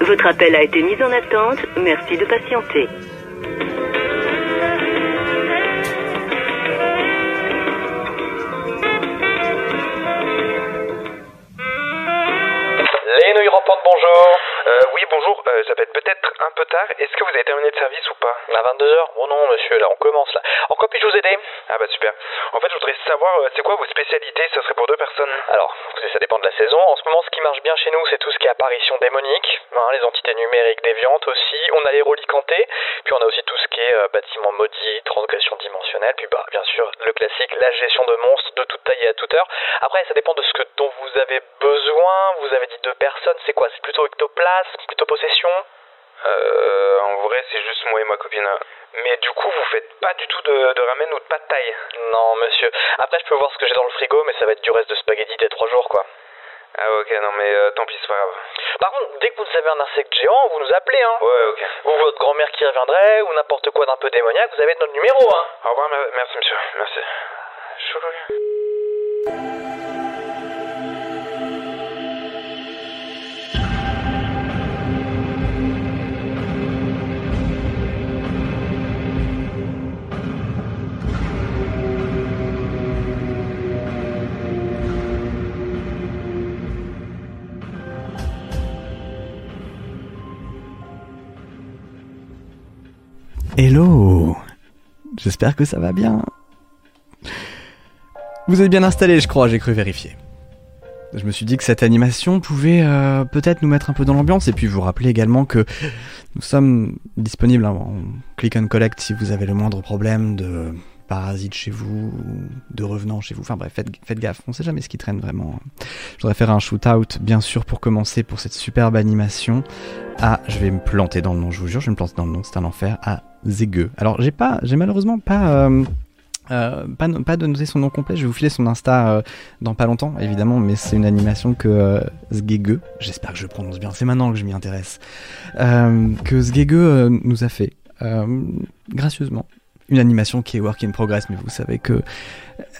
Votre appel a été mis en attente. Merci de patienter. Les rampantes, bonjour. Euh, oui, bonjour, euh, ça peut être peut-être un peu tard. Est-ce que vous avez terminé de service ou pas À 22h Oh non, monsieur, là, on commence, là. En quoi puis-je vous aider Ah bah super. En fait, je voudrais savoir, euh, c'est quoi vos spécialités? Ça serait pour deux personnes. Alors, ça dépend de la saison. En ce moment, ce qui marche bien chez nous, c'est tout ce qui est apparition démonique, hein, les entités numériques déviantes aussi. On a les reliques hantées, puis on a aussi tout ce qui est euh, bâtiment maudit, transgression dimensionnelle, puis bah, bien sûr, le classique, la gestion de monstres de toute taille et à toute heure. Après, ça dépend de ce que dont vous avez besoin. Vous avez dit deux personnes, c'est quoi? C'est plutôt ectoplasme, plutôt possession Euh, en vrai, c'est juste moi et ma copine. Mais du coup, vous faites pas du tout de, de ramen ou de pâte taille Non, monsieur. Après, je peux voir ce que j'ai dans le frigo, mais ça va être du reste de spaghetti des trois jours, quoi. Ah ok, non mais euh, tant pis, c'est pas grave. Par contre, dès que vous avez un insecte géant, vous nous appelez, hein. Ouais, ok. Ou votre grand-mère qui reviendrait, ou n'importe quoi d'un peu démoniaque, vous avez notre numéro, hein. Au revoir, mer- merci monsieur, merci. Hello J'espère que ça va bien. Vous êtes bien installé, je crois, j'ai cru vérifier. Je me suis dit que cette animation pouvait euh, peut-être nous mettre un peu dans l'ambiance et puis vous rappeler également que nous sommes disponibles hein, en click and collect si vous avez le moindre problème de parasites chez vous, ou de revenants chez vous. Enfin bref, faites, gaffe, on sait jamais ce qui traîne vraiment. Je voudrais faire un shoot-out, bien sûr, pour commencer pour cette superbe animation. Ah, je vais me planter dans le nom, je vous jure, je vais me planter dans le nom, c'est un enfer. Ah, Zegueux. Alors, j'ai pas, j'ai malheureusement pas, euh, euh, pas, pas de noter son nom complet. Je vais vous filer son Insta euh, dans pas longtemps, évidemment, mais c'est une animation que euh, Zgege, j'espère que je prononce bien, c'est maintenant que je m'y intéresse, euh, que Zgege euh, nous a fait gracieusement. Une animation qui est work in progress, mais vous savez que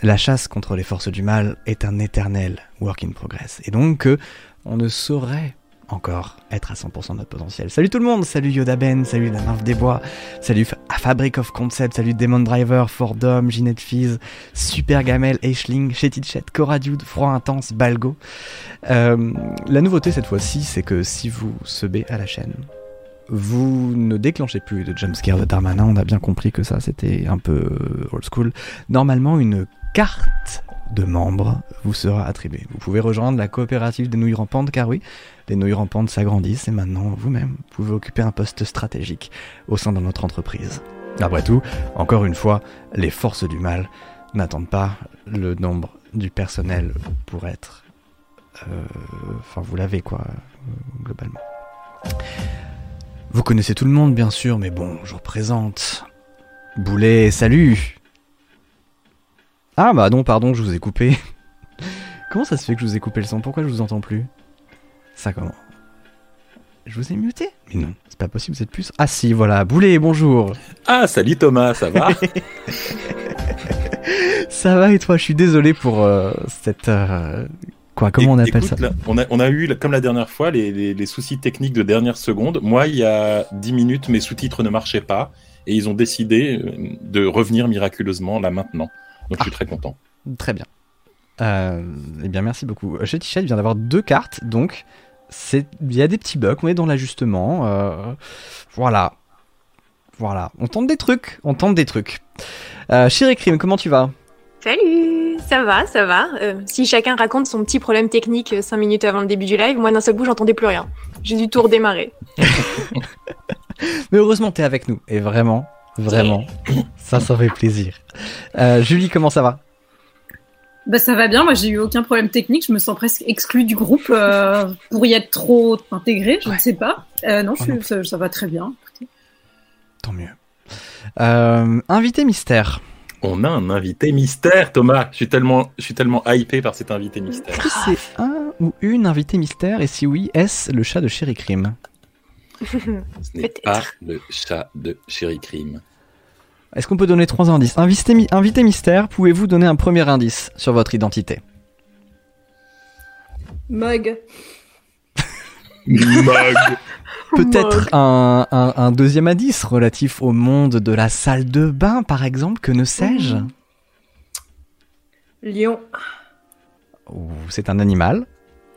la chasse contre les forces du mal est un éternel work in progress. Et donc, que on ne saurait encore être à 100% de notre potentiel. Salut tout le monde, salut Yoda Ben, salut la nymphe des bois, salut Fa- Fabric of Concept, salut Demon Driver, Fordom, Ginette Fizz, Super Gamel, Aishling, Chetitchet, Cora Dude, Froid Intense, Balgo. Euh, la nouveauté cette fois-ci, c'est que si vous subez à la chaîne, vous ne déclenchez plus de jumpscare de Darmanin, on a bien compris que ça c'était un peu old school. Normalement, une carte de membres vous sera attribuée. Vous pouvez rejoindre la coopérative des nouilles rampantes, car oui, les nouilles rampantes s'agrandissent et maintenant vous-même pouvez occuper un poste stratégique au sein de notre entreprise. Après tout, encore une fois, les forces du mal n'attendent pas le nombre du personnel pour être... euh, Enfin, vous l'avez quoi, euh, globalement. Vous connaissez tout le monde, bien sûr, mais bon, je représente. Boulet, salut. Ah bah non, pardon, je vous ai coupé. Comment ça se fait que je vous ai coupé le son? Pourquoi je vous entends plus? Ça comment? Je vous ai muté? Mais non, c'est pas possible, vous êtes plus... Ah si, voilà, Boulet, bonjour. Ah, salut Thomas, ça va? Ça va et toi? Je suis désolé pour euh, cette... euh, Quoi, comment on appelle écoute, ça là, on, a, on a eu, comme la dernière fois, les, les- les soucis techniques de dernière seconde. Moi, il y a 10 minutes, mes sous-titres ne marchaient pas et ils ont décidé euh, de revenir miraculeusement là maintenant. Donc je suis très content. Très bien. Euh, eh bien, merci beaucoup. Chez Tichet vient d'avoir deux cartes, donc il y a des petits bugs, on est dans l'ajustement. euh, voilà. Voilà. On tente des trucs, on tente des trucs. Euh, Crime, comment tu vas? Salut, ça va, ça va. Euh, si chacun raconte son petit problème technique 5 minutes avant le début du live, moi d'un seul coup j'entendais plus rien. J'ai dû tout redémarrer. Mais heureusement, t'es avec nous. Et vraiment, vraiment, ça, ça fait plaisir. Euh, Julie, comment ça va? Bah ça va bien, moi j'ai eu aucun problème technique, je me sens presque exclue du groupe euh, pour y être trop intégrée, je Ouais. ne sais pas. Euh, non, Oh non. ça, ça va très bien. Tant mieux. Euh, invité mystère. On a un invité mystère, Thomas. Je suis tellement, je suis tellement hypé par cet invité mystère. Est-ce que c'est un ou une invité mystère? Et si oui, est-ce le chat de Chérie Crime? Ce n'est pas le chat de Chéri Crime. Est-ce qu'on peut donner trois indices? Invité, mi- invité mystère, pouvez-vous donner un premier indice sur votre identité? Mog. Mog. Peut-être un, un, un deuxième indice relatif au monde de la salle de bain, par exemple, que ne sais-je Lion. Ou C'est un animal,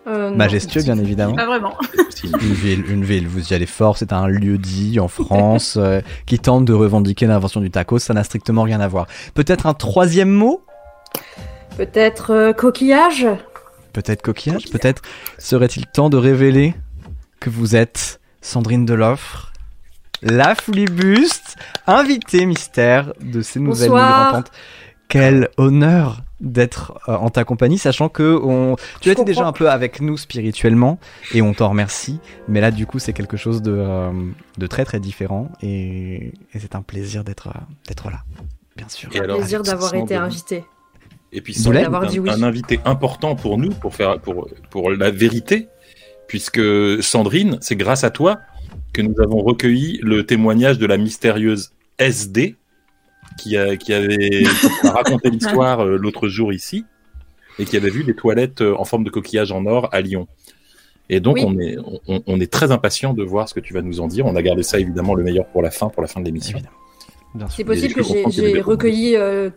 Euh, non. majestueux bien évidemment. Pas vraiment. Une ville, une ville, vous y allez fort, c'est un lieu dit en France euh, qui tente de revendiquer l'invention du taco, ça n'a strictement rien à voir. Peut-être un troisième mot? Peut-être euh, coquillage? Peut-être coquillage? Peut-être serait-il temps de révéler que vous êtes Sandrine Deloffre, la flibuste, invitée mystère de ces nouvelles Bonsoir. nuits rampantes. Quel honneur d'être euh, en ta compagnie, sachant que on... tu Je étais déjà un peu avec nous spirituellement et on t'en remercie. Mais là, du coup, c'est quelque chose de, euh, de très très différent et, et c'est un plaisir d'être euh, d'être là, bien sûr. Et Un alors, plaisir d'avoir été invité. Et puis dit un, oui. un invité important pour nous, pour faire pour pour la vérité, puisque Sandrine, c'est grâce à toi que nous avons recueilli le témoignage de la mystérieuse SD qui a qui avait qui a raconté l'histoire euh, l'autre jour ici et qui avait vu des toilettes euh, en forme de coquillage en or à Lyon. Et donc Oui. on est on, on est très impatient de voir ce que tu vas nous en dire. On a gardé ça évidemment le meilleur pour la fin, pour la fin de l'émission. C'est possible que j'ai recueilli euh,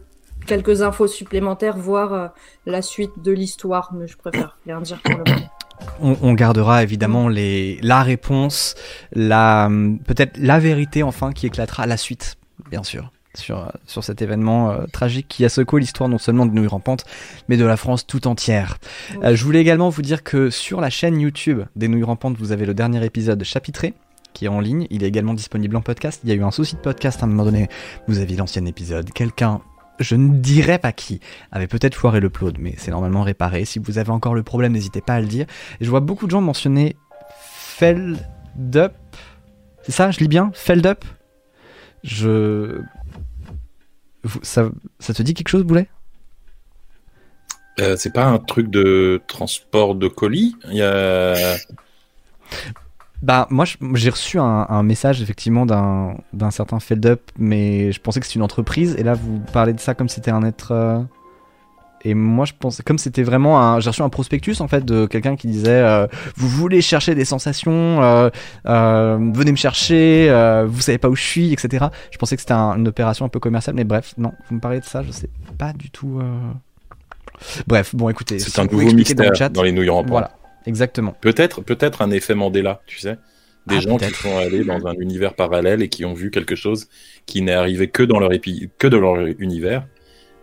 quelques infos supplémentaires, voire euh, la suite de l'histoire, mais je préfère rien dire pour le moment. On, on gardera évidemment les, la réponse, la peut-être la vérité enfin qui éclatera à la suite, bien sûr, sur, sur cet événement euh, tragique qui a secoué l'histoire non seulement de Nouilles Rampantes, mais de la France tout entière. Euh, je voulais également vous dire que sur la chaîne YouTube des Nouilles Rampantes, vous avez le dernier épisode chapitré qui est en ligne. Il est également disponible en podcast. Il y a eu un souci de podcast à un moment donné. Vous aviez l'ancien épisode. Quelqu'un, je ne dirais pas qui, avait peut-être foiré le upload, mais c'est normalement réparé. Si vous avez encore le problème, n'hésitez pas à le dire. Je vois beaucoup de gens mentionner Feldup. C'est ça, je lis bien Feldup Je. Ça, te dit quelque chose, Boulet? Euh, c'est pas un truc de transport de colis? Bah, moi, j'ai reçu un, un message effectivement d'un certain Feldup, mais je pensais que c'était une entreprise. Et là, vous parlez de ça comme c'était un être. euh, Et moi, je pensais, comme c'était vraiment un. J'ai reçu un prospectus en fait de quelqu'un qui disait euh, Vous voulez chercher des sensations, euh, venez me chercher, vous savez pas où je suis, etc. Je pensais que c'était un- une opération un peu commerciale, mais bref, non, vous me parlez de ça, je sais pas du tout. Bref, bon, écoutez. C'est si un nouveau mystère dans le chat. dans les nouilles rampantes. Voilà, exactement. Peut-être, peut-être un effet Mandela, tu sais. Des Ah, gens qui sont allés dans un univers parallèle et qui ont vu quelque chose qui n'est arrivé que dans leur épi- que dans leur univers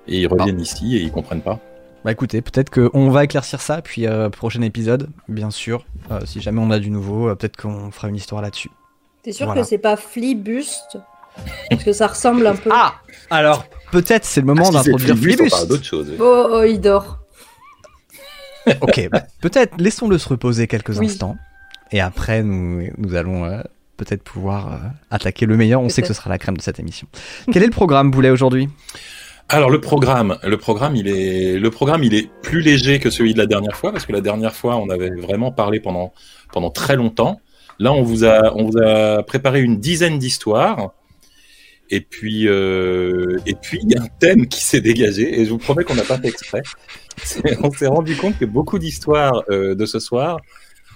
et ils reviennent ici et ils comprennent pas. Bah écoutez, peut-être qu'on va éclaircir ça, puis euh, prochain épisode, bien sûr, euh, si jamais on a du nouveau, euh, peut-être qu'on fera une histoire là-dessus. T'es sûr Voilà. que c'est pas flibuste? Parce que ça ressemble un peu. Ah Alors, peut-être c'est le moment Ah, si d'introduire Flibus, on Flibus. parle d'autre chose. Oh, oh, il dort. Ok, bah, peut-être laissons-le se reposer quelques Oui. instants, et après nous, nous allons euh, peut-être pouvoir euh, attaquer le meilleur, on sait que ce sera la crème de cette émission. Quel est le programme, Boulet, aujourd'hui? Alors le programme, le programme, il est, le programme, il est plus léger que celui de la dernière fois parce que la dernière fois, on avait vraiment parlé pendant pendant très longtemps. Là, on vous a, on vous a préparé une dizaine d'histoires. Et puis, euh, et puis, il y a un thème qui s'est dégagé, et je vous promets qu'on n'a pas fait exprès. On s'est rendu compte que beaucoup d'histoires euh, de ce soir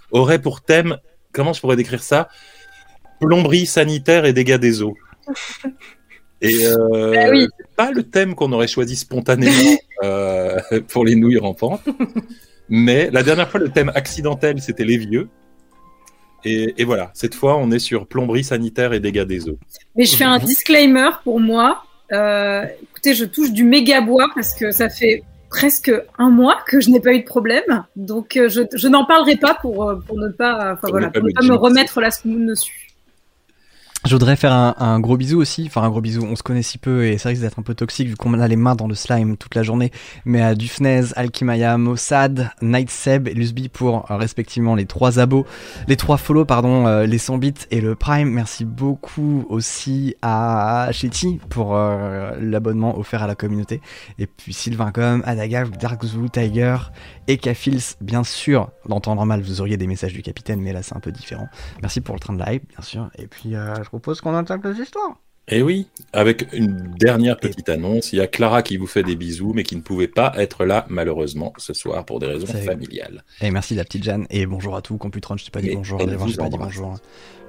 auraient pour thème, comment je pourrais décrire ça? Plomberie sanitaire et dégâts des eaux. Et euh, Bah oui. pas le thème qu'on aurait choisi spontanément euh, pour les nouilles rampantes. Mais la dernière fois, le thème accidentel, c'était les vieux. Et, et voilà, cette fois, on est sur plomberie sanitaire et dégâts des eaux. Mais je fais un disclaimer pour moi. Euh, écoutez, je touche du méga bois parce que ça fait presque un mois que je n'ai pas eu de problème. Donc, euh, je, je n'en parlerai pas pour, euh, pour ne pas, enfin, Pour voilà, ne pas pour ne me pas me jinxer. remettre la smoule dessus. Je voudrais faire un, gros bisou aussi, enfin un gros bisou, on se connaît si peu et c'est vrai que c'est un peu toxique vu qu'on a les mains dans le slime toute la journée, mais à Dufnez, Alkimaya, Mossad, Nightseb et Lusby pour euh, respectivement les trois abos, les trois follow pardon, euh, les 100 bits et le prime, merci beaucoup aussi à Chetty pour euh, l'abonnement offert à la communauté, et puis Sylvain Com, Adaga, Dark Zulu Tiger et Kafils, bien sûr, dans temps normal vous auriez des messages du capitaine, mais là c'est un peu différent. Merci pour le train de live, bien sûr. Et puis, je propose qu'on attaque les histoires. Et oui, avec une dernière petite annonce, il y a Clara qui vous fait des bisous, mais qui ne pouvait pas être là malheureusement ce soir pour des raisons familiales. Et merci la petite Jeanne. Et bonjour à tout. Computron, je t'ai pas dit Et bonjour. je t'ai pas dit bonjour.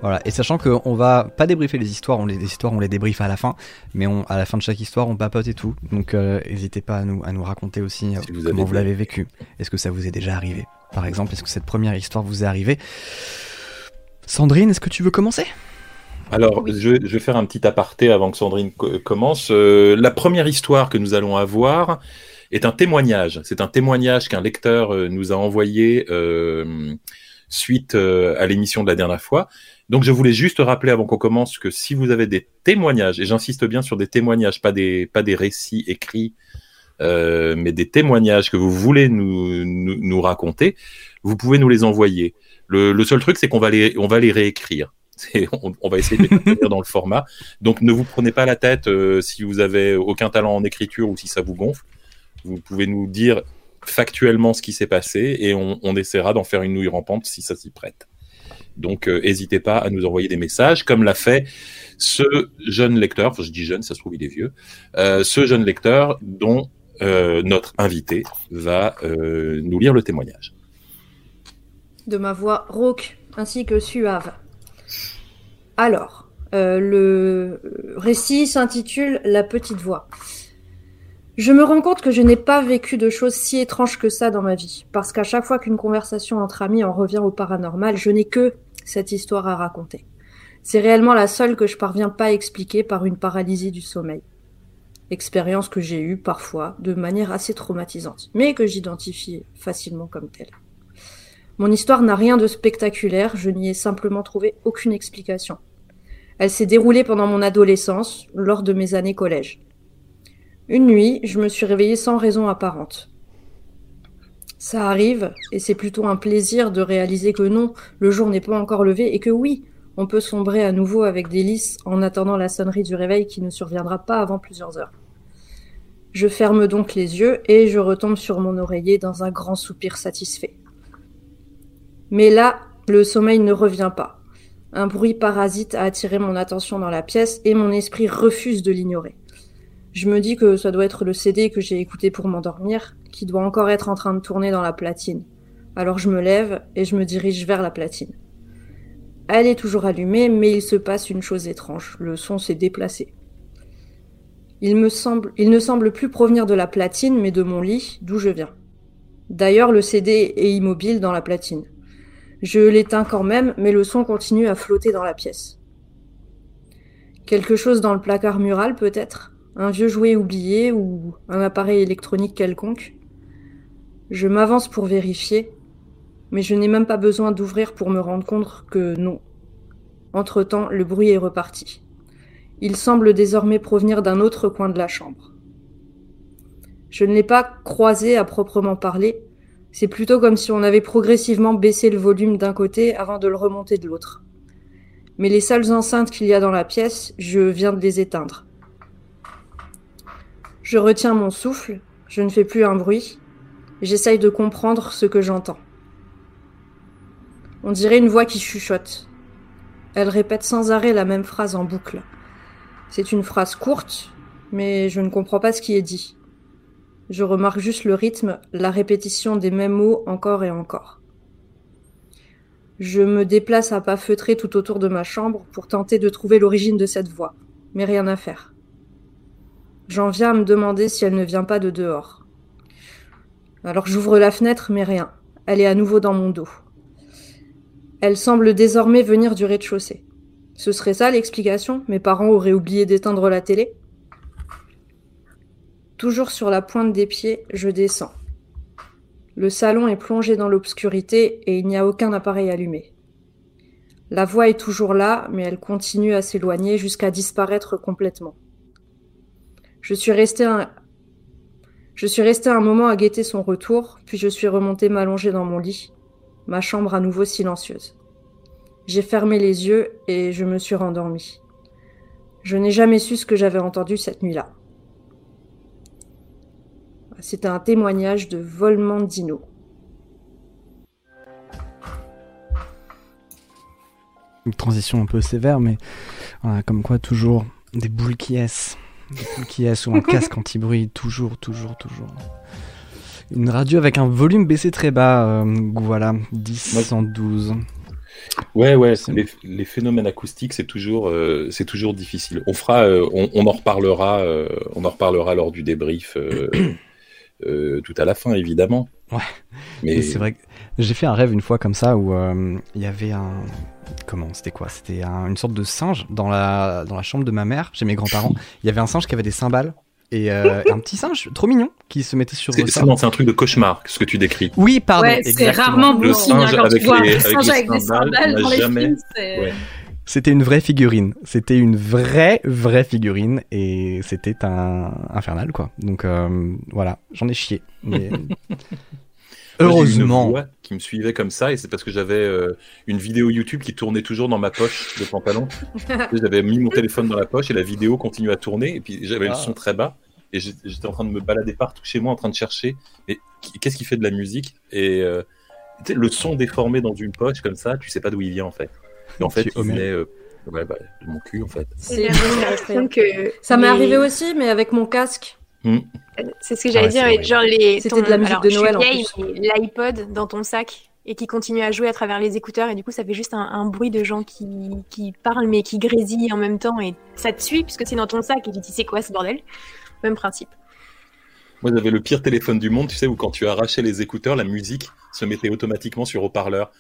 Voilà. Et sachant qu'on va pas débriefer les histoires, on les, les histoires, on les débriefe à la fin. Mais on, à la fin de chaque histoire, on papote et tout. Donc, euh, n'hésitez pas à nous, à nous raconter aussi euh, Si vous avez comment vous l'avez vécu. Est-ce que ça vous est déjà arrivé Par exemple, est-ce que cette première histoire vous est arrivée? Sandrine, est-ce que tu veux commencer? Alors, je, je vais faire un petit aparté avant que Sandrine co- commence. Euh, la première histoire que nous allons avoir est un témoignage. C'est un témoignage qu'un lecteur euh, nous a envoyé euh, suite euh, à l'émission de la dernière fois. Donc, je voulais juste rappeler avant qu'on commence que si vous avez des témoignages, et j'insiste bien sur des témoignages, pas des, pas des récits écrits, euh, mais des témoignages que vous voulez nous, nous, nous raconter, vous pouvez nous les envoyer. Le, le seul truc, c'est qu'on va les, on va les réécrire. On, on va essayer de les tenir dans le format. Donc ne vous prenez pas la tête euh, si vous avez aucun talent en écriture ou si ça vous gonfle. Vous pouvez nous dire factuellement ce qui s'est passé et on, essaiera d'en faire une nouille rampante si ça s'y prête. Donc euh, n'hésitez pas à nous envoyer des messages, comme l'a fait ce jeune lecteur, je dis jeune, ça se trouve il est vieux, euh, ce jeune lecteur dont notre invité va nous lire le témoignage. de ma voix rauque ainsi que suave. Alors, euh, le récit s'intitule La petite voix. Je me rends compte que je n'ai pas vécu de choses si étranges que ça dans ma vie, parce qu'à chaque fois qu'une conversation entre amis en revient au paranormal, je n'ai que cette histoire à raconter. C'est réellement la seule que je parviens pas à expliquer par une paralysie du sommeil. Expérience que j'ai eue parfois de manière assez traumatisante, mais que j'identifie facilement comme telle. Mon histoire n'a rien de spectaculaire, je n'y ai simplement trouvé aucune explication. Elle s'est déroulée pendant mon adolescence, lors de mes années collège. Une nuit, je me suis réveillée sans raison apparente. Ça arrive, et c'est plutôt un plaisir de réaliser que non, le jour n'est pas encore levé, et que oui, on peut sombrer à nouveau avec délice en attendant la sonnerie du réveil qui ne surviendra pas avant plusieurs heures. Je ferme donc les yeux et je retombe sur mon oreiller dans un grand soupir satisfait. Mais là, le sommeil ne revient pas. Un bruit parasite a attiré mon attention dans la pièce et mon esprit refuse de l'ignorer. Je me dis que ça doit être le CD que j'ai écouté pour m'endormir, qui doit encore être en train de tourner dans la platine. Alors je me lève et je me dirige vers la platine. Elle est toujours allumée, mais il se passe une chose étrange. Le son s'est déplacé. Il me semble, il ne semble plus provenir de la platine, mais de mon lit, d'où je viens. D'ailleurs, le CD est immobile dans la platine. Je l'éteins quand même, mais le son continue à flotter dans la pièce. Quelque chose dans le placard mural, peut-être? Un vieux jouet oublié ou un appareil électronique quelconque? Je m'avance pour vérifier, mais je n'ai même pas besoin d'ouvrir pour me rendre compte que non. Entre-temps, le bruit est reparti. Il semble désormais provenir d'un autre coin de la chambre. Je ne l'ai pas croisé à proprement parler, c'est plutôt comme si on avait progressivement baissé le volume d'un côté avant de le remonter de l'autre. Mais les seules enceintes qu'il y a dans la pièce, je viens de les éteindre. Je retiens mon souffle, je ne fais plus un bruit, j'essaye de comprendre ce que j'entends. On dirait une voix qui chuchote. Elle répète sans arrêt la même phrase en boucle. C'est une phrase courte, mais je ne comprends pas ce qui est dit. Je remarque juste le rythme, la répétition des mêmes mots encore et encore. Je me déplace à pas feutrés tout autour de ma chambre pour tenter de trouver l'origine de cette voix, mais rien à faire. J'en viens à me demander si elle ne vient pas de dehors. Alors j'ouvre la fenêtre, mais rien. Elle est à nouveau dans mon dos. Elle semble désormais venir du rez-de-chaussée. Ce serait ça l'explication? Mes parents auraient oublié d'éteindre la télé? Toujours sur la pointe des pieds, je descends. Le salon est plongé dans l'obscurité et il n'y a aucun appareil allumé. La voix est toujours là, mais elle continue à s'éloigner jusqu'à disparaître complètement. Je suis resté un... Je suis resté un moment à guetter son retour, puis je suis remonté m'allonger dans mon lit, ma chambre à nouveau silencieuse. J'ai fermé les yeux et je me suis rendormi. Je n'ai jamais su ce que j'avais entendu cette nuit-là. C'était un témoignage de volement dino. Une transition un peu sévère, mais voilà, comme quoi toujours des boules qui est, des boules qui est ou un casque anti-bruit, toujours, toujours, toujours. Une radio avec un volume baissé très bas, euh, voilà, 10, Moi- 112. Ouais, ouais, C'est- les, les phénomènes acoustiques, c'est toujours, euh, c'est toujours difficile. On fera, euh, on, on en reparlera, euh, on en reparlera lors du débrief euh, tout à la fin, évidemment. Ouais. Mais c'est vrai que j'ai fait un rêve une fois comme ça où euh, il y avait un. Comment C'était quoi? C'était un- une sorte de singe dans la, dans la chambre de ma mère, chez mes grands-parents. Il y avait un singe qui avait des cymbales et euh, un petit singe trop mignon qui se mettait sur c'est, ça. c'est- non, c'est un truc de cauchemar, ce que tu décris. Oui, pardon. ouais, c'est rarement bon Le signe hein, singe quand avec tu vois les- un avec singe les avec des cymbales, dans les films. C'était une vraie figurine. C'était une vraie, vraie figurine et c'était un infernal quoi. Donc euh, voilà, j'en ai chié. Mais Moi, heureusement. Une voix qui me suivait comme ça, et c'est parce que j'avais euh, une vidéo YouTube qui tournait toujours dans ma poche de pantalon. j'avais mis mon téléphone dans la poche et la vidéo continuait à tourner, et puis j'avais Ah. le son très bas, et j'étais en train de me balader partout chez moi en train de chercher, mais qu'est-ce qui fait de la musique? Et euh, le son déformé dans une poche comme ça, tu sais pas d'où il vient en fait. Et en fait, il venait euh, ouais, bah, de mon cul en fait. C'est que Ça m'est arrivé aussi, mais avec mon casque. C'est ce que j'allais Ouais, dire, genre les. C'était ton- de la musique alors, de Noël, L'iPod dans ton sac et qui continue à jouer à travers les écouteurs et du coup ça fait juste un, un bruit de gens qui, qui parlent mais qui grésillent en même temps et ça te suit puisque c'est dans ton sac et tu dis c'est quoi ce bordel? Même principe. Moi, j'avais le pire téléphone du monde, tu sais, où quand tu arrachais les écouteurs, la musique se mettait automatiquement sur haut-parleur.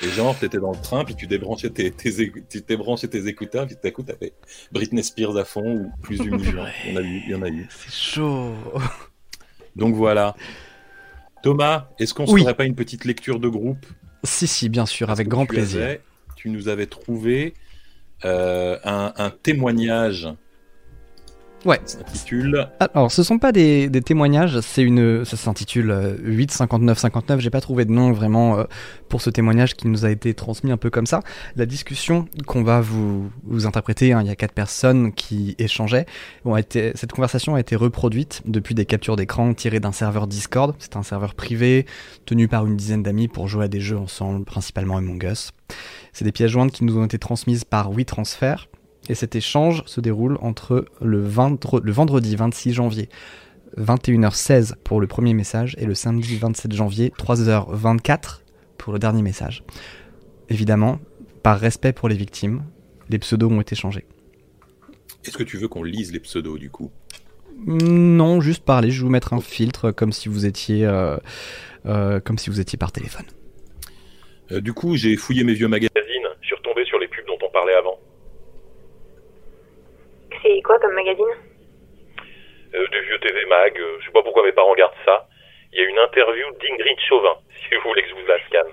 Et genre, t'étais dans le train, puis tu débranchais tes, tes, écou- tu débranchais tes écouteurs, puis tout à coup, t'avais Britney Spears à fond, ou plus du mouvement. Il y en a eu, il y en a eu. C'est chaud. Donc voilà. Thomas, est-ce qu'on se Oui. ferait pas une petite lecture de groupe? Si, si, bien sûr, Parce avec grand tu plaisir. avais- tu nous avais trouvé euh, un, un témoignage. Ouais. Ça s'intitule Alors, ce sont pas des, des témoignages, c'est une, ça s'intitule euh, 8 59 59. J'ai pas trouvé de nom vraiment euh, pour ce témoignage qui nous a été transmis un peu comme ça. La discussion qu'on va vous, vous interpréter, hein, il y a quatre personnes qui échangeaient. Ont été, cette conversation a été reproduite depuis des captures d'écran tirées d'un serveur Discord. C'est un serveur privé tenu par une dizaine d'amis pour jouer à des jeux ensemble, principalement Among Us. C'est des pièces jointes qui nous ont été transmises par WeTransfer. Et cet échange se déroule entre le, vendre- le vendredi 26 janvier 21h16 pour le premier message et le samedi 27 janvier 3h24 pour le dernier message. Évidemment, par respect pour les victimes, les pseudos ont été changés. Est-ce que tu veux qu'on lise les pseudos du coup? Non, juste parler, je vais vous mettre un filtre comme si vous étiez, euh, euh, comme si vous étiez par téléphone. Euh, Du coup, j'ai fouillé mes vieux magazines. Je suis retombé sur les pubs dont on parlait avant. C'est quoi comme magazine? Euh, des vieux TV Mag. euh, je sais pas pourquoi mes parents regardent ça. Il y a une interview d'Ingrid Chauvin, si vous voulez que je vous la scanne.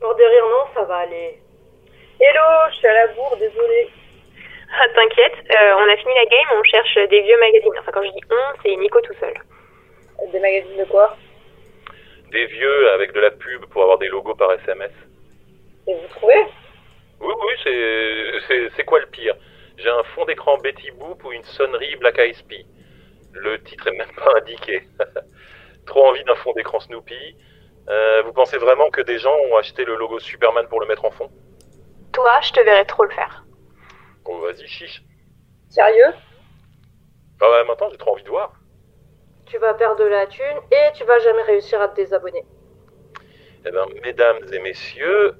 Mort de rire, non, ça va aller. Hello, je suis à la bourre, désolé. Ah, T'inquiète, euh, on a fini la game, on cherche des vieux magazines. Enfin quand je dis on, c'est Nico tout seul. Des magazines de quoi? Des vieux avec de la pub pour avoir des logos par SMS. Et vous trouvez? Oui, oui, c'est quoi le pire? J'ai un fond d'écran Betty Boop ou une sonnerie Black Eyed Peas. Le titre est même pas indiqué. Trop envie d'un fond d'écran Snoopy. Euh, vous pensez vraiment que des gens ont acheté le logo Superman pour le mettre en fond? Toi, je te verrais trop le faire. Oh, vas-y, chiche. Sérieux? Ah ouais, maintenant j'ai trop envie de voir. Tu vas perdre de la thune et tu vas jamais réussir à te désabonner. Eh bien, mesdames et messieurs,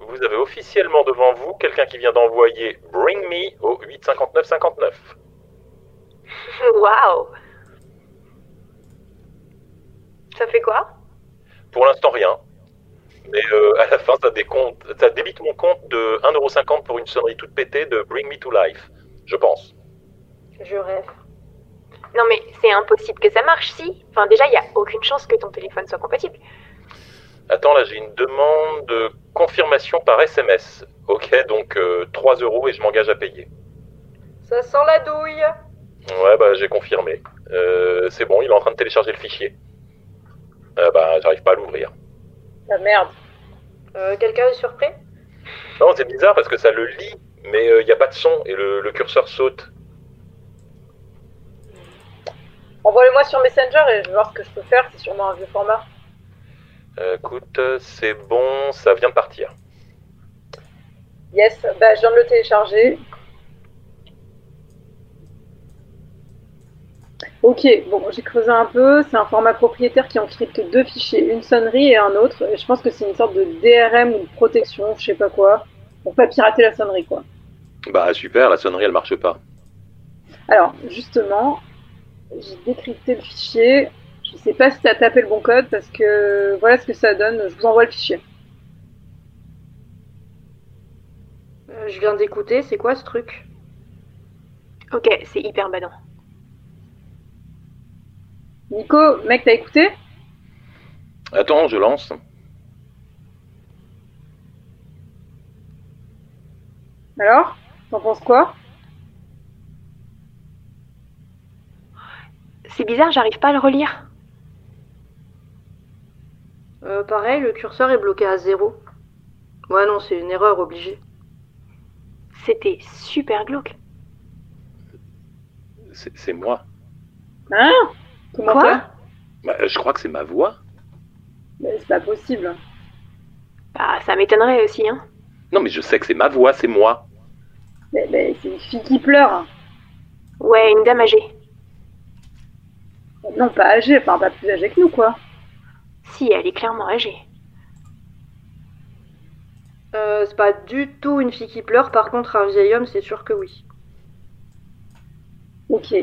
vous avez officiellement devant vous quelqu'un qui vient d'envoyer Bring Me au 85959. Waouh Ça fait quoi? Pour l'instant, rien. Mais euh, à la fin, ça, décompte, ça débite mon compte de 1,50€ pour une sonnerie toute pétée de Bring Me to Life, je pense. Je rêve. Non mais c'est impossible que ça marche si. Enfin déjà, il y a aucune chance que ton téléphone soit compatible. Attends, là, j'ai une demande de confirmation par SMS. Ok, donc euh, 3 euros et je m'engage à payer. Ça sent la douille. Ouais, bah j'ai confirmé. Euh, c'est bon, il est en train de télécharger le fichier. Euh, bah, j'arrive pas à l'ouvrir. La merde. Euh, quelqu'un est surpris? Non, c'est bizarre parce que ça le lit, mais il n'y a pas de son et le, le curseur saute. Envoie-le-moi sur Messenger et je vais voir ce que je peux faire. C'est sûrement un vieux format. Euh, écoute, c'est bon, ça vient de partir. Yes, bah, je viens de le télécharger. Ok, bon, j'ai creusé un peu. C'est un format propriétaire qui encrypte deux fichiers, une sonnerie et un autre. Je pense que c'est une sorte de DRM ou de protection, je sais pas quoi, pour pas pirater la sonnerie, quoi. Bah super, la sonnerie, elle marche pas. Alors, justement, j'ai décrypté le fichier. Je sais pas si t'as tapé le bon code parce que voilà ce que ça donne. Je vous envoie le fichier. Euh, je viens d'écouter, c'est quoi ce truc? Ok, c'est hyper badant. Nico, mec, t'as écouté? Attends, je lance. Alors T'en penses quoi? C'est bizarre, j'arrive pas à le relire. Euh, pareil, le curseur est bloqué à zéro. Ouais, non, c'est une erreur obligée. C'était super glauque. C'est moi. Hein? Comment Quoi? ça? Bah, je crois que c'est ma voix. Mais C'est pas possible. Bah, ça m'étonnerait aussi, hein. Non mais je sais que c'est ma voix, c'est moi. Mais, mais c'est une fille qui pleure. Ouais, une dame âgée. Non, pas âgée, enfin pas plus âgée que nous, quoi. Si, elle est clairement âgée. Euh, c'est pas du tout une fille qui pleure, par contre, un vieil homme, c'est sûr que oui. Ok.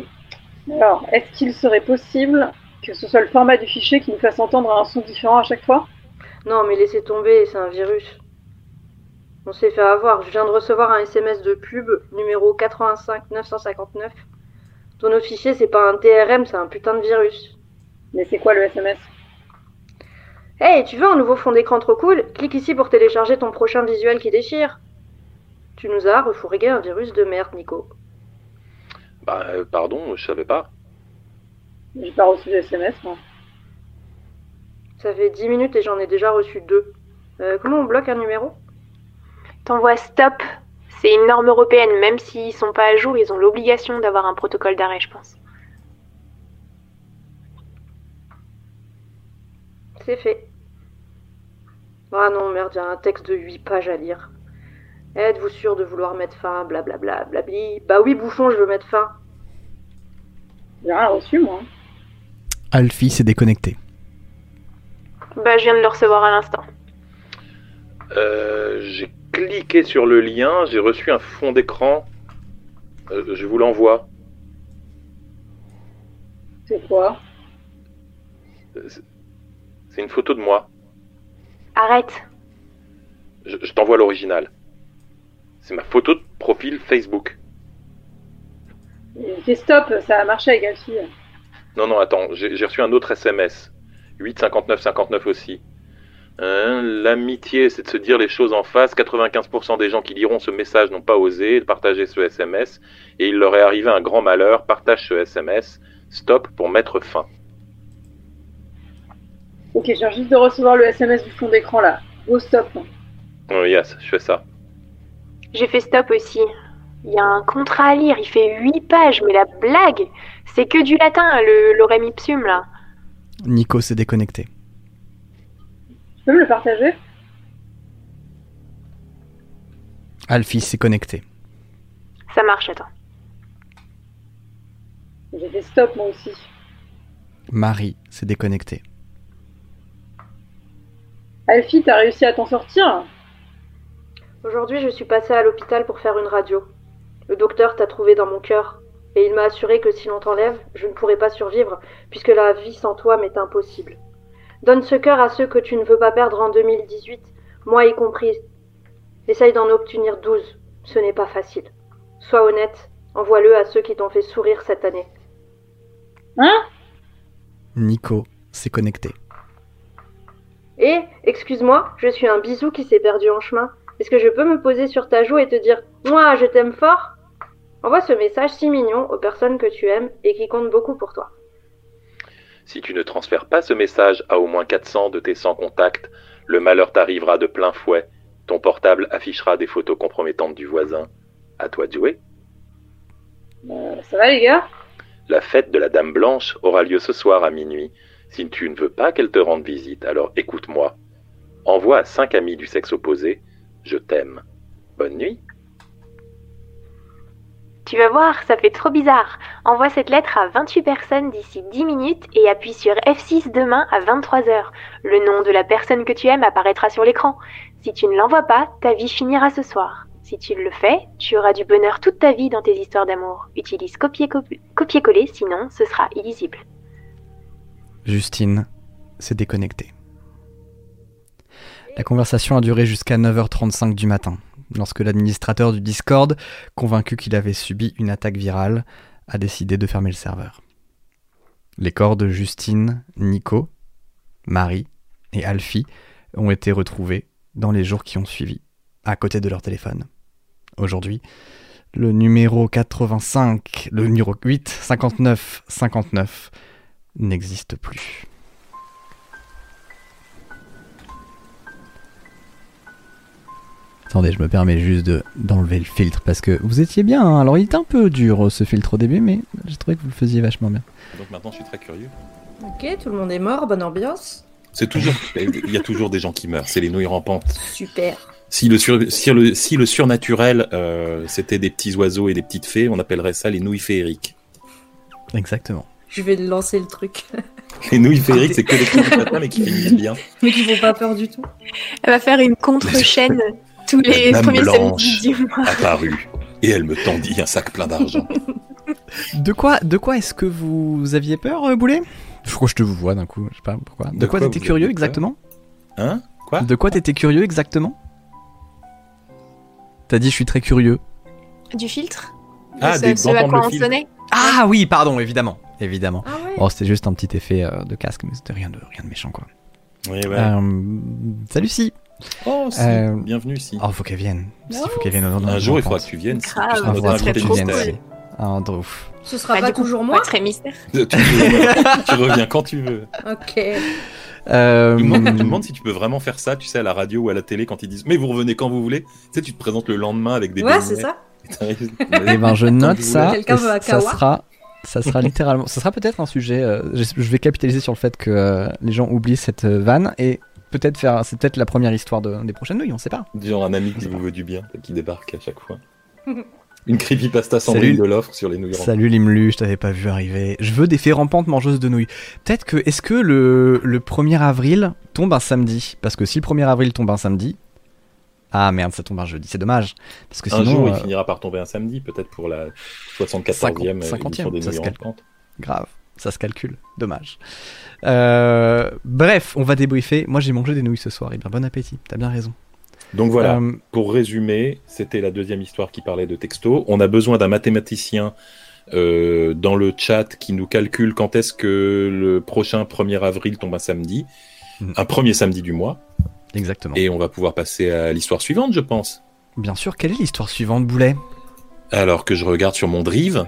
Alors, est-ce qu'il serait possible que ce soit le format du fichier qui nous fasse entendre un son différent à chaque fois? Non, mais laissez tomber, c'est un virus. On s'est fait avoir. Je viens de recevoir un SMS de pub, numéro 85 959. Ton autre fichier, c'est pas un TRM, c'est un putain de virus. Mais c'est quoi le SMS Hey, tu veux un nouveau fond d'écran trop cool? Clique ici pour télécharger ton prochain visuel qui déchire. Tu nous as refourgué un virus de merde, Nico. Bah euh, pardon, je savais pas. J'ai pas reçu de SMS, moi. Ça fait 10 minutes et j'en ai déjà reçu deux. Euh, comment on bloque un numéro? T'envoies stop. C'est une norme européenne. Même s'ils sont pas à jour, ils ont l'obligation d'avoir un protocole d'arrêt, je pense. C'est fait. Ah non, merde, il y a un texte de 8 pages à lire. Êtes-vous sûr de vouloir mettre fin Blablabla, blabli. Bah oui, bouffon, je veux mettre fin. J'ai rien reçu, moi. Alfie s'est déconnecté. Bah, je viens de le recevoir à l'instant. Euh, j'ai cliqué sur le lien, j'ai reçu un fond d'écran. Euh, je vous l'envoie. C'est quoi? Euh, c'est- une photo de moi. Arrête. Je, je t'envoie l'original. C'est ma photo de profil Facebook. Il fait stop, ça a marché avec Alfie. Non, non, attends, j'ai j'ai reçu un autre SMS. 8 59 59 aussi. Hein, L'amitié, c'est de se dire les choses en face. 95% des gens qui liront ce message n'ont pas osé partager ce SMS. Et il leur est arrivé un grand malheur. Partage ce SMS. Stop pour mettre fin. Ok, je viens juste de recevoir le SMS du fond d'écran là. Go stop. Oh, yes, je fais ça. J'ai fait stop aussi. Il y a un contrat à lire, il fait 8 pages, mais la blague, c'est que du latin, le lorem ipsum là. Nico s'est déconnecté. Tu peux me le partager? Alfie s'est connecté. Ça marche, attends. J'ai fait stop moi aussi. Marie s'est déconnectée. Alfie, t'as réussi à t'en sortir Aujourd'hui, je suis passée à l'hôpital pour faire une radio. Le docteur t'a trouvé dans mon cœur, et il m'a assuré que si l'on t'enlève, je ne pourrai pas survivre, puisque la vie sans toi m'est impossible. Donne ce cœur à ceux que tu ne veux pas perdre en 2018, moi y compris. Essaye d'en obtenir 12, ce n'est pas facile. Sois honnête, envoie-le à ceux qui t'ont fait sourire cette année. Hein? Nico s'est connecté. Et, excuse-moi, je suis un bisou qui s'est perdu en chemin. Est-ce que je peux me poser sur ta joue et te dire Moi, je t'aime fort? Envoie ce message si mignon aux personnes que tu aimes et qui comptent beaucoup pour toi. Si tu ne transfères pas ce message à au moins 400 de tes 100 contacts, le malheur t'arrivera de plein fouet. Ton portable affichera des photos compromettantes du voisin. À toi de jouer. Euh, Ça va les gars? La fête de la Dame Blanche aura lieu ce soir à minuit. Si tu ne veux pas qu'elle te rende visite, alors écoute-moi. Envoie à cinq amis du sexe opposé Je t'aime. Bonne nuit. Tu vas voir, ça fait trop bizarre. Envoie cette lettre à 28 personnes d'ici 10 minutes et appuie sur F6 demain à 23h. Le nom de la personne que tu aimes apparaîtra sur l'écran. Si tu ne l'envoies pas, ta vie finira ce soir. Si tu le fais, tu auras du bonheur toute ta vie dans tes histoires d'amour. Utilise copier-coller, sinon ce sera illisible. Justine s'est déconnectée. La conversation a duré jusqu'à 9h35 du matin lorsque l'administrateur du Discord, convaincu qu'il avait subi une attaque virale, a décidé de fermer le serveur. Les corps de Justine, Nico, Marie et Alfie ont été retrouvés dans les jours qui ont suivi, à côté de leur téléphone. Aujourd'hui, le numéro 85, le numéro 8, 59, 59 n'existe plus. Attendez, je me permets juste de, d'enlever le filtre parce que vous étiez bien. hein. Alors, il était un peu dur ce filtre au début, mais j'ai trouvé que vous le faisiez vachement bien. Donc maintenant, je suis très curieux. Ok, tout le monde est mort, bonne ambiance. C'est toujours, il y a toujours des gens qui meurent. C'est les nouilles rampantes. Super. Si le, sur- si le, si le surnaturel, euh, c'était des petits oiseaux et des petites fées, on appellerait ça les nouilles féeriques. Exactement. Je vais lancer le truc. Les nouilles féeriques, c'est que des petits matins, mais qui finissent bien. Mais qui font pas peur du tout. Elle va faire une contre-chaîne tous les premiers blanche samedis du mois. apparut et elle me tendit un sac plein d'argent. De quoi, de quoi est-ce que vous aviez peur, euh, Boulet? Je crois que je te vous vois d'un coup, je sais pas pourquoi. De, De quoi quoi t'étais curieux exactement? Hein? Quoi? De quoi t'étais curieux exactement? T'as dit je suis très curieux. Du filtre? Ah, ce, des- ce à d'entendre quoi le on filtre. sonnait? Ah oui, pardon, évidemment, évidemment. Ah ouais Oh, c'était juste un petit effet euh, de casque, mais c'était rien de rien de méchant quoi. Oui, ouais. Euh, salut si. oh, si. euh, bienvenue ici. Oh, faut qu'elle vienne. Si, faut qu'elle vienne. Un jour, il faudra que tu viennes. si. Ah, serait invité que tu viennes. si. Ah, de ouf. Ce sera pas du coup, toujours pas moi. très mystère. Tu, tu reviens, quand tu veux. Ok. Euh, Je me demande, je me demande si tu peux vraiment faire ça, tu sais, à la radio ou à la télé quand ils disent Mais vous revenez quand vous voulez. Tu sais, tu te présentes le lendemain avec des Ouais, c'est ça. Eh ben, je note ça. voulez. Quelqu'un et veut un ça sera, ça sera littéralement, ça sera peut-être un sujet. euh, je je vais capitaliser sur le fait que euh, les gens oublient cette euh, vanne et peut-être faire, c'est peut-être la première histoire de- des prochaines nouilles, on sait pas. Genre un ami qui vous veut du bien et qui débarque à chaque fois. Une creepypasta Sandrine Salut. de l'offre sur les nouilles rampantes. Salut Limlu, je t'avais pas vu arriver. Je veux des fées rampantes mangeuses de nouilles. Peut-être que, est-ce que le, le 1er avril tombe un samedi? Parce que si le 1er avril tombe un samedi. Ah merde, ça tombe un jeudi, c'est dommage. Parce que Un sinon. jour, euh, il finira par tomber un samedi, peut-être pour la 74e 50e, édition des ça se. Grave, ça se calcule. Dommage. Euh, bref, on va débriefer. Moi, j'ai mangé des nouilles ce soir. Et bien, bon appétit. T'as bien raison. Donc voilà, Euh, pour résumer, c'était la deuxième histoire qui parlait de texto. On a besoin d'un mathématicien euh, dans le chat qui nous calcule quand est-ce que le prochain 1er avril tombe un samedi, Mhm. un premier samedi du mois, exactement. et on va pouvoir passer à l'histoire suivante, je pense. Bien sûr, quelle est l'histoire suivante, Boulet? Alors que je regarde sur mon drive,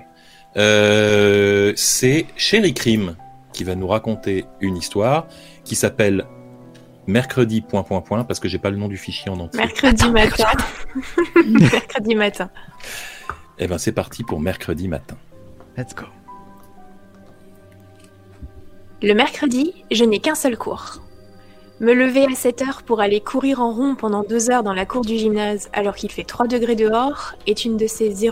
euh, c'est Sherry Crime qui va nous raconter une histoire qui s'appelle Mercredi point point point parce que j'ai pas le nom du fichier en entier. Mercredi matin. Mercredi matin. Eh ben c'est parti pour mercredi matin. Let's go. Le mercredi, je n'ai qu'un seul cours. Me lever à 7 heures pour aller courir en rond pendant deux heures dans la cour du gymnase alors qu'il fait 3 degrés dehors est une de ces,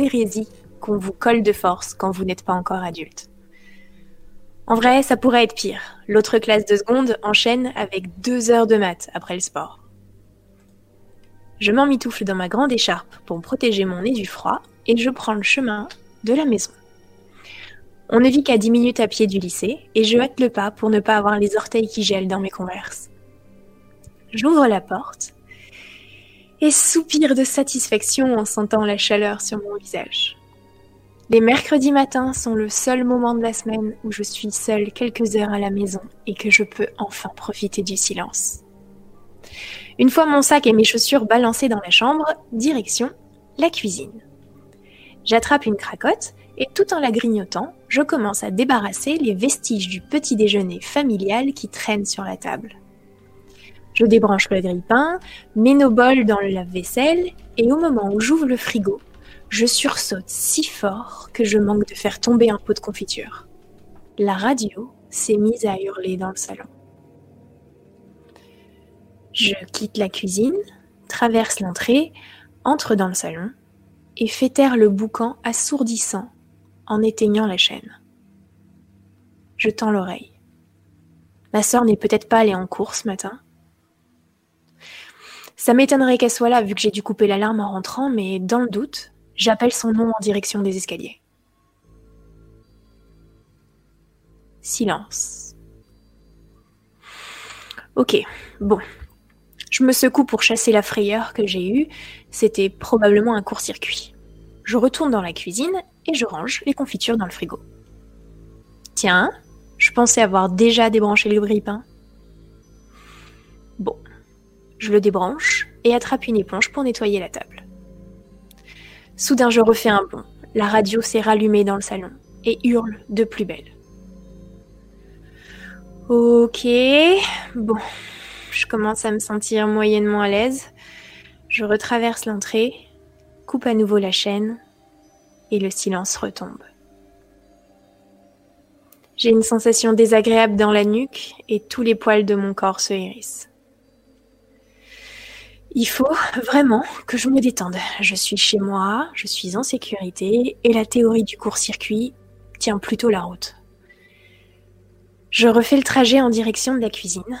hérésies qu'on vous colle de force quand vous n'êtes pas encore adulte. En vrai, ça pourrait être pire. L'autre classe de seconde enchaîne avec deux heures de maths après le sport. Je m'emmitoufle dans ma grande écharpe pour protéger mon nez du froid et je prends le chemin de la maison. On ne vit qu'à 10 minutes à pied du lycée et je hâte le pas pour ne pas avoir les orteils qui gèlent dans mes converses. J'ouvre la porte et soupire de satisfaction en sentant la chaleur sur mon visage. Les mercredis matins sont le seul moment de la semaine où je suis seule quelques heures à la maison et que je peux enfin profiter du silence. Une fois mon sac et mes chaussures balancés dans la chambre, direction la cuisine. J'attrape une cracotte et tout en la grignotant, je commence à débarrasser les vestiges du petit déjeuner familial qui traînent sur la table. Je débranche le grille-pain, mets nos bols dans le lave-vaisselle et au moment où j'ouvre le frigo, je sursaute si fort que je manque de faire tomber un pot de confiture. La radio s'est mise à hurler dans le salon. Je quitte la cuisine, traverse l'entrée, entre dans le salon et fait taire le boucan assourdissant en éteignant la chaîne. Je tends l'oreille. Ma sœur n'est peut-être pas allée en cours ce matin. Ça m'étonnerait qu'elle soit là vu que j'ai dû couper l'alarme en rentrant, mais dans le doute, j'appelle son nom en direction des escaliers. Silence. Ok, bon. Je me secoue pour chasser la frayeur que j'ai eue. C'était probablement un court-circuit. Je retourne dans la cuisine et je range les confitures dans le frigo. Tiens, je pensais avoir déjà débranché le grille-pain. Bon, je le débranche et attrape une éponge pour nettoyer la table. Soudain, je refais un bond. La radio s'est rallumée dans le salon et hurle de plus belle. Ok, bon, je commence à me sentir moyennement à l'aise. Je retraverse l'entrée, coupe à nouveau la chaîne et le silence retombe. J'ai une sensation désagréable dans la nuque et tous les poils de mon corps se hérissent. Il faut vraiment que je me détende. Je suis chez moi, je suis en sécurité et la théorie du court-circuit tient plutôt la route. Je refais le trajet en direction de la cuisine.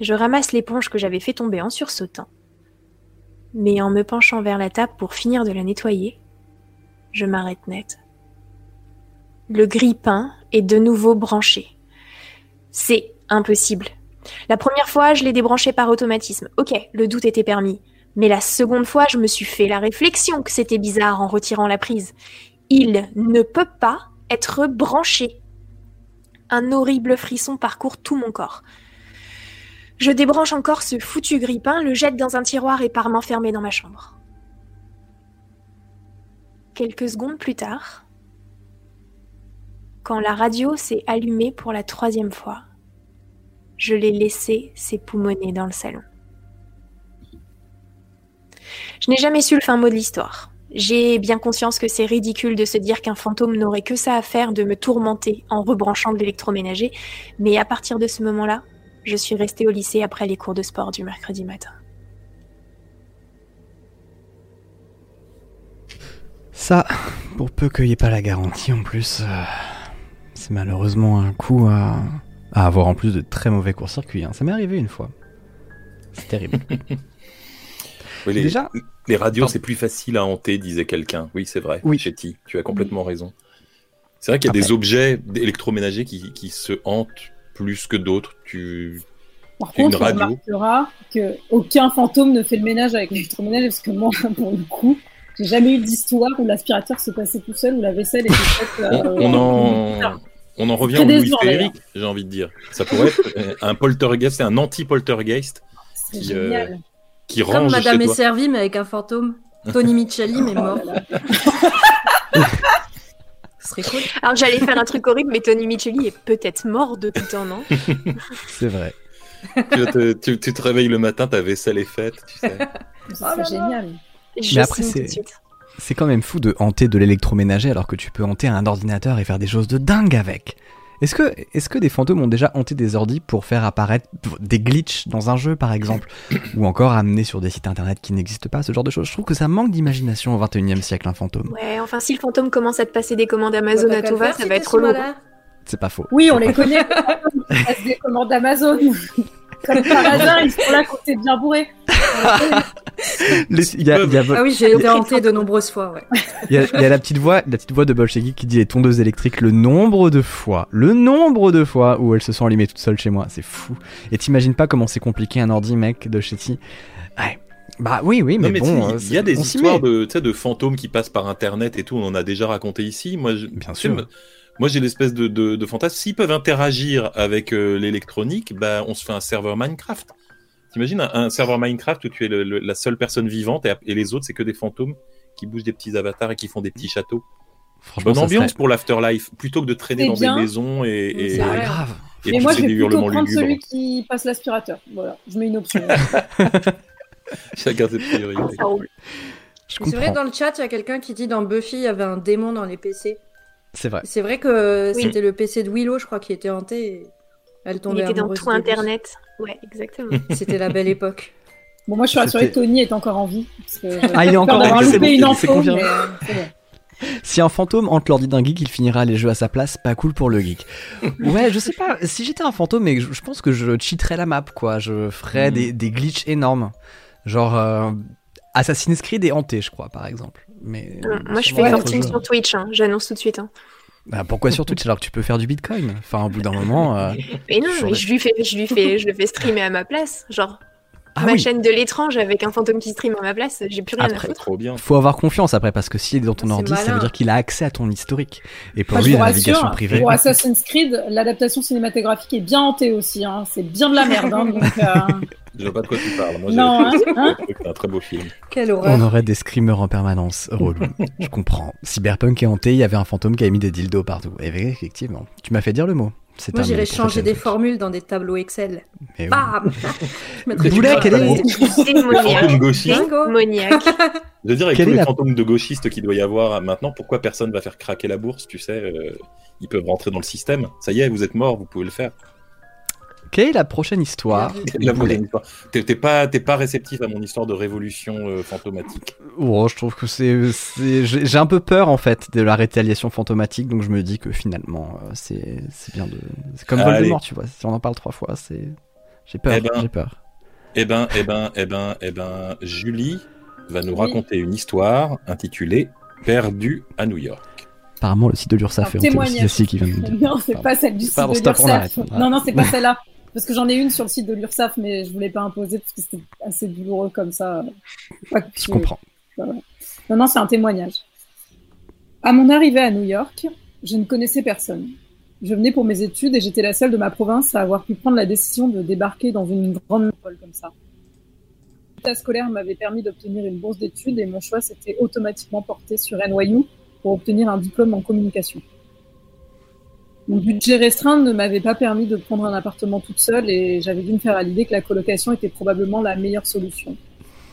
Je ramasse l'éponge que j'avais fait tomber en sursautant. Mais en me penchant vers la table pour finir de la nettoyer, je m'arrête net. Le grille-pain est de nouveau branché. C'est impossible. La première fois, je l'ai débranché par automatisme. Ok, le doute était permis. Mais la seconde fois, je me suis fait la réflexion que c'était bizarre en retirant la prise. Il ne peut pas être branché. Un horrible frisson parcourt tout mon corps. Je débranche encore ce foutu grippin, le jette dans un tiroir et pars m'enfermer dans ma chambre. Quelques secondes plus tard, quand la radio s'est allumée pour la troisième fois, je l'ai laissé s'époumoner dans le salon. Je n'ai jamais su le fin mot de l'histoire. J'ai bien conscience que c'est ridicule de se dire qu'un fantôme n'aurait que ça à faire de me tourmenter en rebranchant de l'électroménager, mais à partir de ce moment-là, je suis restée au lycée après les cours de sport du mercredi matin. Ça, pour peu qu'il n'y ait pas la garantie en plus, euh, c'est malheureusement un coup à, à avoir en plus de très mauvais court-circuit. hein. Ça m'est arrivé une fois. C'est terrible. Oui, les, Déjà- les radios, c'est plus facile à hanter, disait quelqu'un. Oui, c'est vrai. Oui. Chetty, tu as complètement raison. C'est vrai qu'il y a des objets électroménagers qui, qui se hantent plus que d'autres. Tu... Par Une contre, on radio. remarquera que aucun fantôme ne fait le ménage avec l'électroménager parce que moi, pour le coup, j'ai jamais eu d'histoire où l'aspirateur se passait tout seul ou la vaisselle était faite. On, euh, on en, on en revient au Louis Frédéric, j'ai envie de dire. Ça pourrait être euh, un poltergeist, c'est un anti-poltergeist C'est qui, euh, génial. qui Comme range Madame chez est toi. servie, mais avec un fantôme. Tony Micheli, mais Oh mort. là. Ce serait cool. Alors j'allais faire un truc horrible, mais Tony Micheli est peut-être mort depuis temps, non c'est vrai. tu, te, tu- tu te réveilles le matin, ta vaisselle est faite, tu sais. Ça serait génial. Je Mais après, c'est- de suite. C'est quand même fou de hanter de l'électroménager alors que tu peux hanter un ordinateur et faire des choses de dingue avec. Est-ce que, est que des fantômes ont déjà hanté des ordis pour faire apparaître des glitches dans un jeu par exemple Ou encore amener sur des sites internet qui n'existent pas, ce genre de choses? Je trouve que ça manque d'imagination au 21 e siècle un fantôme. Ouais, enfin si le fantôme commence à te passer des commandes Amazon à tout va, ça va être relou. C'est pas faux. Oui, on les connaît. Des commandes Amazon. Comme par hasard, ils sont là quand t'es bien bourré. Les- Il y a, y a- Ah oui, j'ai été hantée de nombreuses fois, ouais. il y a- il y a la petite voix, la petite voix de Bolshevik qui dit les tondeuses électriques le nombre de fois, le nombre de fois où elles se sont allumées toutes seules chez moi, c'est fou. Et t'imagines pas comment c'est compliqué un ordi mec de Shetty. Ouais. Bah oui, oui, mais, Non, mais bon. euh, il y a des on s'y histoires de, de fantômes qui passent par internet et tout, on en a déjà raconté ici. Moi, je, Bien sûr. me- moi j'ai l'espèce de, de, de fantasme. S'ils peuvent interagir avec euh, l'électronique, bah, on se fait un serveur Minecraft. T'imagines un, un serveur Minecraft où tu es le- le- la seule personne vivante et, et les autres, c'est que des fantômes qui bougent des petits avatars et qui font des petits châteaux. Franchement, Bonne ambiance serait- pour l'afterlife, plutôt que de traîner dans bien. des maisons et, et, C'est vrai. grave. et Mais moi, je vais des plutôt prendre lugubres. celui qui passe l'aspirateur. Voilà, je mets une option. Chacun ses priorités. C'est vrai, dans le chat, il y a quelqu'un qui dit dans Buffy, il y avait un démon dans les PC. C'est vrai. C'est vrai que Oui. c'était le PC de Willow, je crois, qui était hanté. Et elle Il tombait était dans tout internet. Ouais, exactement. C'était la belle époque. Bon, moi, je suis rassurée que Tony est encore en vie. Parce que Ah, il est encore en vie, c'est loupé une info, confirmé. mais, euh. Si un fantôme hante l'ordi d'un geek, il finira les jeux à sa place, pas cool pour le geek. Ouais, je sais pas, si j'étais un fantôme, mais je, je pense que je cheaterais la map, quoi. Je ferais Mhm. des, des glitches énormes. Genre euh, Assassin's Creed et Hanté, je crois, par exemple. Mais Euh, Moi, je fais fortune sur Twitch, hein, j'annonce tout de suite. hein. Bah, pourquoi sur Twitch alors que tu peux faire du bitcoin? Enfin, au bout d'un moment. euh, Mais non, mais je lui fais, je lui fais, je le fais streamer à ma place. Genre, Ah ma oui. chaîne de l'étrange avec un fantôme qui stream à ma place, j'ai plus rien à Après, foutre. Trop bien. Faut avoir confiance après parce que s'il est dans ton ordi, ça veut dire qu'il a accès à ton historique. Et pour Moi, lui, la navigation rassure, privée. pour Assassin's Creed, l'adaptation cinématographique est bien hantée aussi. Hein. C'est bien de la merde. Hein, donc, euh, Je vois pas de quoi tu parles. Moi, Non, hein, j'ai hein. c'est un très beau film. Quelle On horreur. aurait des screamers en permanence. Relou. Je comprends. Cyberpunk est hanté, il y avait un fantôme qui a mis des dildos partout. Et effectivement, tu m'as fait dire le mot. C'est Moi, j'irais changer des Truc. formules dans des tableaux Excel. Mais oui. Bam Je grain. quel est-. Je veux dire, avec Quelle tous est les la- fantômes de gauchistes qu'il doit y avoir maintenant, pourquoi personne va faire craquer la bourse Tu sais, euh, ils peuvent rentrer dans le système. Ça y est, vous êtes mort, vous pouvez le faire. Quelle est la prochaine histoire La prochaine histoire. T'es pas, t'es pas réceptif à mon histoire de révolution euh, fantomatique. Oh, je trouve que c'est, j'ai un peu peur en fait de la rétaliation fantomatique, donc je me dis que finalement euh, c'est, c'est bien de, c'est comme Allez. Voldemort, tu vois. Si on en parle trois fois, c'est, j'ai peur, Eh ben. j'ai peur. Eh ben, eh ben, eh ben, eh ben, Julie va nous Oui. raconter une histoire intitulée Perdu à New York. Apparemment, le site de l'URSSAF est aussi, témoignage. c'est Cécile qui vient de me dire. Non, c'est pas celle du site Pardon, de l'URSSAF. Non, non, c'est pas celle-là. Parce que j'en ai une sur le site de l'URSSAF, mais je voulais pas imposer parce que c'était assez douloureux comme ça. Je tu- comprends. Non, non, c'est un témoignage. À mon arrivée à New York, je ne connaissais personne. Je venais pour mes études et j'étais la seule de ma province à avoir pu prendre la décision de débarquer dans une grande métropole comme ça. L'état scolaire m'avait permis d'obtenir une bourse d'études et mon choix s'était automatiquement porté sur NYU pour obtenir un diplôme en communication. Mon budget restreint ne m'avait pas permis de prendre un appartement toute seule et j'avais dû me faire à l'idée que la colocation était probablement la meilleure solution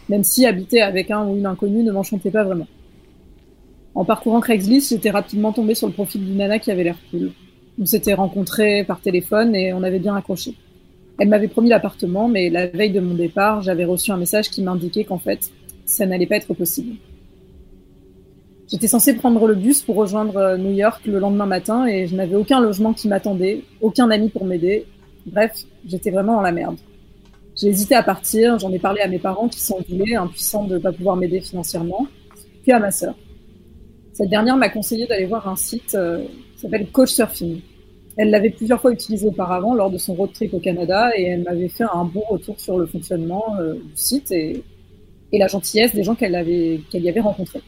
même si habiter avec un ou une inconnue ne m'enchantait pas vraiment. En parcourant Craigslist, j'étais rapidement tombée sur le profil d'une nana qui avait l'air cool. On s'était rencontrés par téléphone et on avait bien accroché. Elle m'avait promis l'appartement, mais la veille de mon départ, j'avais reçu un message qui m'indiquait qu'en fait, ça n'allait pas être possible. J'étais censée prendre le bus pour rejoindre euh, New York le lendemain matin et je n'avais aucun logement qui m'attendait, aucun ami pour m'aider. Bref, j'étais vraiment dans la merde. J'ai hésité à partir, j'en ai parlé à mes parents qui sont voulés, impuissants de ne pas pouvoir m'aider financièrement, puis à ma sœur. Cette dernière m'a conseillé d'aller voir un site euh, qui s'appelle Couchsurfing. Elle l'avait plusieurs fois utilisé auparavant lors de son road trip au Canada et elle m'avait fait un bon retour sur le fonctionnement euh, du site et, la gentillesse des gens qu'elle y avait rencontrés.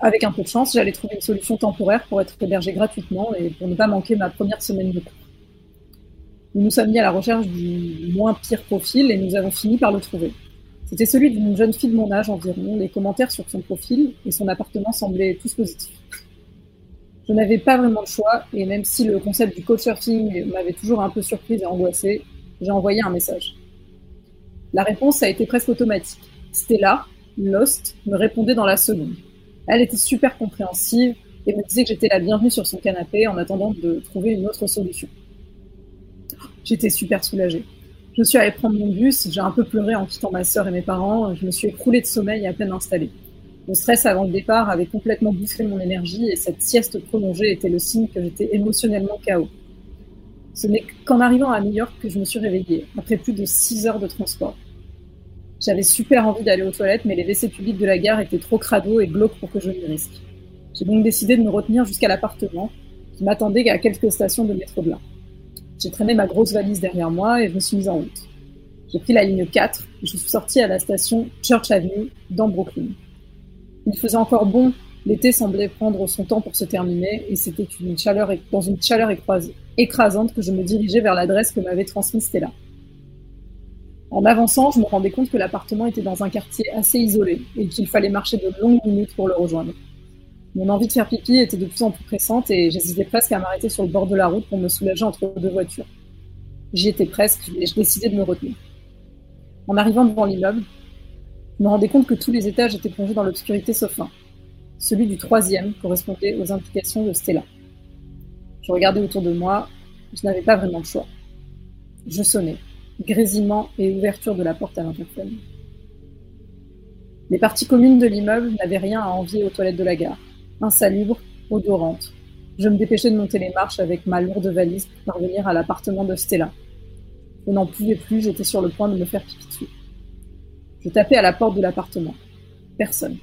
Avec un peu de chance, j'allais trouver une solution temporaire pour être hébergée gratuitement et pour ne pas manquer ma première semaine de cours. Nous nous sommes mis à la recherche du moins pire profil et nous avons fini par le trouver. C'était celui d'une jeune fille de mon âge environ. Les commentaires sur son profil et son appartement semblaient tous positifs. Je n'avais pas vraiment de choix et même si le concept du couchsurfing m'avait toujours un peu surprise et angoissée, j'ai envoyé un message. La réponse a été presque automatique. Stella, Lost, me répondait dans la seconde. Elle était super compréhensive et me disait que j'étais la bienvenue sur son canapé en attendant de trouver une autre solution. J'étais super soulagée. Je suis allée prendre mon bus, j'ai un peu pleuré en quittant ma sœur et mes parents, je me suis écroulée de sommeil à peine installée. Le stress avant le départ avait complètement bouffé mon énergie et cette sieste prolongée était le signe que j'étais émotionnellement KO. Ce n'est qu'en arrivant à New York que je me suis réveillée, après plus de 6 heures de transport. J'avais super envie d'aller aux toilettes, mais les WC publics de la gare étaient trop crado et glauques pour que je m'y risque. J'ai donc décidé de me retenir jusqu'à l'appartement, qui m'attendait à quelques stations de métro de là. J'ai traîné ma grosse valise derrière moi et je me suis mise en route. J'ai pris la ligne 4 et je suis sortie à la station Church Avenue dans Brooklyn. Il faisait encore bon, l'été semblait prendre son temps pour se terminer et c'était dans une chaleur écrasante que je me dirigeais vers l'adresse que m'avait transmise Stella. En avançant, je me rendais compte que l'appartement était dans un quartier assez isolé et qu'il fallait marcher de longues minutes pour le rejoindre. Mon envie de faire pipi était de plus en plus pressante et j'hésitais presque à m'arrêter sur le bord de la route pour me soulager entre deux voitures. J'y étais presque et je décidais de me retenir. En arrivant devant l'immeuble, je me rendais compte que tous les étages étaient plongés dans l'obscurité sauf un. Celui du troisième correspondait aux implications de Stella. Je regardais autour de moi, je n'avais pas vraiment le choix. Je sonnais. Grésillement et ouverture de la porte à l'interphone. Les parties communes de l'immeuble n'avaient rien à envier aux toilettes de la gare. Insalubres, odorantes. Je me dépêchais de monter les marches avec ma lourde valise pour parvenir à l'appartement de Stella. Je n'en pouvais plus, j'étais sur le point de me faire pipi. Je tapais à la porte de l'appartement. Personne.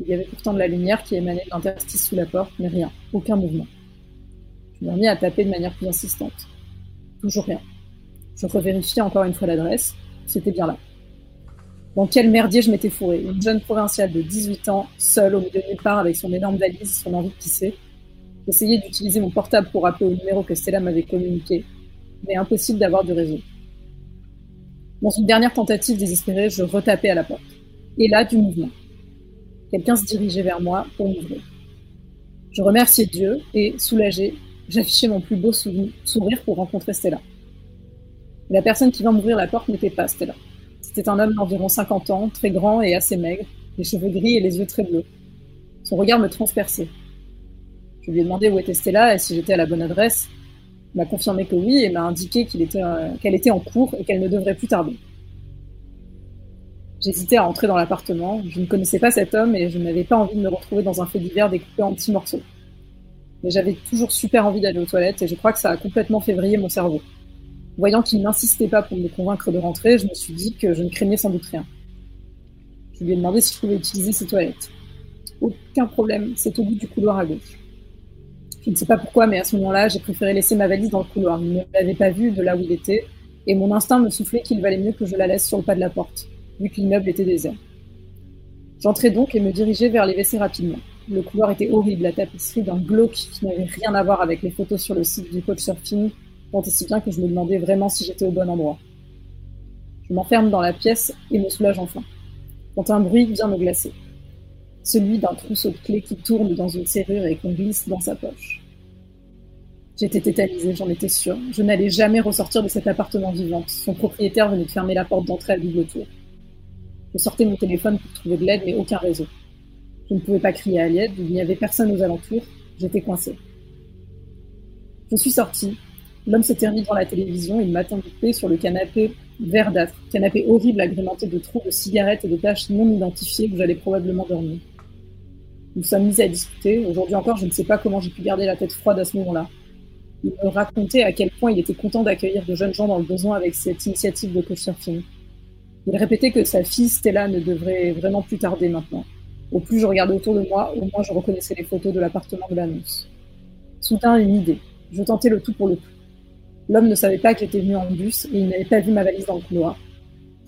Il y avait pourtant de la lumière qui émanait de l'interstice sous la porte, mais rien, aucun mouvement. Je me remis à taper de manière plus insistante. Toujours rien. Je revérifiais encore une fois l'adresse. C'était bien là. Dans quel merdier je m'étais fourré Une jeune provinciale de 18 ans, seule au milieu de nulle part avec son énorme valise et son envie de pisser. J'essayais d'utiliser mon portable pour appeler au numéro que Stella m'avait communiqué, mais impossible d'avoir du réseau. Dans une dernière tentative désespérée, je retapais à la porte. Et là, du mouvement. Quelqu'un se dirigeait vers moi pour m'ouvrir. Je remerciais Dieu et, soulagé, j'affichais mon plus beau sourire pour rencontrer Stella. La personne qui vint m'ouvrir la porte n'était pas Stella. C'était un homme d'environ 50 ans, très grand et assez maigre, les cheveux gris et les yeux très bleus. Son regard me transperçait. Je lui ai demandé où était Stella et si j'étais à la bonne adresse. Il m'a confirmé que oui et m'a indiqué qu'elle était, euh, en cours et qu'elle ne devrait plus tarder. J'hésitais à entrer dans l'appartement. Je ne connaissais pas cet homme et je n'avais pas envie de me retrouver dans un fait divers découpé en petits morceaux. Mais j'avais toujours super envie d'aller aux toilettes et je crois que ça a complètement fait vriller mon cerveau. Voyant qu'il n'insistait pas pour me convaincre de rentrer, je me suis dit que je ne craignais sans doute rien. Je lui ai demandé si je pouvais utiliser ses toilettes. Aucun problème, c'est au bout du couloir à gauche. Je ne sais pas pourquoi, mais à ce moment-là, j'ai préféré laisser ma valise dans le couloir. Il ne l'avait pas vue de là où il était, et mon instinct me soufflait qu'il valait mieux que je la laisse sur le pas de la porte, vu que l'immeuble était désert. J'entrai donc et me dirigeais vers les WC rapidement. Le couloir était horrible, la tapisserie d'un glauque qui n'avait rien à voir avec les photos sur le site du coach surfing tant si bien que je me demandais vraiment si j'étais au bon endroit. Je m'enferme dans la pièce et me soulage enfin, quand un bruit vient me glacer. Celui d'un trousseau de clés qui tourne dans une serrure et qu'on glisse dans sa poche. J'étais tétanisée, j'en étais sûre. Je n'allais jamais ressortir de cet appartement vivant. Son propriétaire venait de fermer la porte d'entrée à double tour. Je sortais mon téléphone pour trouver de l'aide, mais aucun réseau. Je ne pouvais pas crier à l'aide, il n'y avait personne aux alentours, j'étais coincée. Je suis sortie, L'homme s'était remis devant la télévision, il m'attendait sur le canapé verdâtre, canapé horrible agrémenté de trous de cigarettes et de taches non identifiées où j'allais probablement dormir. Nous sommes mis à discuter. Aujourd'hui encore, je ne sais pas comment j'ai pu garder la tête froide à ce moment-là. Il me racontait à quel point il était content d'accueillir de jeunes gens dans le besoin avec cette initiative de couchsurfing. Il répétait que sa fille Stella ne devrait vraiment plus tarder maintenant. Au plus je regardais autour de moi, au moins je reconnaissais les photos de l'appartement de l'annonce. Soudain, une idée. Je tentais le tout pour le tout. L'homme ne savait pas que j'étais venu en bus et il n'avait pas vu ma valise dans le couloir.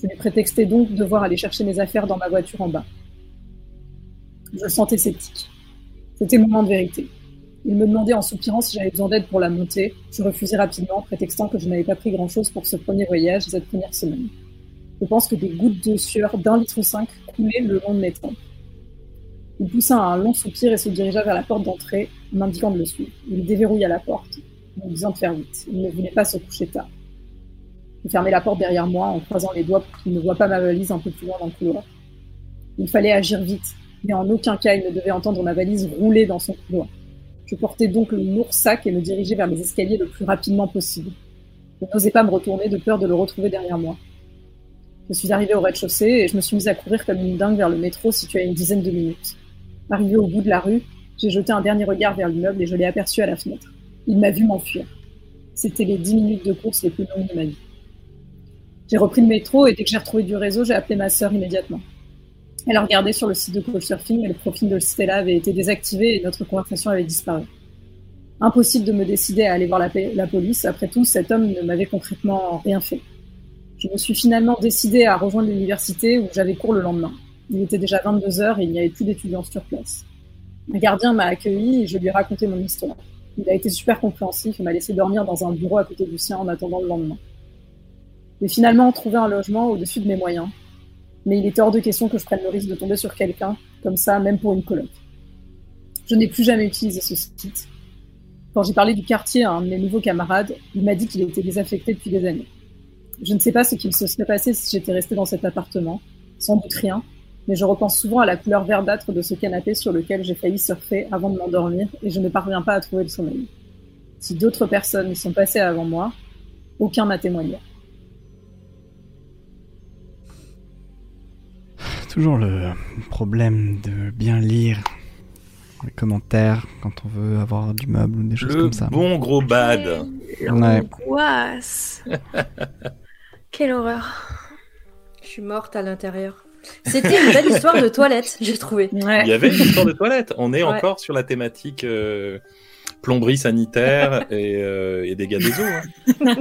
Je lui prétextais donc de devoir aller chercher mes affaires dans ma voiture en bas. Je le sentais sceptique. C'était le moment de vérité. Il me demandait en soupirant si j'avais besoin d'aide pour la montée. Je refusais rapidement, prétextant que je n'avais pas pris grand-chose pour ce premier voyage et cette première semaine. Je pense que des gouttes de sueur d'un litre cinq coulaient le long de mes tempes. Il poussa un long soupir et se dirigea vers la porte d'entrée, m'indiquant de le suivre. Il déverrouilla la porte me disant de faire vite. Il ne voulait pas se coucher tard. Il fermait la porte derrière moi en croisant les doigts pour qu'il ne voie pas ma valise un peu plus loin dans le couloir. Il fallait agir vite, mais en aucun cas il ne devait entendre ma valise rouler dans son couloir. Je portais donc le lourd sac et me dirigeais vers les escaliers le plus rapidement possible. Je n'osais pas me retourner de peur de le retrouver derrière moi. Je suis arrivé au rez-de-chaussée et je me suis mise à courir comme une dingue vers le métro situé à une dizaine de minutes. Arrivé au bout de la rue, j'ai jeté un dernier regard vers l'immeuble et je l'ai aperçu à la fenêtre. Il m'a vu m'enfuir. C'était les dix minutes de course les plus longues de ma vie. J'ai repris le métro et dès que j'ai retrouvé du réseau, j'ai appelé ma sœur immédiatement. Elle a regardé sur le site de Couchsurfing, mais le profil de Stella avait été désactivé et notre conversation avait disparu. Impossible de me décider à aller voir la, la police. Après tout, cet homme ne m'avait concrètement rien fait. Je me suis finalement décidée à rejoindre l'université où j'avais cours le lendemain. Il était déjà 22 heures et il n'y avait plus d'étudiants sur place. Un gardien m'a accueilli et je lui ai raconté mon histoire. Il a été super compréhensif et m'a laissé dormir dans un bureau à côté du sien en attendant le lendemain. J'ai finalement trouvé un logement au-dessus de mes moyens, mais il était hors de question que je prenne le risque de tomber sur quelqu'un, comme ça, même pour une coloc. Je n'ai plus jamais utilisé ce site. Quand j'ai parlé du quartier à un de mes nouveaux camarades, il m'a dit qu'il était désaffecté depuis des années. Je ne sais pas ce qu'il se serait passé si j'étais resté dans cet appartement, sans doute rien, mais je repense souvent à la couleur verdâtre de ce canapé sur lequel j'ai failli surfer avant de m'endormir et je ne parviens pas à trouver le sommeil. Si d'autres personnes y sont passées avant moi, aucun n'a témoigné. Toujours le problème de bien lire les commentaires quand on veut avoir du meuble ou des choses comme ça. Bon gros bad. Quelle. Quelle horreur. Je suis morte à l'intérieur. C'était une belle histoire de toilette, j'ai trouvé. Il y avait une histoire de toilette. On est Ouais. encore sur la thématique euh, plomberie sanitaire et, euh, et dégâts des eaux. hein.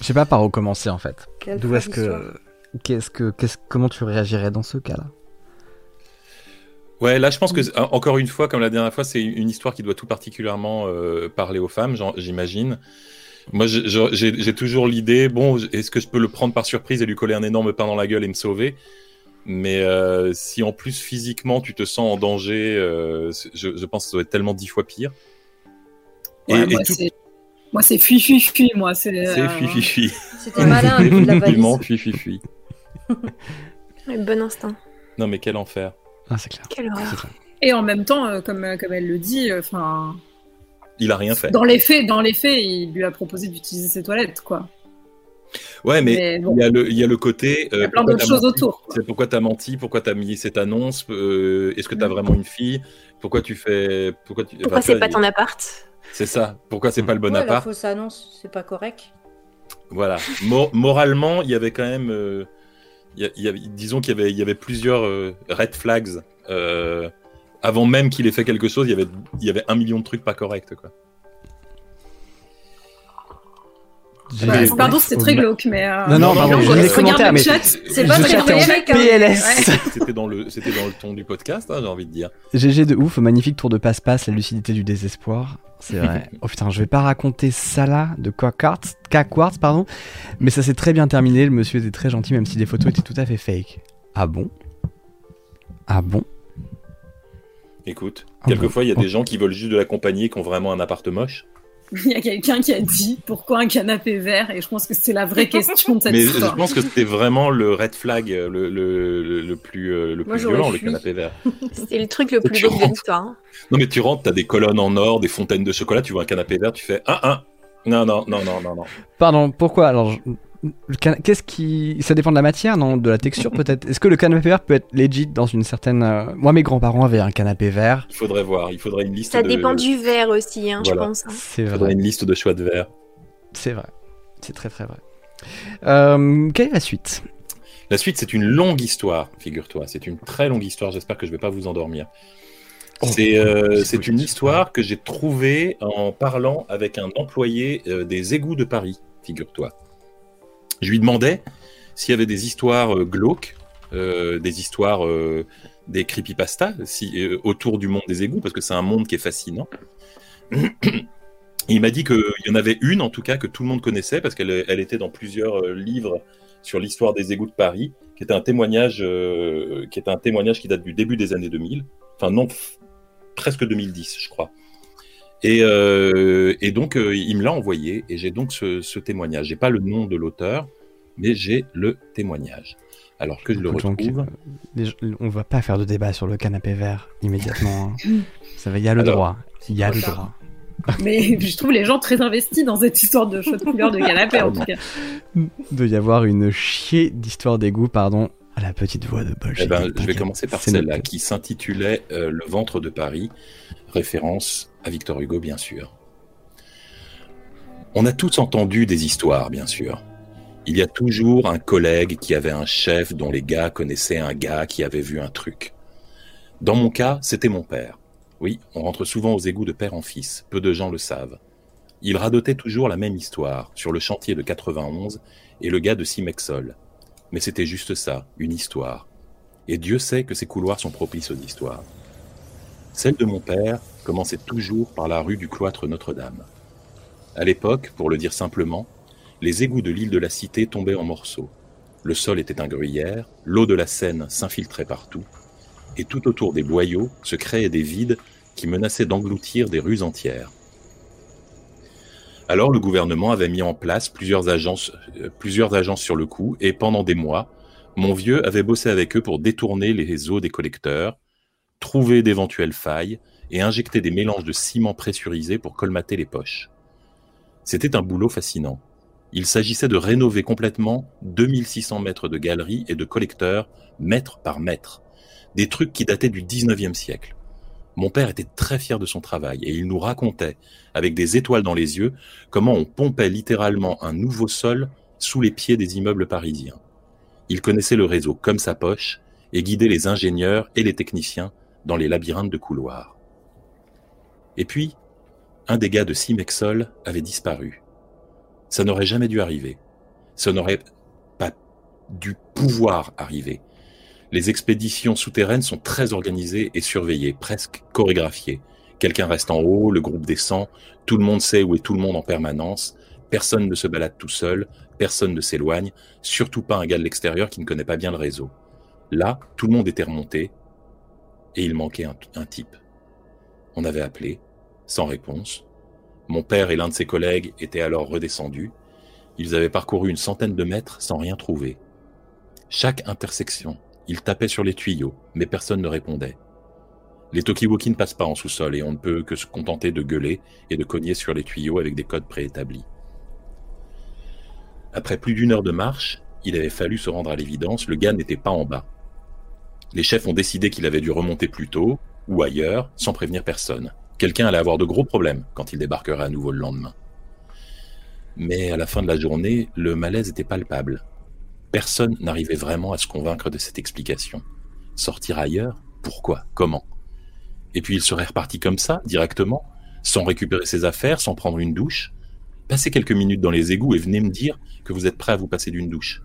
Je sais pas par où commencer en fait. D'où est-ce que, qu'est-ce que, qu'est-ce, comment tu réagirais dans ce cas-là? Ouais, là, je pense que, en- encore une fois, comme la dernière fois, c'est une histoire qui doit tout particulièrement euh, parler aux femmes, j'imagine. Moi, j'ai toujours l'idée, bon, est-ce que je peux le prendre par surprise et lui coller un énorme pain dans la gueule et me sauver? Mais euh, si en plus physiquement tu te sens en danger, euh, je, je pense que ça doit être tellement dix fois pire. Et, Ouais, et moi, tout- c'est- Moi, c'est fui, fui, fui, moi. C'est c'est euh, fui, fui, fui. C'était malin avec de la valise. Fui, fui, fui. Bon instinct. Non, mais quel enfer. Ah, c'est clair. Quelle horreur. Et en même temps, euh, comme, comme elle le dit, euh, enfin, Il a rien fait. dans les faits, dans les faits, il lui a proposé d'utiliser ses toilettes, quoi. Ouais, mais, Mais bon. il, y a le, il y a le côté. Il y a plein pourquoi d'autres choses menti autour. C'est pourquoi t'as menti, pourquoi t'as mis cette annonce, euh, est-ce que Mm. t'as vraiment une fille, pourquoi tu fais, pourquoi tu. Pourquoi enfin, c'est pas ton appart C'est ça. Pourquoi c'est pas le bon Ouais, la appart fausse annonce, c'est pas correct. Voilà. Mo- moralement, il y avait quand même, euh, il y a- il y avait- disons qu'il y avait, il y avait plusieurs euh, red flags. Avant même qu'il ait fait quelque chose, il y avait, il y avait un million de trucs pas corrects, quoi. Bah, pardon, c'était très glauque, mais. euh, Non, non, pardon, non, les commentaires, le mais. C'est je pas très polémique, hein. PLS. C'était dans le, dans le ton du podcast, hein, j'ai envie de dire. GG de ouf, magnifique tour de passe-passe, la lucidité du désespoir. C'est vrai. oh putain, je vais pas raconter ça là, de Quartz, Quartz, pardon. Mais ça s'est très bien terminé, le monsieur était très gentil, même si les photos étaient tout à fait fake. Ah bon? Ah bon? Écoute, Ah quelquefois, il y a des gens qui veulent juste de la compagnie, qui ont vraiment un appart moche. Il y a quelqu'un qui a dit pourquoi un canapé vert, et je pense que c'est la vraie question de cette Mais histoire. je pense que c'était vraiment le red flag euh, le, le, le, le plus, euh, le Moi, plus j'aurais violent, le canapé vert. C'était le truc le plus beau de l'histoire. hein. Non, mais tu rentres, t'as des colonnes en or, des fontaines de chocolat, tu vois un canapé vert, tu fais un, un. Non, non, non, non, non, non. Pardon, pourquoi? Alors, je- qu'est-ce qui. Ça dépend de la matière, non De la texture peut-être? Est-ce que le canapé vert peut être legit dans une certaine. euh, Moi, mes grands-parents avaient un canapé vert. Il faudrait voir, il faudrait une liste Ça de. dépend du verre aussi, hein, je pense. hein. C'est Il vrai. faudrait une liste de choix de verre. C'est vrai. C'est très très vrai. Euh, quelle est la suite? La suite, c'est une longue histoire, figure-toi. C'est une très longue histoire. J'espère que je vais pas vous endormir. Oh, c'est euh, une histoire que j'ai trouvée en parlant avec un employé euh, des égouts de Paris, figure-toi. Je lui demandais s'il y avait des histoires euh, glauques, euh, des histoires, euh, des creepypastas si, autour du monde des égouts, parce que c'est un monde qui est fascinant. Il m'a dit qu'il y en avait une, en tout cas, que tout le monde connaissait, parce qu'elle elle était dans plusieurs livres sur l'histoire des égouts de Paris, qui un témoignage, qui est un témoignage qui date du début des années 2000, enfin non, presque 2010, je crois. Et, euh, et donc euh, il me l'a envoyé, et j'ai donc ce, ce témoignage. J'ai pas le nom de l'auteur, mais j'ai le témoignage. Alors que je le Donc, retrouve. euh, gens- on va pas faire de débat sur le canapé vert immédiatement. hein. Ça va, il y a le Alors, droit. Il y a le ça. droit. Mais je trouve les gens très investis dans cette histoire de choix de couleur de canapé, en tout cas. Il doit y avoir une chier d'histoire d'égout, pardon, à la petite voix de Paul. Eh ben, je vais commencer par celle-là qui s'intitulait euh, Le ventre de Paris, référence à Victor Hugo, bien sûr. On a tous entendu des histoires, bien sûr. Il y a toujours un collègue qui avait un chef dont les gars connaissaient un gars qui avait vu un truc. Dans mon cas, c'était mon père. Oui, on rentre souvent aux égouts de père en fils, peu de gens le savent. Il radotait toujours la même histoire, sur le chantier de 91 et le gars de Simexol. Mais c'était juste ça, une histoire. Et Dieu sait que ces couloirs sont propices aux histoires. Celle de mon père commençait toujours par la rue du cloître Notre-Dame. À l'époque, pour le dire simplement, les égouts de l'île de la Cité tombaient en morceaux. Le sol était un gruyère, l'eau de la Seine s'infiltrait partout, et tout autour des boyaux se créaient des vides qui menaçaient d'engloutir des rues entières. Alors le gouvernement avait mis en place plusieurs agences, euh, plusieurs agences sur le coup, et pendant des mois, mon vieux avait bossé avec eux pour détourner les eaux des collecteurs, trouver d'éventuelles failles et injecter des mélanges de ciment pressurisé pour colmater les poches. C'était un boulot fascinant. Il s'agissait de rénover complètement 2600 mètres de galeries et de collecteurs, mètre par mètre. Des trucs qui dataient du 19e siècle. Mon père était très fier de son travail et il nous racontait, avec des étoiles dans les yeux, comment on pompait littéralement un nouveau sol sous les pieds des immeubles parisiens. Il connaissait le réseau comme sa poche et guidait les ingénieurs et les techniciens dans les labyrinthes de couloirs. Et puis, un des gars de Simexol avait disparu. Ça n'aurait jamais dû arriver. Ça n'aurait pas dû pouvoir arriver. Les expéditions souterraines sont très organisées et surveillées, presque chorégraphiées. Quelqu'un reste en haut, le groupe descend, tout le monde sait où est tout le monde en permanence, personne ne se balade tout seul, personne ne s'éloigne, surtout pas un gars de l'extérieur qui ne connaît pas bien le réseau. Là, tout le monde était remonté et il manquait un, type. On avait appelé, sans réponse. Mon père et l'un de ses collègues étaient alors redescendus. Ils avaient parcouru une centaine de mètres sans rien trouver. Chaque intersection, ils tapaient sur les tuyaux, mais personne ne répondait. Les Tokiwoki ne passent pas en sous-sol et on ne peut que se contenter de gueuler et de cogner sur les tuyaux avec des codes préétablis. Après plus d'une heure de marche, il avait fallu se rendre à l'évidence, le gars n'était pas en bas. Les chefs ont décidé qu'il avait dû remonter plus tôt, ou ailleurs, sans prévenir personne. Quelqu'un allait avoir de gros problèmes quand il débarquerait à nouveau le lendemain. Mais à la fin de la journée, le malaise était palpable. Personne n'arrivait vraiment à se convaincre de cette explication. Sortir ailleurs Pourquoi? Comment? Et puis il serait reparti comme ça, directement, sans récupérer ses affaires, sans prendre une douche Passez quelques minutes dans les égouts et venez me dire que vous êtes prêt à vous passer d'une douche.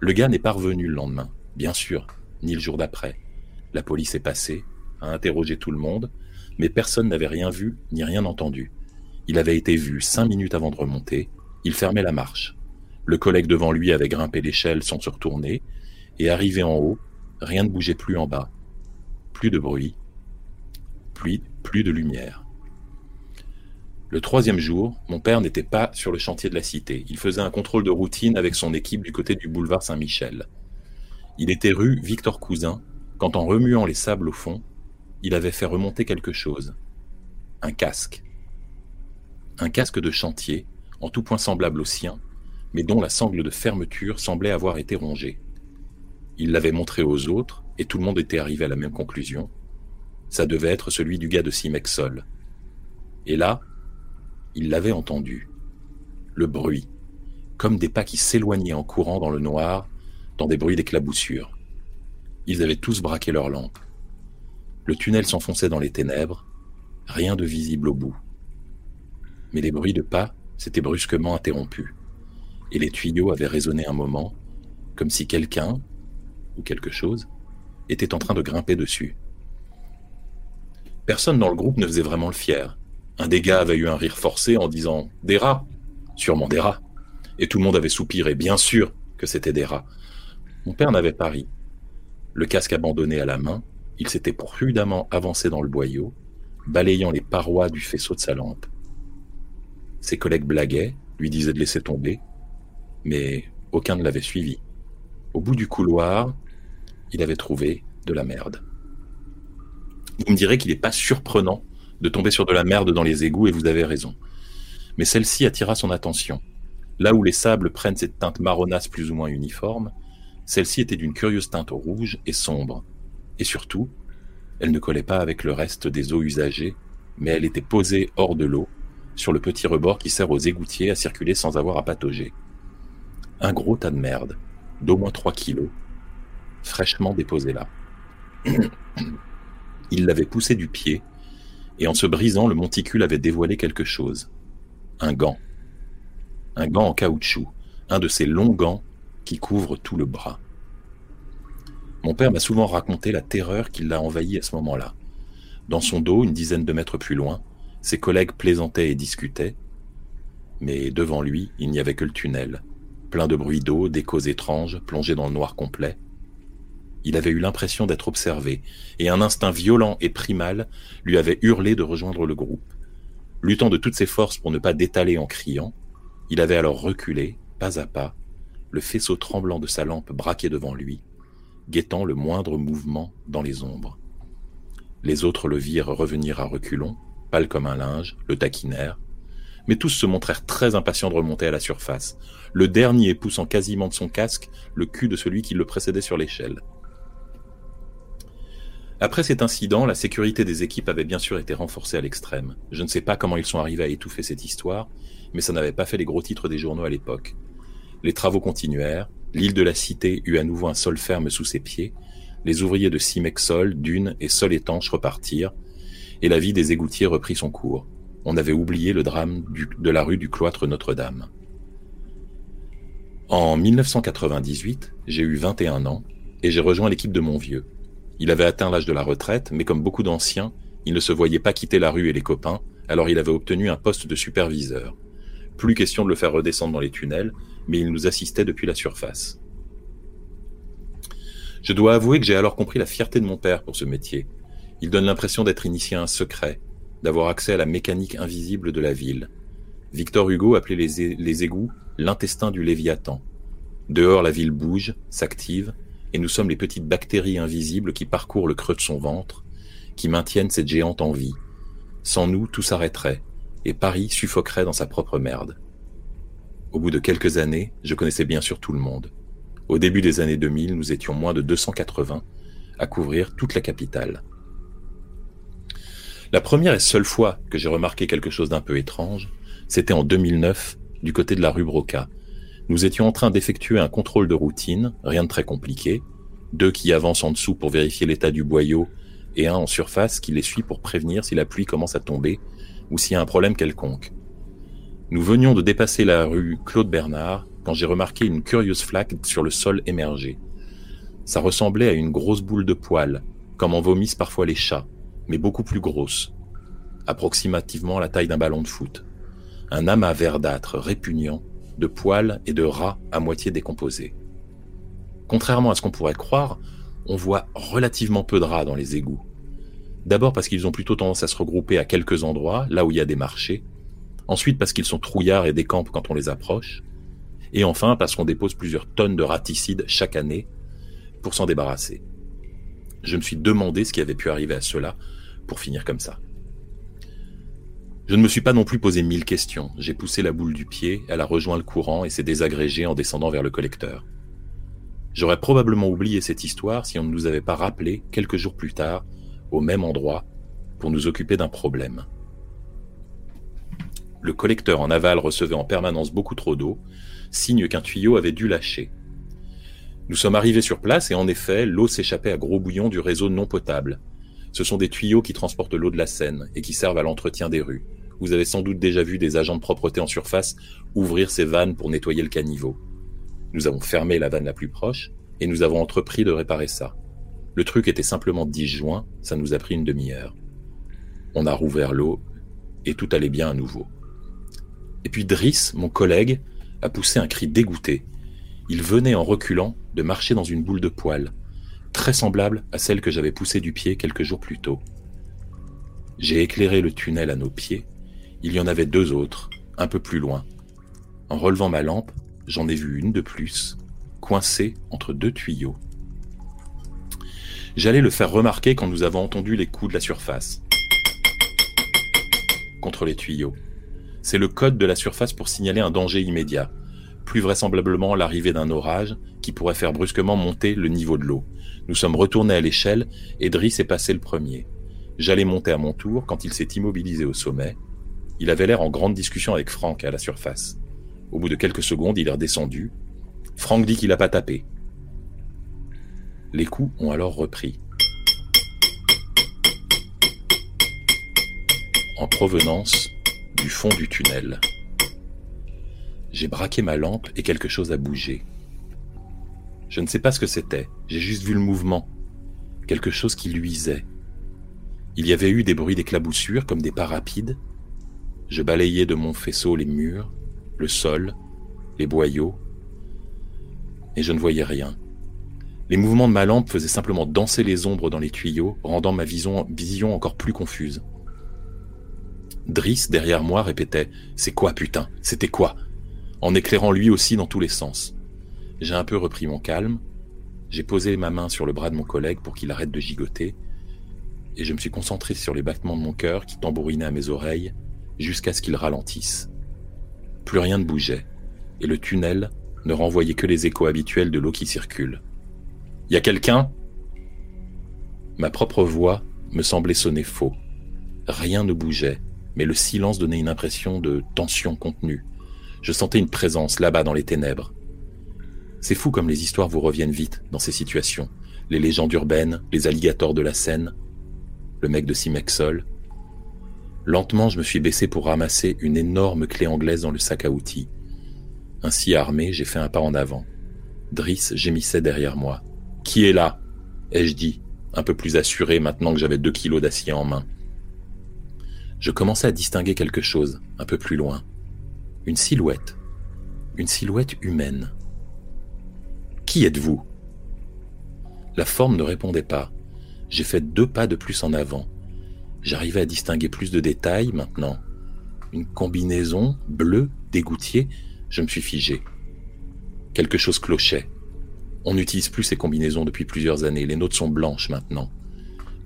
Le gars n'est pas revenu le lendemain, bien sûr, ni le jour d'après. La police est passée, a interrogé tout le monde, mais personne n'avait rien vu ni rien entendu. Il avait été vu cinq minutes avant de remonter, il fermait la marche. Le collègue devant lui avait grimpé l'échelle sans se retourner, et arrivé en haut, rien ne bougeait plus en bas. Plus de bruit, plus, plus de lumière. Le troisième jour, mon père n'était pas sur le chantier de la cité. Il faisait un contrôle de routine avec son équipe du côté du boulevard Saint-Michel. Il était rue Victor Cousin, quand en remuant les sables au fond, il avait fait remonter quelque chose. Un casque. Un casque de chantier, en tout point semblable au sien, mais dont la sangle de fermeture semblait avoir été rongée. Il l'avait montré aux autres, et tout le monde était arrivé à la même conclusion. Ça devait être celui du gars de Simexol. Et là, il l'avait entendu. Le bruit, comme des pas qui s'éloignaient en courant dans le noir, dans des bruits d'éclaboussures. Ils avaient tous braqué leurs lampes. Le tunnel s'enfonçait dans les ténèbres, rien de visible au bout. Mais les bruits de pas s'étaient brusquement interrompus, et les tuyaux avaient résonné un moment, comme si quelqu'un, ou quelque chose, était en train de grimper dessus. Personne dans le groupe ne faisait vraiment le fier. Un des gars avait eu un rire forcé en disant Des rats Sûrement des rats. Et tout le monde avait soupiré, bien sûr que c'était des rats. Mon père n'avait pas ri. Le casque abandonné à la main, il s'était prudemment avancé dans le boyau, balayant les parois du faisceau de sa lampe. Ses collègues blaguaient, lui disaient de laisser tomber, mais aucun ne l'avait suivi. Au bout du couloir, il avait trouvé de la merde. Vous me direz qu'il n'est pas surprenant de tomber sur de la merde dans les égouts, et vous avez raison. Mais celle-ci attira son attention. Là où les sables prennent cette teinte marronasse plus ou moins uniforme, celle-ci était d'une curieuse teinte rouge et sombre, et surtout, elle ne collait pas avec le reste des eaux usagées, mais elle était posée hors de l'eau, sur le petit rebord qui sert aux égoutiers à circuler sans avoir à patauger. Un gros tas de merde, d'au moins 3 kilos, fraîchement déposé là. Il l'avait poussé du pied, et en se brisant, le monticule avait dévoilé quelque chose. Un gant. Un gant en caoutchouc, un de ces longs gants qui couvrent tout le bras. Mon père m'a souvent raconté la terreur qui l'a envahi à ce moment-là. Dans son dos, une dizaine de mètres plus loin, ses collègues plaisantaient et discutaient, mais devant lui, il n'y avait que le tunnel, plein de bruits d'eau, d'échos étranges, plongés dans le noir complet. Il avait eu l'impression d'être observé, et un instinct violent et primal lui avait hurlé de rejoindre le groupe. Luttant de toutes ses forces pour ne pas détaler en criant, il avait alors reculé, pas à pas, le faisceau tremblant de sa lampe braqué devant lui, guettant le moindre mouvement dans les ombres. Les autres le virent revenir à reculons, pâle comme un linge, le taquinèrent, mais tous se montrèrent très impatients de remonter à la surface, le dernier poussant quasiment de son casque le cul de celui qui le précédait sur l'échelle. Après cet incident, la sécurité des équipes avait bien sûr été renforcée à l'extrême. Je ne sais pas comment ils sont arrivés à étouffer cette histoire, mais ça n'avait pas fait les gros titres des journaux à l'époque. Les travaux continuèrent, l'île de la Cité eut à nouveau un sol ferme sous ses pieds, les ouvriers de Cimexol, Dune et Sol étanche repartirent, et la vie des égoutiers reprit son cours. On avait oublié le drame de la rue du cloître Notre-Dame. En 1998, j'ai eu 21 ans, et j'ai rejoint l'équipe de mon vieux. Il avait atteint l'âge de la retraite, mais comme beaucoup d'anciens, il ne se voyait pas quitter la rue et les copains, alors il avait obtenu un poste de superviseur. Plus question de le faire redescendre dans les tunnels, mais il nous assistait depuis la surface. Je dois avouer que j'ai alors compris la fierté de mon père pour ce métier. Il donne l'impression d'être initié à un secret, d'avoir accès à la mécanique invisible de la ville. Victor Hugo appelait les, les égouts l'intestin du Léviathan. Dehors, la ville bouge, s'active, et nous sommes les petites bactéries invisibles qui parcourent le creux de son ventre, qui maintiennent cette géante en vie. Sans nous, tout s'arrêterait, et Paris suffoquerait dans sa propre merde. Au bout de quelques années, je connaissais bien sûr tout le monde. Au début des années 2000, nous étions moins de 280 à couvrir toute la capitale. La première et seule fois que j'ai remarqué quelque chose d'un peu étrange, c'était en 2009, du côté de la rue Broca, nous étions en train d'effectuer un contrôle de routine, rien de très compliqué, deux qui avancent en dessous pour vérifier l'état du boyau et un en surface qui les suit pour prévenir si la pluie commence à tomber ou s'il y a un problème quelconque. Nous venions de dépasser la rue Claude Bernard quand j'ai remarqué une curieuse flaque sur le sol émerger. Ça ressemblait à une grosse boule de poils, comme en vomissent parfois les chats, mais beaucoup plus grosse, approximativement la taille d'un ballon de foot. Un amas verdâtre répugnant de poils et de rats à moitié décomposés. Contrairement à ce qu'on pourrait croire, on voit relativement peu de rats dans les égouts. D'abord parce qu'ils ont plutôt tendance à se regrouper à quelques endroits, là où il y a des marchés. Ensuite parce qu'ils sont trouillards et décampent quand on les approche. Et enfin parce qu'on dépose plusieurs tonnes de raticides chaque année pour s'en débarrasser. Je me suis demandé ce qui avait pu arriver à cela pour finir comme ça. Je ne me suis pas non plus posé mille questions. J'ai poussé la boule du pied, elle a rejoint le courant et s'est désagrégée en descendant vers le collecteur. J'aurais probablement oublié cette histoire si on ne nous avait pas rappelé, quelques jours plus tard, au même endroit, pour nous occuper d'un problème. Le collecteur en aval recevait en permanence beaucoup trop d'eau, signe qu'un tuyau avait dû lâcher. Nous sommes arrivés sur place et en effet, l'eau s'échappait à gros bouillons du réseau non potable. Ce sont des tuyaux qui transportent l'eau de la Seine et qui servent à l'entretien des rues. Vous avez sans doute déjà vu des agents de propreté en surface ouvrir ces vannes pour nettoyer le caniveau. Nous avons fermé la vanne la plus proche et nous avons entrepris de réparer ça. Le truc était simplement disjoint, ça nous a pris une demi-heure. On a rouvert l'eau et tout allait bien à nouveau. Et puis Driss, mon collègue, a poussé un cri dégoûté. Il venait en reculant de marcher dans une boule de poils, très semblable à celle que j'avais poussée du pied quelques jours plus tôt. J'ai éclairé le tunnel à nos pieds il y en avait deux autres, un peu plus loin. En relevant ma lampe, j'en ai vu une de plus, coincée entre deux tuyaux. J'allais le faire remarquer quand nous avons entendu les coups de la surface. Contre les tuyaux. C'est le code de la surface pour signaler un danger immédiat, plus vraisemblablement l'arrivée d'un orage qui pourrait faire brusquement monter le niveau de l'eau. Nous sommes retournés à l'échelle et Driss est passé le premier. J'allais monter à mon tour quand il s'est immobilisé au sommet, il avait l'air en grande discussion avec Franck à la surface. Au bout de quelques secondes, il est redescendu. Franck dit qu'il n'a pas tapé. Les coups ont alors repris. En provenance fond du tunnel. J'ai braqué ma lampe et quelque chose a bougé. Je ne sais pas ce que c'était, j'ai juste vu le mouvement. Quelque chose qui luisait. Il y avait eu des bruits d'éclaboussure comme des pas rapides, je balayais de mon faisceau les murs, le sol, les boyaux, et je ne voyais rien. Les mouvements de ma lampe faisaient simplement danser les ombres dans les tuyaux, rendant ma vision encore plus confuse. Driss, derrière moi, répétait C'est quoi, putain? C'était quoi? en éclairant lui aussi dans tous les sens. J'ai un peu repris mon calme, j'ai posé ma main sur le bras de mon collègue pour qu'il arrête de gigoter, et je me suis concentré sur les battements de mon cœur qui tambourinaient à mes oreilles jusqu'à ce qu'il ralentisse. Plus rien ne bougeait, et le tunnel ne renvoyait que les échos habituels de l'eau qui circule. Y a quelqu'un? Ma propre voix me semblait sonner faux. Rien ne bougeait, mais le silence donnait une impression de tension contenue. Je sentais une présence là-bas dans les ténèbres. C'est fou comme les histoires vous reviennent vite dans ces situations. Les légendes urbaines, les alligators de la Seine, le mec de Simexol. Lentement, je me suis baissé pour ramasser une énorme clé anglaise dans le sac à outils. Ainsi armé, j'ai fait un pas en avant. Driss gémissait derrière moi. Qui est là? ai-je dit, un peu plus assuré maintenant que j'avais deux kilos d'acier en main. Je commençais à distinguer quelque chose, un peu plus loin. Une silhouette. Une silhouette humaine. Qui êtes-vous? La forme ne répondait pas. J'ai fait deux pas de plus en avant. J'arrivais à distinguer plus de détails maintenant. Une combinaison bleue d'égoutier, je me suis figé. Quelque chose clochait. On n'utilise plus ces combinaisons depuis plusieurs années, les nôtres sont blanches maintenant.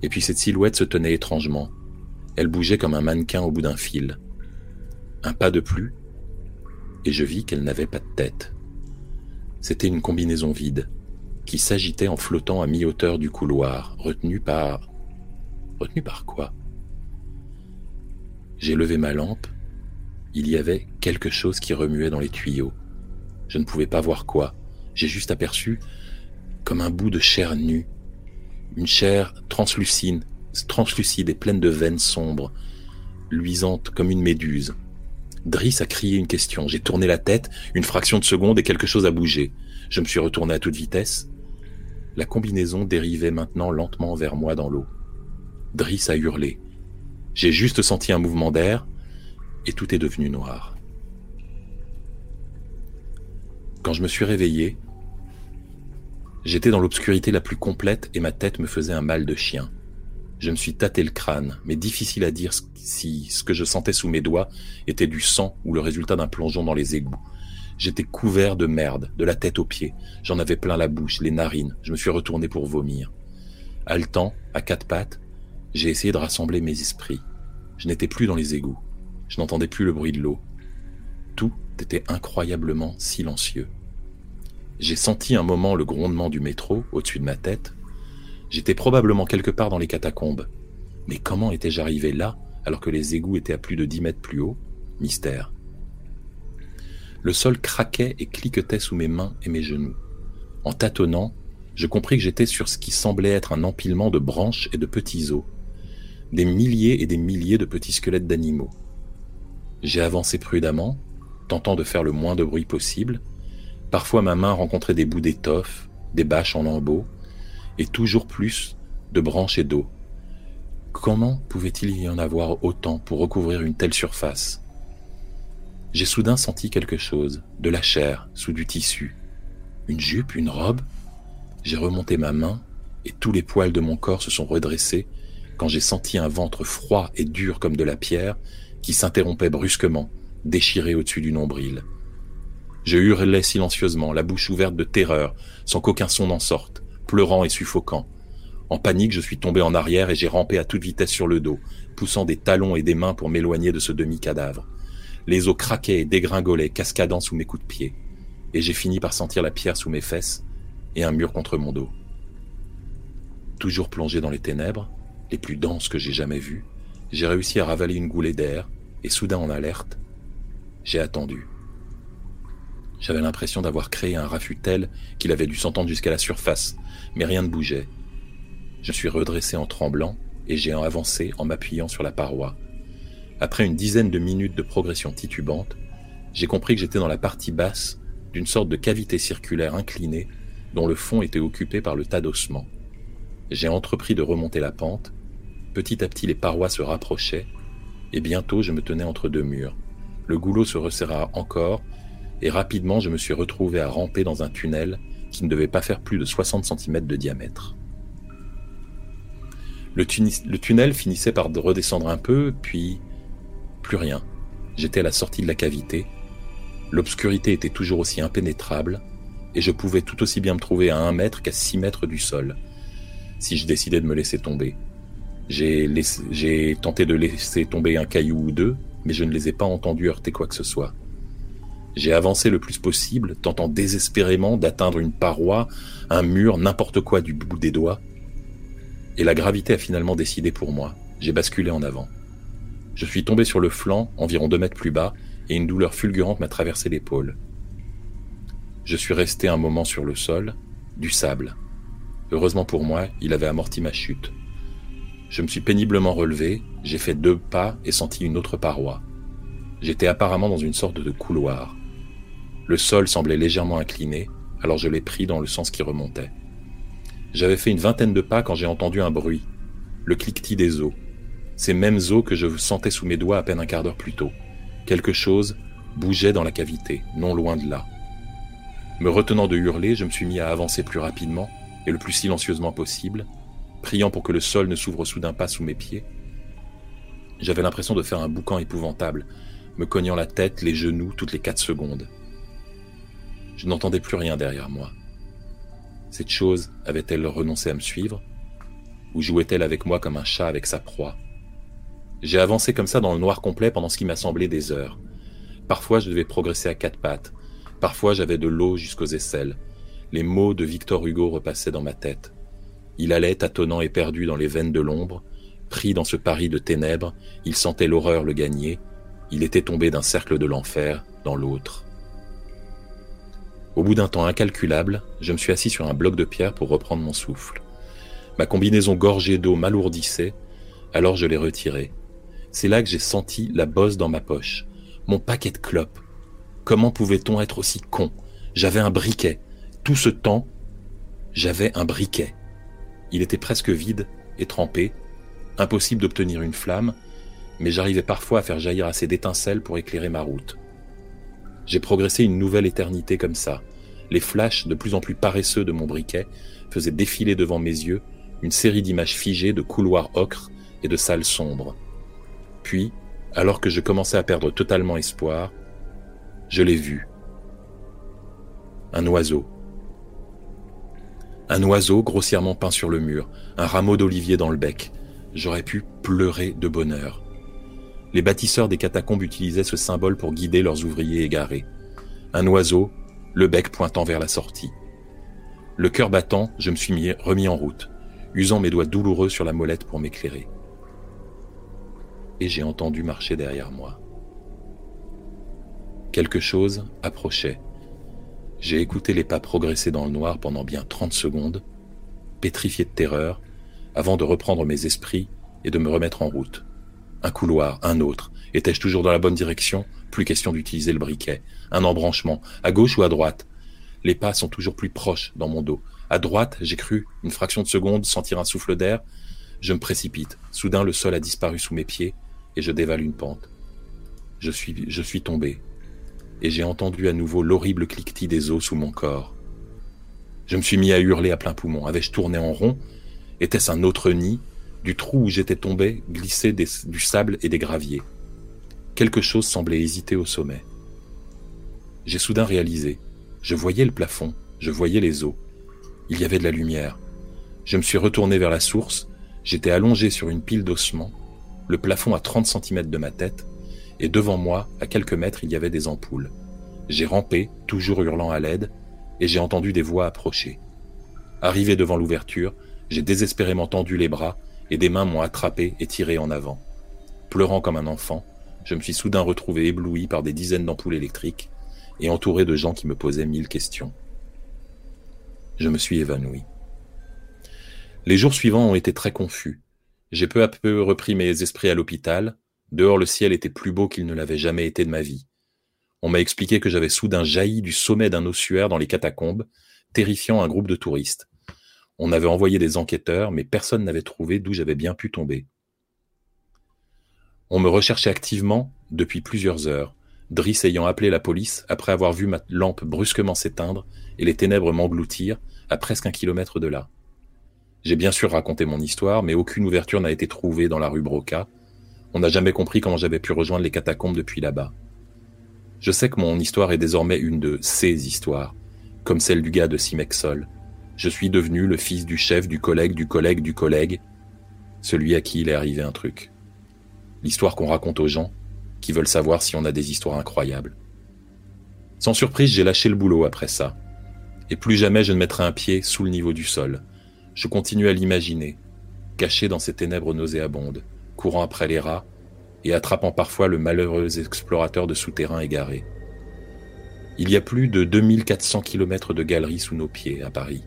Et puis cette silhouette se tenait étrangement. Elle bougeait comme un mannequin au bout d'un fil. Un pas de plus, et je vis qu'elle n'avait pas de tête. C'était une combinaison vide, qui s'agitait en flottant à mi-hauteur du couloir, retenue par... Retenue par quoi? J'ai levé ma lampe. Il y avait quelque chose qui remuait dans les tuyaux. Je ne pouvais pas voir quoi. J'ai juste aperçu comme un bout de chair nue, une chair translucide, translucide et pleine de veines sombres, luisante comme une méduse. Driss a crié une question. J'ai tourné la tête, une fraction de seconde et quelque chose a bougé. Je me suis retourné à toute vitesse. La combinaison dérivait maintenant lentement vers moi dans l'eau. Driss a hurlé. J'ai juste senti un mouvement d'air et tout est devenu noir. Quand je me suis réveillé, j'étais dans l'obscurité la plus complète et ma tête me faisait un mal de chien. Je me suis tâté le crâne, mais difficile à dire si ce que je sentais sous mes doigts était du sang ou le résultat d'un plongeon dans les égouts. J'étais couvert de merde, de la tête aux pieds. J'en avais plein la bouche, les narines. Je me suis retourné pour vomir. Haletant, à quatre pattes, j'ai essayé de rassembler mes esprits. Je n'étais plus dans les égouts. Je n'entendais plus le bruit de l'eau. Tout était incroyablement silencieux. J'ai senti un moment le grondement du métro au-dessus de ma tête. J'étais probablement quelque part dans les catacombes. Mais comment étais-je arrivé là alors que les égouts étaient à plus de dix mètres plus haut? Mystère. Le sol craquait et cliquetait sous mes mains et mes genoux. En tâtonnant, je compris que j'étais sur ce qui semblait être un empilement de branches et de petits os. Des milliers et des milliers de petits squelettes d'animaux. J'ai avancé prudemment, tentant de faire le moins de bruit possible. Parfois ma main rencontrait des bouts d'étoffe, des bâches en lambeaux, et toujours plus de branches et d'eau. Comment pouvait-il y en avoir autant pour recouvrir une telle surface? J'ai soudain senti quelque chose, de la chair, sous du tissu. Une jupe, une robe? J'ai remonté ma main, et tous les poils de mon corps se sont redressés quand j'ai senti un ventre froid et dur comme de la pierre qui s'interrompait brusquement déchiré au-dessus du nombril. Je hurlais silencieusement, la bouche ouverte de terreur, sans qu'aucun son n'en sorte, pleurant et suffocant. En panique, je suis tombé en arrière et j'ai rampé à toute vitesse sur le dos, poussant des talons et des mains pour m'éloigner de ce demi-cadavre. Les os craquaient et dégringolaient, cascadant sous mes coups de pied. Et j'ai fini par sentir la pierre sous mes fesses et un mur contre mon dos. Toujours plongé dans les ténèbres, les plus denses que j'ai jamais vues, j'ai réussi à ravaler une goulée d'air, et soudain en alerte, j'ai attendu. J'avais l'impression d'avoir créé un raffut tel qu'il avait dû s'entendre jusqu'à la surface, mais rien ne bougeait. Je suis redressé en tremblant et j'ai avancé en m'appuyant sur la paroi. Après une dizaine de minutes de progression titubante, j'ai compris que j'étais dans la partie basse d'une sorte de cavité circulaire inclinée dont le fond était occupé par le tas d'ossements. J'ai entrepris de remonter la pente. Petit à petit, les parois se rapprochaient et bientôt je me tenais entre deux murs. Le goulot se resserra encore, et rapidement je me suis retrouvé à ramper dans un tunnel qui ne devait pas faire plus de 60 cm de diamètre. Le, le tunnel finissait par redescendre un peu, puis plus rien. J'étais à la sortie de la cavité. L'obscurité était toujours aussi impénétrable, et je pouvais tout aussi bien me trouver à un mètre qu'à six mètres du sol, si je décidais de me laisser tomber. J'ai tenté de laisser tomber un caillou ou deux, mais je ne les ai pas entendus heurter quoi que ce soit. J'ai avancé le plus possible, tentant désespérément d'atteindre une paroi, un mur, n'importe quoi du bout des doigts. Et la gravité a finalement décidé pour moi. J'ai basculé en avant. Je suis tombé sur le flanc, environ deux mètres plus bas, et une douleur fulgurante m'a traversé l'épaule. Je suis resté un moment sur le sol, du sable. Heureusement pour moi, il avait amorti ma chute. Je me suis péniblement relevé, j'ai fait deux pas et senti une autre paroi. J'étais apparemment dans une sorte de couloir. Le sol semblait légèrement incliné, alors je l'ai pris dans le sens qui remontait. J'avais fait une vingtaine de pas quand j'ai entendu un bruit, le cliquetis des os. Ces mêmes os que je sentais sous mes doigts à peine un quart d'heure plus tôt. Quelque chose bougeait dans la cavité, non loin de là. Me retenant de hurler, je me suis mis à avancer plus rapidement et le plus silencieusement possible, priant pour que le sol ne s'ouvre soudain pas sous mes pieds. J'avais l'impression de faire un boucan épouvantable, me cognant la tête, les genoux toutes les quatre secondes. Je n'entendais plus rien derrière moi. Cette chose avait-elle renoncé à me suivre? Ou jouait-elle avec moi comme un chat avec sa proie? J'ai avancé comme ça dans le noir complet pendant ce qui m'a semblé des heures. Parfois je devais progresser à quatre pattes, parfois j'avais de l'eau jusqu'aux aisselles. Les mots de Victor Hugo repassaient dans ma tête. Il allait tâtonnant et perdu dans les veines de l'ombre, pris dans ce pari de ténèbres, il sentait l'horreur le gagner, il était tombé d'un cercle de l'enfer dans l'autre. Au bout d'un temps incalculable, je me suis assis sur un bloc de pierre pour reprendre mon souffle. Ma combinaison gorgée d'eau m'alourdissait, alors je l'ai retirée. C'est là que j'ai senti la bosse dans ma poche. Mon paquet de clopes. Comment pouvait-on être aussi con? J'avais un briquet. Tout ce temps, j'avais un briquet. Il était presque vide et trempé. Impossible d'obtenir une flamme, mais j'arrivais parfois à faire jaillir assez d'étincelles pour éclairer ma route. J'ai progressé une nouvelle éternité comme ça. Les flashs de plus en plus paresseux de mon briquet faisaient défiler devant mes yeux une série d'images figées de couloirs ocres et de salles sombres. Puis, alors que je commençais à perdre totalement espoir, je l'ai vu. Un oiseau. Un oiseau grossièrement peint sur le mur, un rameau d'olivier dans le bec. J'aurais pu pleurer de bonheur. Les bâtisseurs des catacombes utilisaient ce symbole pour guider leurs ouvriers égarés. Un oiseau, le bec pointant vers la sortie. Le cœur battant, je me suis remis en route, usant mes doigts douloureux sur la molette pour m'éclairer. Et j'ai entendu marcher derrière moi. Quelque chose approchait. J'ai écouté les pas progresser dans le noir pendant bien trente secondes, pétrifié de terreur, avant de reprendre mes esprits et de me remettre en route. Un couloir, un autre. Étais-je toujours dans la bonne direction? Plus question d'utiliser le briquet. Un embranchement, à gauche ou à droite? Les pas sont toujours plus proches dans mon dos. À droite, j'ai cru, une fraction de seconde, sentir un souffle d'air. Je me précipite. Soudain, le sol a disparu sous mes pieds et je dévale une pente. Je suis, je suis tombé. Et j'ai entendu à nouveau l'horrible cliquetis des os sous mon corps. Je me suis mis à hurler à plein poumon. Avais-je tourné en rond? Était-ce un autre nid? Du trou où j'étais tombé glissait du sable et des graviers. Quelque chose semblait hésiter au sommet. J'ai soudain réalisé. Je voyais le plafond, je voyais les eaux. Il y avait de la lumière. Je me suis retourné vers la source, j'étais allongé sur une pile d'ossements, le plafond à 30 cm de ma tête, et devant moi, à quelques mètres, il y avait des ampoules. J'ai rampé, toujours hurlant à l'aide, et j'ai entendu des voix approcher. Arrivé devant l'ouverture, j'ai désespérément tendu les bras et des mains m'ont attrapé et tiré en avant. Pleurant comme un enfant, je me suis soudain retrouvé ébloui par des dizaines d'ampoules électriques et entouré de gens qui me posaient mille questions. Je me suis évanoui. Les jours suivants ont été très confus. J'ai peu à peu repris mes esprits à l'hôpital. Dehors, le ciel était plus beau qu'il ne l'avait jamais été de ma vie. On m'a expliqué que j'avais soudain jailli du sommet d'un ossuaire dans les catacombes, terrifiant un groupe de touristes. On avait envoyé des enquêteurs, mais personne n'avait trouvé d'où j'avais bien pu tomber. On me recherchait activement depuis plusieurs heures, Driss ayant appelé la police après avoir vu ma lampe brusquement s'éteindre et les ténèbres m'engloutir à presque un kilomètre de là. J'ai bien sûr raconté mon histoire, mais aucune ouverture n'a été trouvée dans la rue Broca. On n'a jamais compris comment j'avais pu rejoindre les catacombes depuis là-bas. Je sais que mon histoire est désormais une de ces histoires, comme celle du gars de Simexol, je suis devenu le fils du chef, du collègue, du collègue, du collègue, celui à qui il est arrivé un truc. L'histoire qu'on raconte aux gens qui veulent savoir si on a des histoires incroyables. Sans surprise, j'ai lâché le boulot après ça. Et plus jamais je ne mettrai un pied sous le niveau du sol. Je continue à l'imaginer, caché dans ces ténèbres nauséabondes, courant après les rats et attrapant parfois le malheureux explorateur de souterrain égaré. Il y a plus de 2400 km de galeries sous nos pieds à Paris,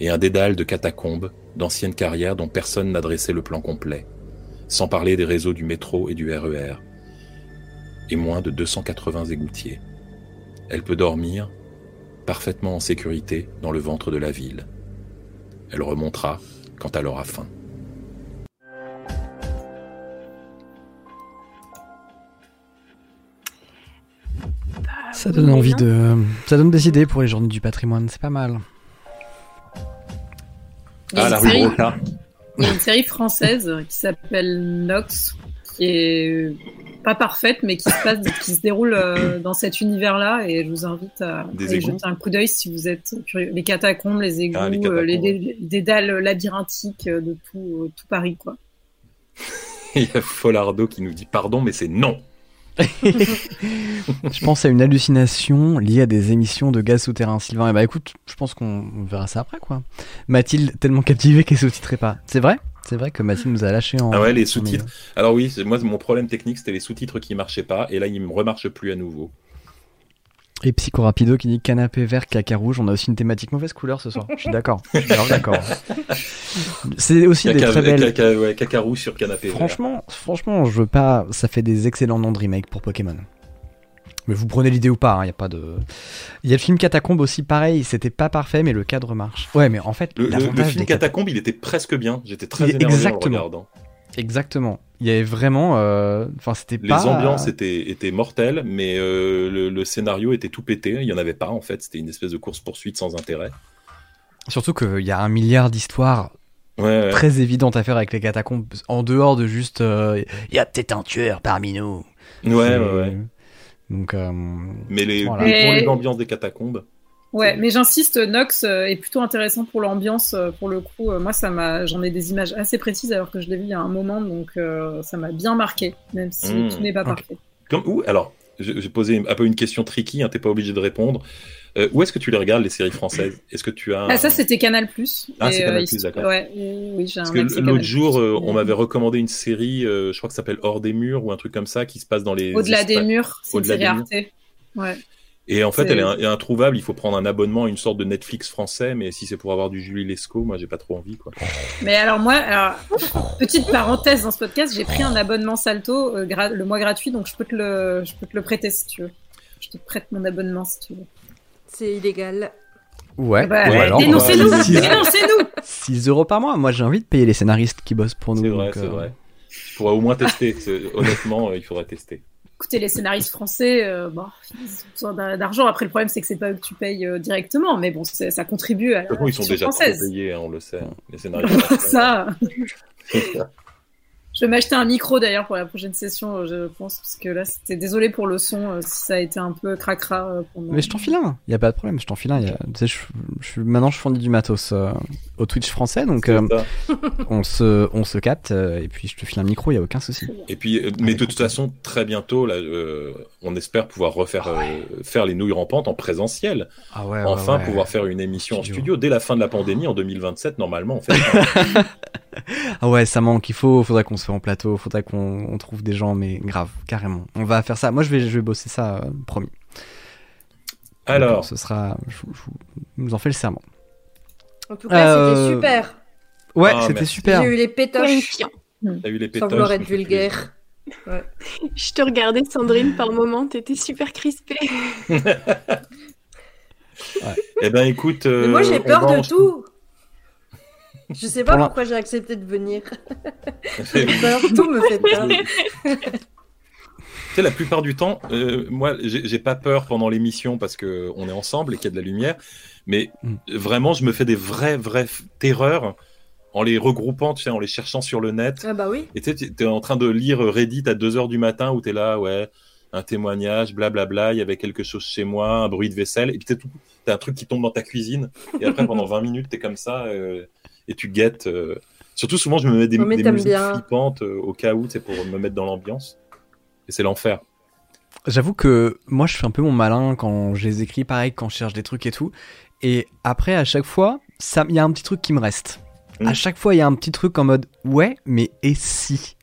et un dédale de catacombes, d'anciennes carrières dont personne n'a dressé le plan complet, sans parler des réseaux du métro et du RER, et moins de 280 égoutiers. Elle peut dormir, parfaitement en sécurité, dans le ventre de la ville. Elle remontera quand elle aura faim. Ça donne envie de. Ça donne des idées pour les journées du patrimoine, c'est pas mal. Il y a Ah, une la rue série- Broca. Il y a une série française qui s'appelle Nox, qui est pas parfaite, mais qui se passe, qui se déroule euh, dans cet univers-là, et je vous invite à, Des jeter un coup d'œil si vous êtes curieux. Les catacombes, les égouts, Ah, les euh, catacombes, les, ouais. dé- des dalles labyrinthiques euh, de tout, euh, tout Paris, quoi. Il y a Folardo qui nous dit pardon, mais c'est non. Je pense à une hallucination liée à des émissions de gaz souterrain. Sylvain, et bah écoute, je pense qu'on on verra ça après quoi. Mathilde, tellement captivée qu'elle sous-titrait pas. C'est vrai? C'est vrai que Mathilde nous a lâché en. Ah ouais, les sous-titres. Alors oui, c'est- moi mon problème technique c'était les sous-titres qui marchaient pas, et là ils me remarchent plus à nouveau. Et Psycho Rapido qui dit canapé vert, caca rouge. On a aussi une thématique mauvaise couleur ce soir. Je suis d'accord. Je suis grave d'accord. C'est aussi des très belles. caca, ouais, caca rouge sur canapé. vert. Franchement, franchement, je veux pas. Ça fait des excellents noms de remake pour Pokémon. Mais vous prenez l'idée ou pas, il y a pas de. Il y a le film Catacombe aussi, pareil, c'était pas parfait, mais le cadre marche. Ouais, mais en fait, Le, le- le l'avantage film Catacombe, il était presque bien. J'étais très énervé en le exactement. regardant. Exactement. Il y avait vraiment. euh, Enfin, c'était Les pas. ambiances étaient, étaient mortelles, mais euh, le, le scénario était tout pété. Il y en avait pas en fait. C'était une espèce de course-poursuite sans intérêt. Surtout qu'il y a un milliard d'histoires Ouais, ouais. très évidentes à faire avec les catacombes, en dehors de juste. euh, Il y a peut-être un tueur parmi nous. Ouais, ouais, ouais. Donc. euh, Mais les, Voilà. mais pour Et- les ambiances des catacombes. Ouais, mais j'insiste, Nox euh, est plutôt intéressant pour l'ambiance. euh, Pour le coup, Euh, moi, ça m'a, j'en ai des images assez précises alors que je l'ai vu il y a un moment, donc euh, ça m'a bien marqué, même si Mmh, tout n'est pas parfait. Comme où Alors, j'ai posé un peu une question tricky. Hein, T'es pas obligé de répondre. Euh, où est-ce que tu les regardes les séries françaises? Est-ce que tu as Ah, ça, c'était Canal Plus. Ah, c'est Canal+, se- d'accord. Ouais, oui, j'ai un Parce que l'autre jour, euh, on m'avait recommandé une série, je crois que ça s'appelle Hors des murs ou un truc comme ça, qui se passe dans les. Au-delà des murs, c'est une série. Arte. Ouais. Et en fait, elle est, in- est introuvable. Il faut prendre un abonnement, à une sorte de Netflix français. Mais si c'est pour avoir du Julie Lescaut, moi, j'ai pas trop envie, quoi. Mais alors moi, alors, petite parenthèse dans ce podcast, j'ai pris un abonnement Salto euh, gra- le mois gratuit, donc je peux te le, je peux te le prêter si tu veux. Je te prête mon abonnement si tu veux. C'est illégal. Ouais. Bah, Ou ouais, alors, dénoncez-nous, bah, six- dénoncez-nous. 6 euros par mois. Moi, j'ai envie de payer les scénaristes qui bossent pour nous. C'est vrai, donc, c'est euh, vrai. Il faudra au moins tester. Honnêtement, euh, il faudra tester. Écoutez, les scénaristes français, euh, bon, ils ont besoin d'a- d'argent. Après, le problème, c'est que c'est pas eux que tu payes euh, directement, mais bon, ça contribue à la ils sont déjà payés, hein, on le sait. Les scénaristes. ça. Je vais m'acheter un micro d'ailleurs pour la prochaine session, euh, je pense, parce que là, c'était désolé pour le son, euh, si ça a été un peu cracra. euh, pendant- Mais je t'en file un, y a pas de problème, je t'en file un. y a- Tu sais, je, maintenant je fournis du matos euh, au Twitch français, donc euh, on, se, on se capte, euh, et puis je te file un micro, y a aucun souci. Et puis, mais de toute façon, très bientôt, là, euh, on espère pouvoir refaire euh, faire les nouilles rampantes en présentiel. Ah ouais, enfin, ouais, ouais. pouvoir faire une émission en Studio. dès la fin de la pandémie en 2027, normalement. En fait. Ah ouais, ça manque, il faut, faudrait qu'on se fait en plateau, faudrait qu'on on trouve des gens, mais grave, carrément. On va faire ça, moi je vais, je vais bosser ça, euh, promis. Alors, Donc, ce sera, je, vous- je vous- je vous en fais le serment. En tout cas, Euh, c'était super. Ouais, Ah, c'était super. J'ai eu les pétoches, t'as eu les sans pétoches. vouloir ça être me Je te regardais, Sandrine, par moment, t'étais super crispée. Eh ben, écoute. Mais euh, moi, j'ai on peur de en- tout. Je sais pas pourquoi j'ai accepté de venir. J'ai peur, tout me fait peur. Tu sais, la plupart du temps, euh, moi, j'ai pas peur pendant l'émission parce que on est ensemble et qu'il y a de la lumière, mais Mm. vraiment, je me fais des vraies, vraies terreurs en les regroupant, tu sais, en les cherchant sur le net. Ah bah oui. Et tu sais, t'es en train de lire Reddit à 2 heures du matin où t'es là, ouais, un témoignage, blablabla, il y avait quelque chose chez moi, un bruit de vaisselle, et puis t'as tout- t'as un truc qui tombe dans ta cuisine, et après pendant 20 minutes, t'es comme ça, euh, et tu guettes. euh. Surtout, souvent, je me mets des, des musiques bien. flippantes euh, au cas où, c'est pour me mettre dans l'ambiance. Et c'est l'enfer. J'avoue que moi, je fais un peu mon malin quand je les écris, pareil, quand je cherche des trucs et tout. Et après, à chaque fois, il y a un petit truc qui me reste. Mm. À chaque fois, il y a un petit truc en mode ouais, mais et si?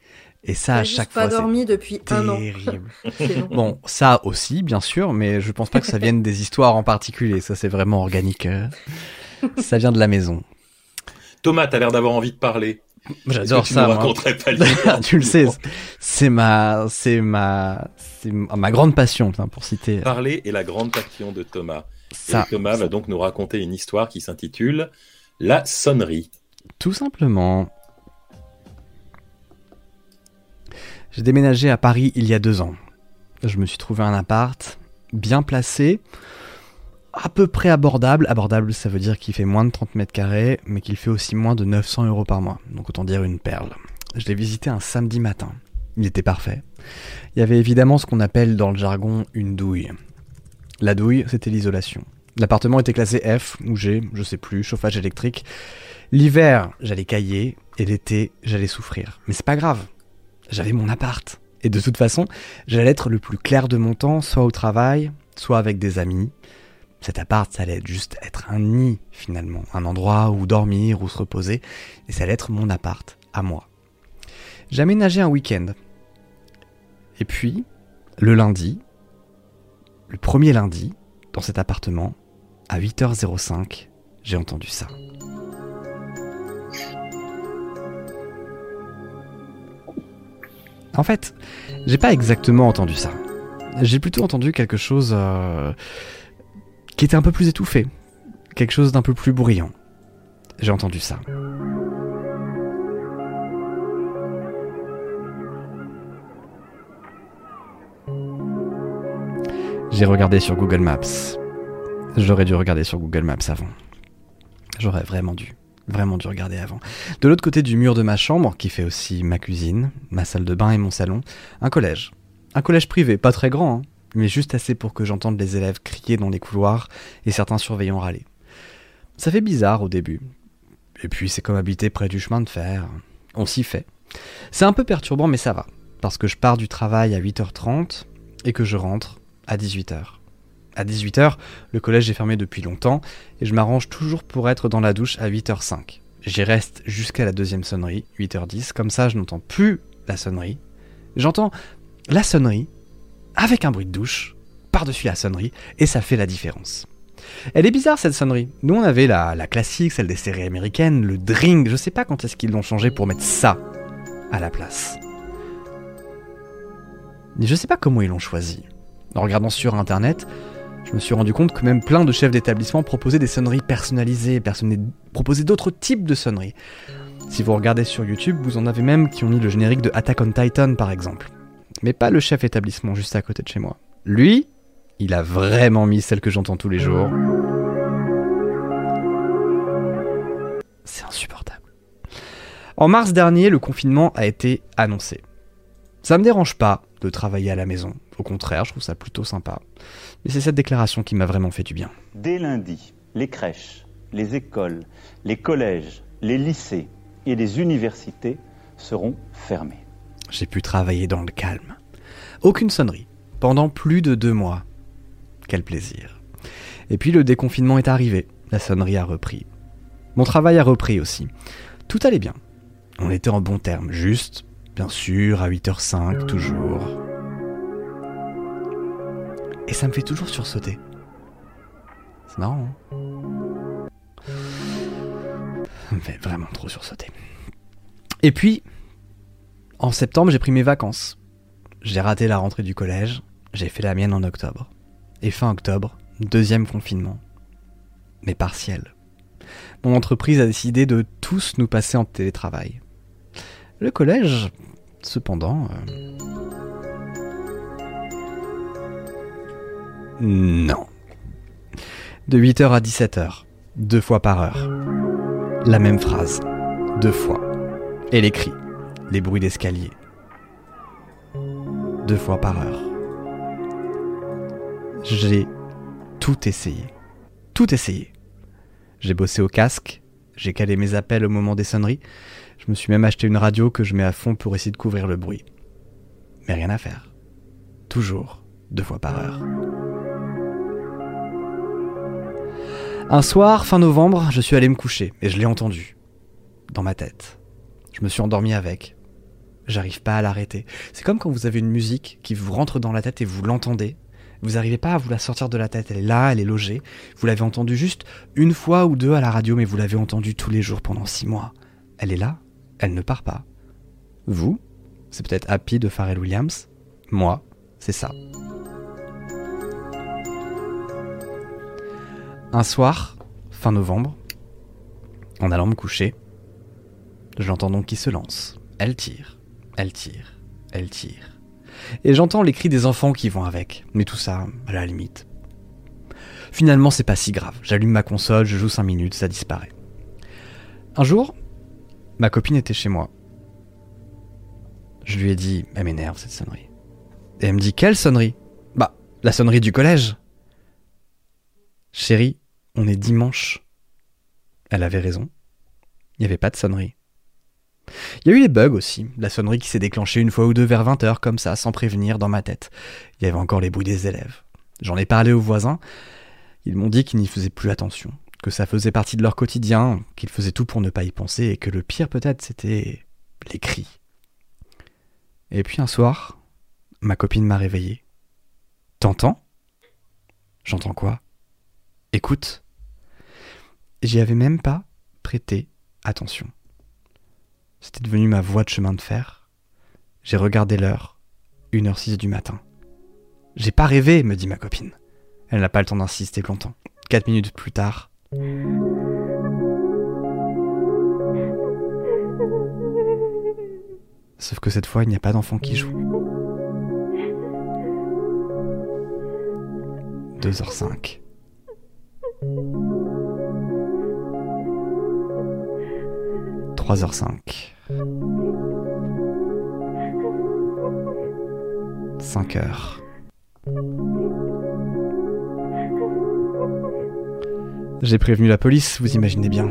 Et ça, à chaque pas fois, c'est dormi depuis un an. terrible. C'est long. Bon, ça aussi, bien sûr, mais je pense pas que ça vienne des histoires en particulier. Ça, c'est vraiment organique. euh. Ça vient de la maison. Thomas, t'as l'air d'avoir envie de parler. J'adore ça. moi. raconterais pas tu le sais, c'est ma, c'est ma, c'est ma grande passion, enfin, pour citer. Parler est la grande passion de Thomas. Ça, et Thomas va donc nous raconter une histoire qui s'intitule La sonnerie. Tout simplement. J'ai déménagé à Paris il y a deux ans. Je me suis trouvé un appart bien placé, à peu près abordable. Abordable, ça veut dire qu'il fait moins de 30 mètres carrés, mais qu'il fait aussi moins de 900 euros par mois. Donc autant dire une perle. Je l'ai visité un samedi matin. Il était parfait. Il y avait évidemment ce qu'on appelle dans le jargon une douille. La douille, c'était l'isolation. L'appartement était classé F ou G, je sais plus, chauffage électrique. L'hiver, j'allais cailler, et l'été, j'allais souffrir. Mais c'est pas grave. J'avais mon appart. Et de toute façon, j'allais être le plus clair de mon temps, soit au travail, soit avec des amis. Cet appart, ça allait juste être un nid, finalement. Un endroit où dormir, où se reposer. Et ça allait être mon appart, à moi. Aménagé un week-end. Et puis, le lundi, le premier lundi, dans cet appartement, à 8h05, j'ai entendu ça. En fait, j'ai pas exactement entendu ça. J'ai plutôt entendu quelque chose euh, qui était un peu plus étouffé, quelque chose d'un peu plus bruyant. J'ai entendu ça. J'ai regardé sur Google Maps. J'aurais dû regarder sur Google Maps avant. J'aurais vraiment dû. Vraiment dû regarder avant. De l'autre côté du mur de ma chambre, qui fait aussi ma cuisine, ma salle de bain et mon salon, un collège. Un collège privé, pas très grand, hein, mais juste assez pour que j'entende les élèves crier dans les couloirs et certains surveillants râler. Ça fait bizarre au début. Et puis c'est comme habiter près du chemin de fer. On s'y fait. C'est un peu perturbant, mais ça va. Parce que je pars du travail à 8h30 et que je rentre à 18h. À 18h, le collège est fermé depuis longtemps et je m'arrange toujours pour être dans la douche à 8h05. J'y reste jusqu'à la deuxième sonnerie, 8h10, comme ça je n'entends plus la sonnerie. J'entends la sonnerie avec un bruit de douche par-dessus la sonnerie et ça fait la différence. Elle est bizarre cette sonnerie. Nous on avait la, la classique, celle des séries américaines, le drink, je sais pas quand est-ce qu'ils l'ont changé pour mettre ça à la place. Je sais pas comment ils l'ont choisi. En regardant sur internet, me suis rendu compte que même plein de chefs d'établissement proposaient des sonneries personnalisées, personnalisées proposaient d'autres types de sonneries. Si vous regardez sur YouTube, vous en avez même qui ont mis le générique de Attack on Titan par exemple. Mais pas le chef établissement juste à côté de chez moi. Lui, il a vraiment mis celle que j'entends tous les jours. C'est insupportable. En mars dernier, le confinement a été annoncé. Ça me dérange pas de travailler à la maison. Au contraire, je trouve ça plutôt sympa. Mais c'est cette déclaration qui m'a vraiment fait du bien. Dès lundi, les crèches, les écoles, les collèges, les lycées et les universités seront fermés. J'ai pu travailler dans le calme. Aucune sonnerie. Pendant plus de deux mois. Quel plaisir. Et puis le déconfinement est arrivé. La sonnerie a repris. Mon travail a repris aussi. Tout allait bien. On était en bon terme. Juste, bien sûr, à 8h05, toujours. Et ça me fait toujours sursauter. C'est marrant, hein Ça me fait vraiment trop sursauter. Et puis, en septembre, j'ai pris mes vacances. J'ai raté la rentrée du collège, j'ai fait la mienne en octobre. Et fin octobre, deuxième confinement. Mais partiel. Mon entreprise a décidé de tous nous passer en télétravail. Le collège, cependant... euh, Non. De 8h à 17h, deux fois par heure. La même phrase, deux fois. Et les cris, les bruits d'escalier. Deux fois par heure. J'ai tout essayé. Tout essayé. J'ai bossé au casque, j'ai calé mes appels au moment des sonneries, je me suis même acheté une radio que je mets à fond pour essayer de couvrir le bruit. Mais rien à faire. Toujours deux fois par heure. Un soir, fin novembre, je suis allé me coucher et je l'ai entendu. Dans ma tête. Je me suis endormi avec. J'arrive pas à l'arrêter. C'est comme quand vous avez une musique qui vous rentre dans la tête et vous l'entendez. Vous n'arrivez pas à vous la sortir de la tête. Elle est là, elle est logée. Vous l'avez entendue juste une fois ou deux à la radio, mais vous l'avez entendue tous les jours pendant six mois. Elle est là, elle ne part pas. Vous, c'est peut-être Happy de Pharrell Williams. Moi, c'est ça. Un soir, fin novembre, en allant me coucher, j'entends donc qui se lance. Elle tire, elle tire, elle tire. Et j'entends les cris des enfants qui vont avec. Mais tout ça, à la limite. Finalement, c'est pas si grave. J'allume ma console, je joue 5 minutes, ça disparaît. Un jour, ma copine était chez moi. Je lui ai dit, elle m'énerve cette sonnerie. Et elle me dit, quelle sonnerie? Bah, la sonnerie du collège. Chérie, on est dimanche. Elle avait raison. Il n'y avait pas de sonnerie. Il y a eu des bugs aussi, la sonnerie qui s'est déclenchée une fois ou deux vers 20h comme ça, sans prévenir, dans ma tête. Il y avait encore les bruits des élèves. J'en ai parlé aux voisins, ils m'ont dit qu'ils n'y faisaient plus attention, que ça faisait partie de leur quotidien, qu'ils faisaient tout pour ne pas y penser, et que le pire peut-être c'était les cris. Et puis un soir, ma copine m'a réveillé. T'entends? J'entends quoi? Écoute. J'y avais même pas prêté attention. C'était devenu ma voie de chemin de fer. J'ai regardé l'heure, 1h06 du matin. J'ai pas rêvé, me dit ma copine. Elle n'a pas le temps d'insister longtemps. Quatre minutes plus tard. Sauf que cette fois, il n'y a pas d'enfant qui joue. 2h05. « 3h05. 5 heures. J'ai prévenu la police, vous imaginez bien.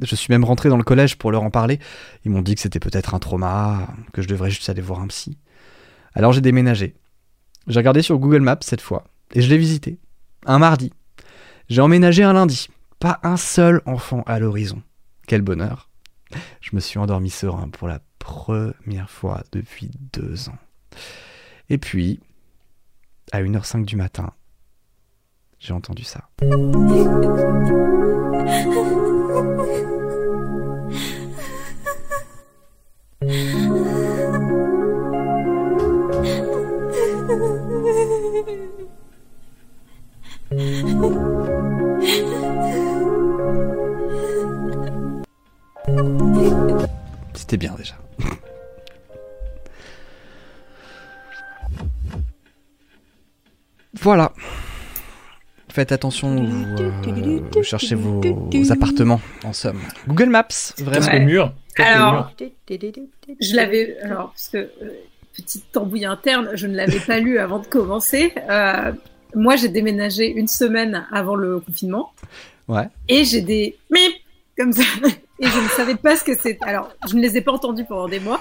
Je suis même rentré dans le collège pour leur en parler. Ils m'ont dit que c'était peut-être un trauma, que je devrais juste aller voir un psy. Alors j'ai déménagé. J'ai regardé sur Google Maps cette fois, et je l'ai visité. Un mardi. J'ai emménagé un lundi. Pas un seul enfant à l'horizon. Quel bonheur. Je me suis endormi serein pour la première fois depuis deux ans. Et puis, à 1h05 du matin, j'ai entendu ça. C'était bien déjà. voilà. Faites attention, vous, euh, cherchez vos, vos appartements, en somme. Google Maps, vraiment. Ouais. le mur. Alors, je l'avais. Alors, parce que, euh, petite tambouille interne, je ne l'avais pas lu avant de commencer. Euh, moi, j'ai déménagé une semaine avant le confinement Ouais. et j'ai des mip comme ça. Et je ne savais pas ce que c'était. Alors, je ne les ai pas entendus pendant des mois.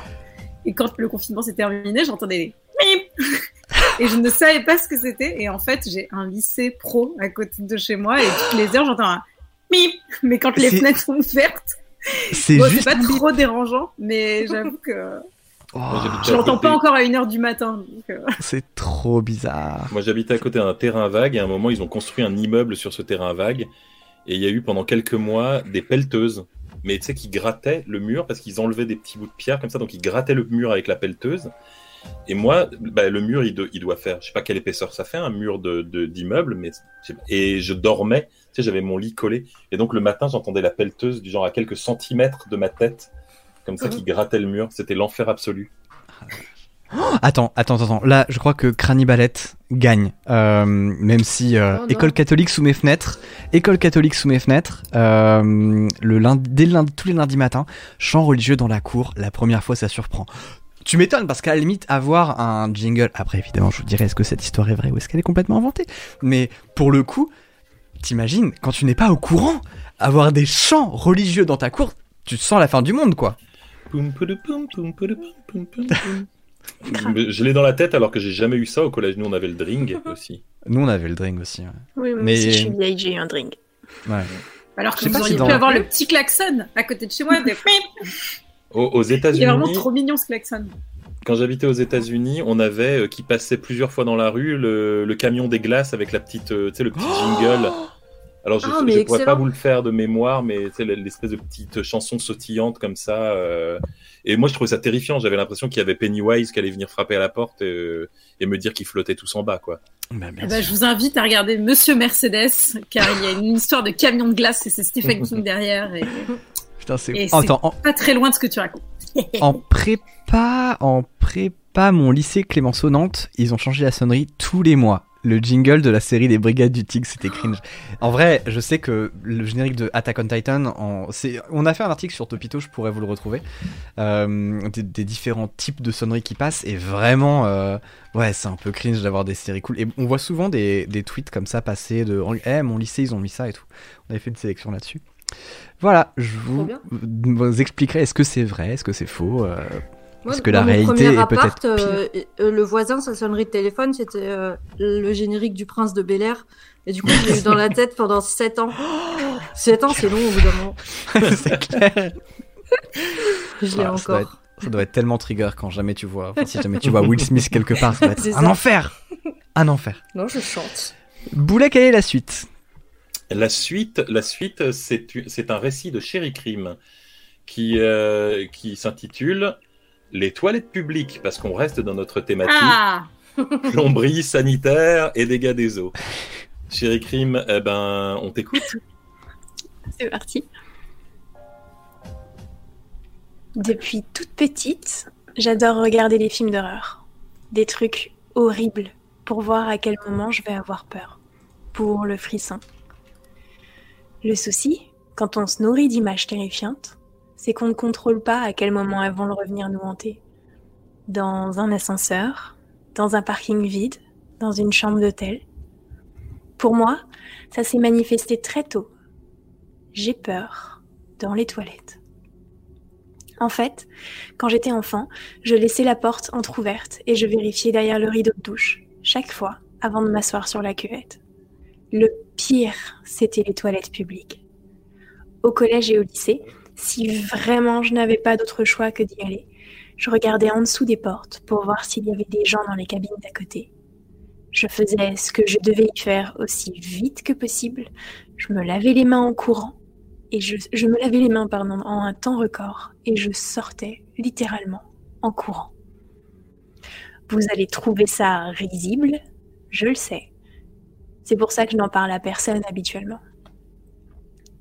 Et quand le confinement s'est terminé, j'entendais les mip. Et je ne savais pas ce que c'était. Et en fait, j'ai un lycée pro à côté de chez moi. Et toutes les heures, j'entends un mip. Mais quand les fenêtres sont ouvertes, C'est bon, juste. pas trop dérangeant. Mais j'avoue que Oh, je l'entends pas encore à une heure du matin. donc, euh, c'est trop bizarre. Moi, j'habitais à côté d'un terrain vague et à un moment, ils ont construit un immeuble sur ce terrain vague. Et il y a eu pendant quelques mois des pelleteuses. Mais tu sais, qui grattaient le mur parce qu'ils enlevaient des petits bouts de pierre comme ça. Donc, ils grattaient le mur avec la pelleteuse. Et moi, bah, le mur, il, do- il doit faire, je sais pas quelle épaisseur ça fait, un mur de de- d'immeuble. mais. Et je dormais, tu sais, j'avais mon lit collé. Et donc, le matin, j'entendais la pelleteuse du genre à quelques centimètres de ma tête. Comme ça, qui grattait le mur. C'était l'enfer absolu. Attends, attends, attends. Là, je crois que Cranibalette gagne. Euh, même si euh, Oh école catholique sous mes fenêtres, école catholique sous mes fenêtres. euh, le lundi, dès le lundi, tous les lundis matins, chant religieux dans la cour. La première fois, ça surprend. Tu m'étonnes parce qu'à la limite, avoir un jingle. Après, évidemment, je vous dirais est-ce que cette histoire est vraie ou est-ce qu'elle est complètement inventée? Mais pour le coup, t'imagines quand tu n'es pas au courant, avoir des chants religieux dans ta cour, tu te sens la fin du monde, quoi. Je l'ai dans la tête alors que j'ai jamais eu ça au collège. Nous, on avait le drink aussi. Nous, on avait le drink aussi. Oui, mais si je suis vieille, j'ai eu un drink. Alors que vous pas si auriez dans- pu avoir le petit klaxon à côté de chez moi. des- Au- aux Il est vraiment États-Unis, trop mignon ce klaxon. quand j'habitais aux États-Unis, on avait qui passait plusieurs fois dans la rue le, camion des glaces avec la petite, tu sais, le petit jingle. Alors je Ah, ne mais pourrais pas vous le faire de mémoire, mais sais, l'espèce de petite chanson sautillante comme ça. euh, Et moi, je trouvais ça terrifiant. J'avais l'impression qu'il y avait Pennywise qui allait venir frapper à la porte euh, et me dire qu'ils flottaient tous en bas, quoi. Bah, Eh ben, je vous invite à regarder Monsieur Mercedes, car il y a une histoire de camion de glace et c'est Stephen King derrière. Et, Putain, c'est en, pas très loin de ce que tu racontes. en prépa, en prépa, mon lycée Clémenceau Nantes, ils ont changé la sonnerie tous les mois. Le jingle de la série des Brigades du Tigre, c'était cringe. En vrai, je sais que le générique de Attack on Titan, on a fait un article sur Topito, je pourrais vous le retrouver, euh, des, des différents types de sonneries qui passent, et vraiment, euh, ouais, c'est un peu cringe d'avoir des séries cool. Et on voit souvent des, des tweets comme ça passer de, eh, mon lycée, ils ont mis ça et tout. On avait fait une sélection là-dessus. Voilà, je vous, expliquerai est-ce que c'est vrai, est-ce que c'est faux. euh, Parce que dans la réalité est peut-être pire. euh, euh, le voisin, sa sonnerie de téléphone, c'était euh, le générique du Prince de Bel Air. Et du coup, je l'ai eu dans la tête pendant 7 ans. 7 ans, c'est long au bout d'un moment. c'est clair. Je l'ai Ah, ça, doit encore. être, ça doit être tellement trigger quand jamais tu vois, enfin, si jamais tu vois Will Smith quelque part, ça doit être un ça. enfer, un enfer. Non, je chante. Boulet, quelle est la suite? La suite, la suite, c'est c'est un récit de Sherry Crime qui euh, qui s'intitule Les toilettes publiques, parce qu'on reste dans notre thématique Ah plomberie sanitaire et dégâts des eaux. Chéri Crime, eh ben, on t'écoute. C'est parti. Depuis toute petite, j'adore regarder les films d'horreur. Des trucs horribles pour voir à quel moment je vais avoir peur. Pour le frisson. Le souci, quand on se nourrit d'images terrifiantes, c'est qu'on ne contrôle pas à quel moment elles vont le revenir nous hanter. Dans un ascenseur, dans un parking vide, dans une chambre d'hôtel. Pour moi, ça s'est manifesté très tôt. J'ai peur dans les toilettes. En fait, quand j'étais enfant, je laissais la porte entr'ouverte et je vérifiais derrière le rideau de douche, chaque fois, avant de m'asseoir sur la cuvette. Le pire, c'était les toilettes publiques. Au collège et au lycée, si vraiment je n'avais pas d'autre choix que d'y aller, je regardais en dessous des portes pour voir s'il y avait des gens dans les cabines d'à côté. Je faisais ce que je devais y faire aussi vite que possible. Je me lavais les mains en courant et je, me lavais les mains pardon, en un temps record et je sortais littéralement en courant. Vous allez trouver ça risible, je le sais. C'est pour ça que je n'en parle à personne habituellement.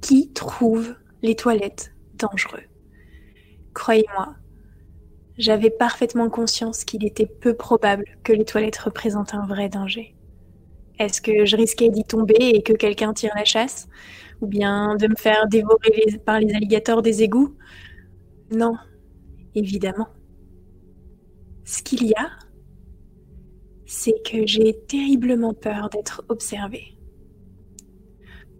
Qui trouve les toilettes dangereux Croyez-moi, j'avais parfaitement conscience qu'il était peu probable que les toilettes représentent un vrai danger. Est-ce que je risquais d'y tomber et que quelqu'un tire la chasse? Ou bien de me faire dévorer par les alligators des égouts? Non, évidemment. Ce qu'il y a, c'est que j'ai terriblement peur d'être observée.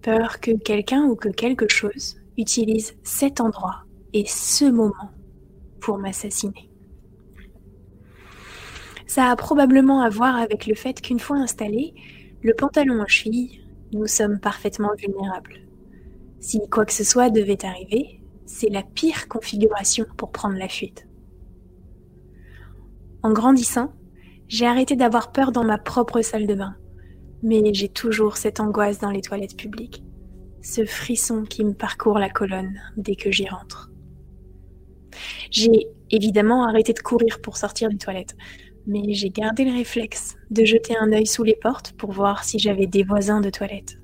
Peur que quelqu'un ou que quelque chose utilise cet endroit et ce moment pour m'assassiner. Ça a probablement à voir avec le fait qu'une fois installé, le pantalon en cheville, nous sommes parfaitement vulnérables. Si quoi que ce soit devait arriver, c'est la pire configuration pour prendre la fuite. En grandissant, j'ai arrêté d'avoir peur dans ma propre salle de bain, mais j'ai toujours cette angoisse dans les toilettes publiques, ce frisson qui me parcourt la colonne dès que j'y rentre. J'ai évidemment arrêté de courir pour sortir des toilettes, mais j'ai gardé le réflexe de jeter un œil sous les portes pour voir si j'avais des voisins de toilette.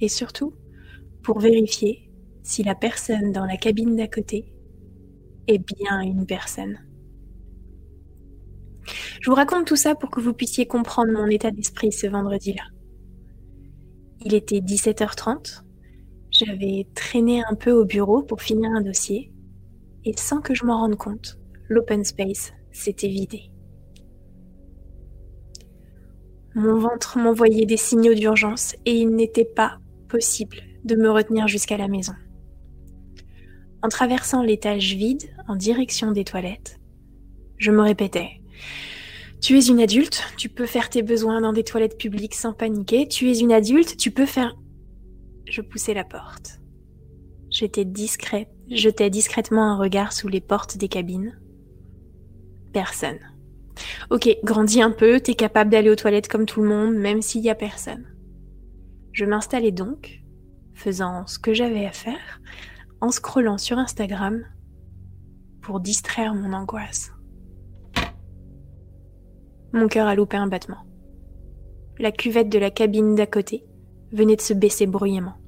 Et surtout, pour vérifier si la personne dans la cabine d'à côté est bien une personne. Je vous raconte tout ça pour que vous puissiez comprendre mon état d'esprit ce vendredi-là. Il était 17h30, j'avais traîné un peu au bureau pour finir un dossier, et sans que je m'en rende compte, l'open space s'était vidé. Mon ventre m'envoyait des signaux d'urgence et il n'était pas possible de me retenir jusqu'à la maison. En traversant l'étage vide en direction des toilettes, je me répétais Tu es une adulte, tu peux faire tes besoins dans des toilettes publiques sans paniquer. Tu es une adulte, tu peux faire. Je poussais la porte. J'étais discrète, jetais discrètement un regard sous les portes des cabines. Personne. Ok, grandis un peu, t'es capable d'aller aux toilettes comme tout le monde, même s'il y a personne. Je m'installais donc, faisant ce que j'avais à faire, en scrollant sur Instagram pour distraire mon angoisse. Mon cœur a loupé un battement. La cuvette de la cabine d'à côté venait de se baisser bruyamment.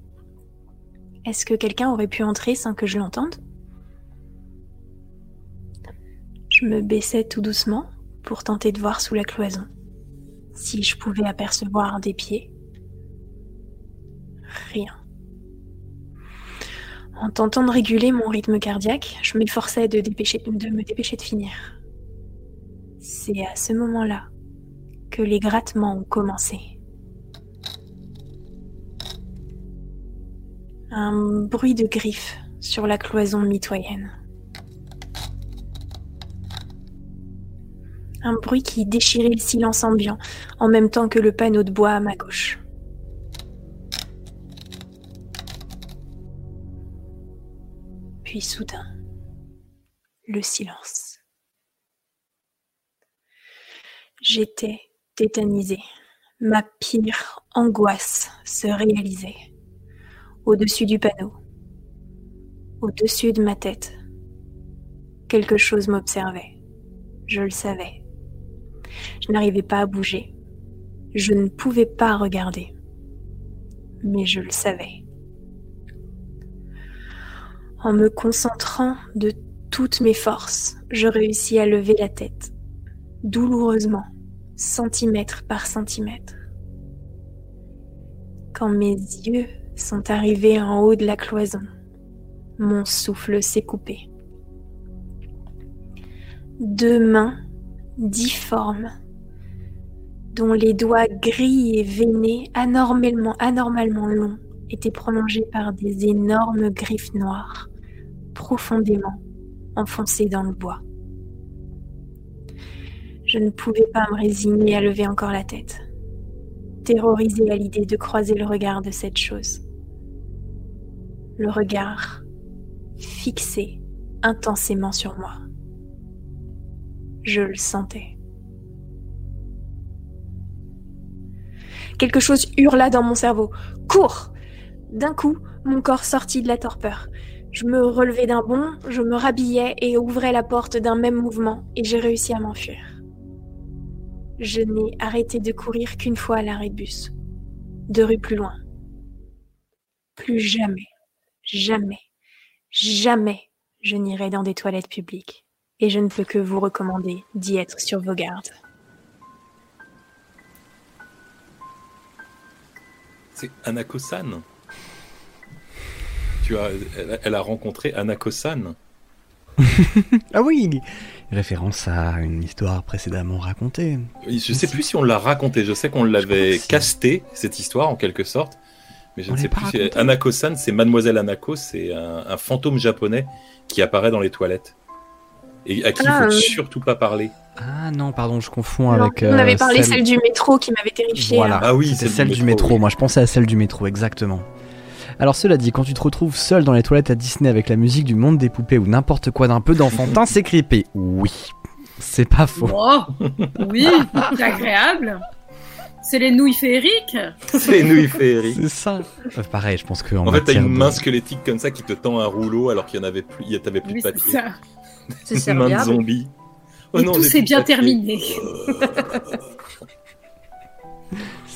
Est-ce que quelqu'un aurait pu entrer sans que je l'entende? Je me baissais tout doucement pour tenter de voir sous la cloison si je pouvais apercevoir des pieds. Rien. En tentant de réguler mon rythme cardiaque, je m'efforçais de, de me dépêcher de finir. C'est à ce moment-là que les grattements ont commencé. Un bruit de griffes sur la cloison mitoyenne. Un bruit qui déchirait le silence ambiant en même temps que le panneau de bois à ma gauche. Puis soudain, le silence. J'étais tétanisée. Ma pire angoisse se réalisait. Au-dessus du panneau, au-dessus de ma tête, quelque chose m'observait. Je le savais. Je n'arrivais pas à bouger. Je ne pouvais pas regarder. Mais je le savais. En me concentrant de toutes mes forces, je réussis à lever la tête, douloureusement, centimètre par centimètre. Quand mes yeux sont arrivés en haut de la cloison, mon souffle s'est coupé. Deux mains difformes, dont les doigts gris et veinés, anormalement, anormalement longs, étaient prolongés par des énormes griffes noires, profondément enfoncées dans le bois. Je ne pouvais pas me résigner à lever encore la tête, terrorisée à l'idée de croiser le regard de cette chose. Le regard fixé intensément sur moi. Je le sentais. Quelque chose hurla dans mon cerveau. Cours D'un coup, mon corps sortit de la torpeur. Je me relevais d'un bond, je me rhabillais et ouvrais la porte d'un même mouvement, et j'ai réussi à m'enfuir. Je n'ai arrêté de courir qu'une fois à l'arrêt de bus. Deux rues plus loin. Plus jamais, jamais, jamais je n'irai dans des toilettes publiques. Et je ne peux que vous recommander d'y être sur vos gardes. C'est Anako-san. Tu as, elle, elle a rencontré Anako-san. Ah oui Référence à une histoire précédemment racontée. Je sais plus si on l'a raconté. Je sais qu'on l'avait que si. casté cette histoire en quelque sorte, mais je On ne sais plus. si- raconté Anako-san, c'est Mademoiselle Anako, c'est un, un fantôme japonais qui apparaît dans les toilettes et à qui il Ah, faut euh. surtout pas parler. Ah non, pardon, je confonds Non, avec. on euh, avait parlé celle... du métro qui m'avait terrifié. Voilà, Ah oui, c'était celle celle du du métro, métro. oui. Moi, je pensais à celle du métro, exactement. Alors, cela dit, quand tu te retrouves seul dans les toilettes à Disney avec la musique du monde des poupées ou n'importe quoi d'un peu d'enfantin, c'est creepy. Oui, c'est pas faux. Oh, oui, c'est agréable. C'est les nouilles féeriques. C'est les nouilles féeriques. C'est ça. Euh, pareil, je pense que En fait, t'as une main squelettique comme ça qui te tend un rouleau alors qu'il y en avait plus, il y a- t'avais plus Oui, de c'est papier. ça. C'est Une main de zombie. Oh Et non, tout s'est bien papier. terminé.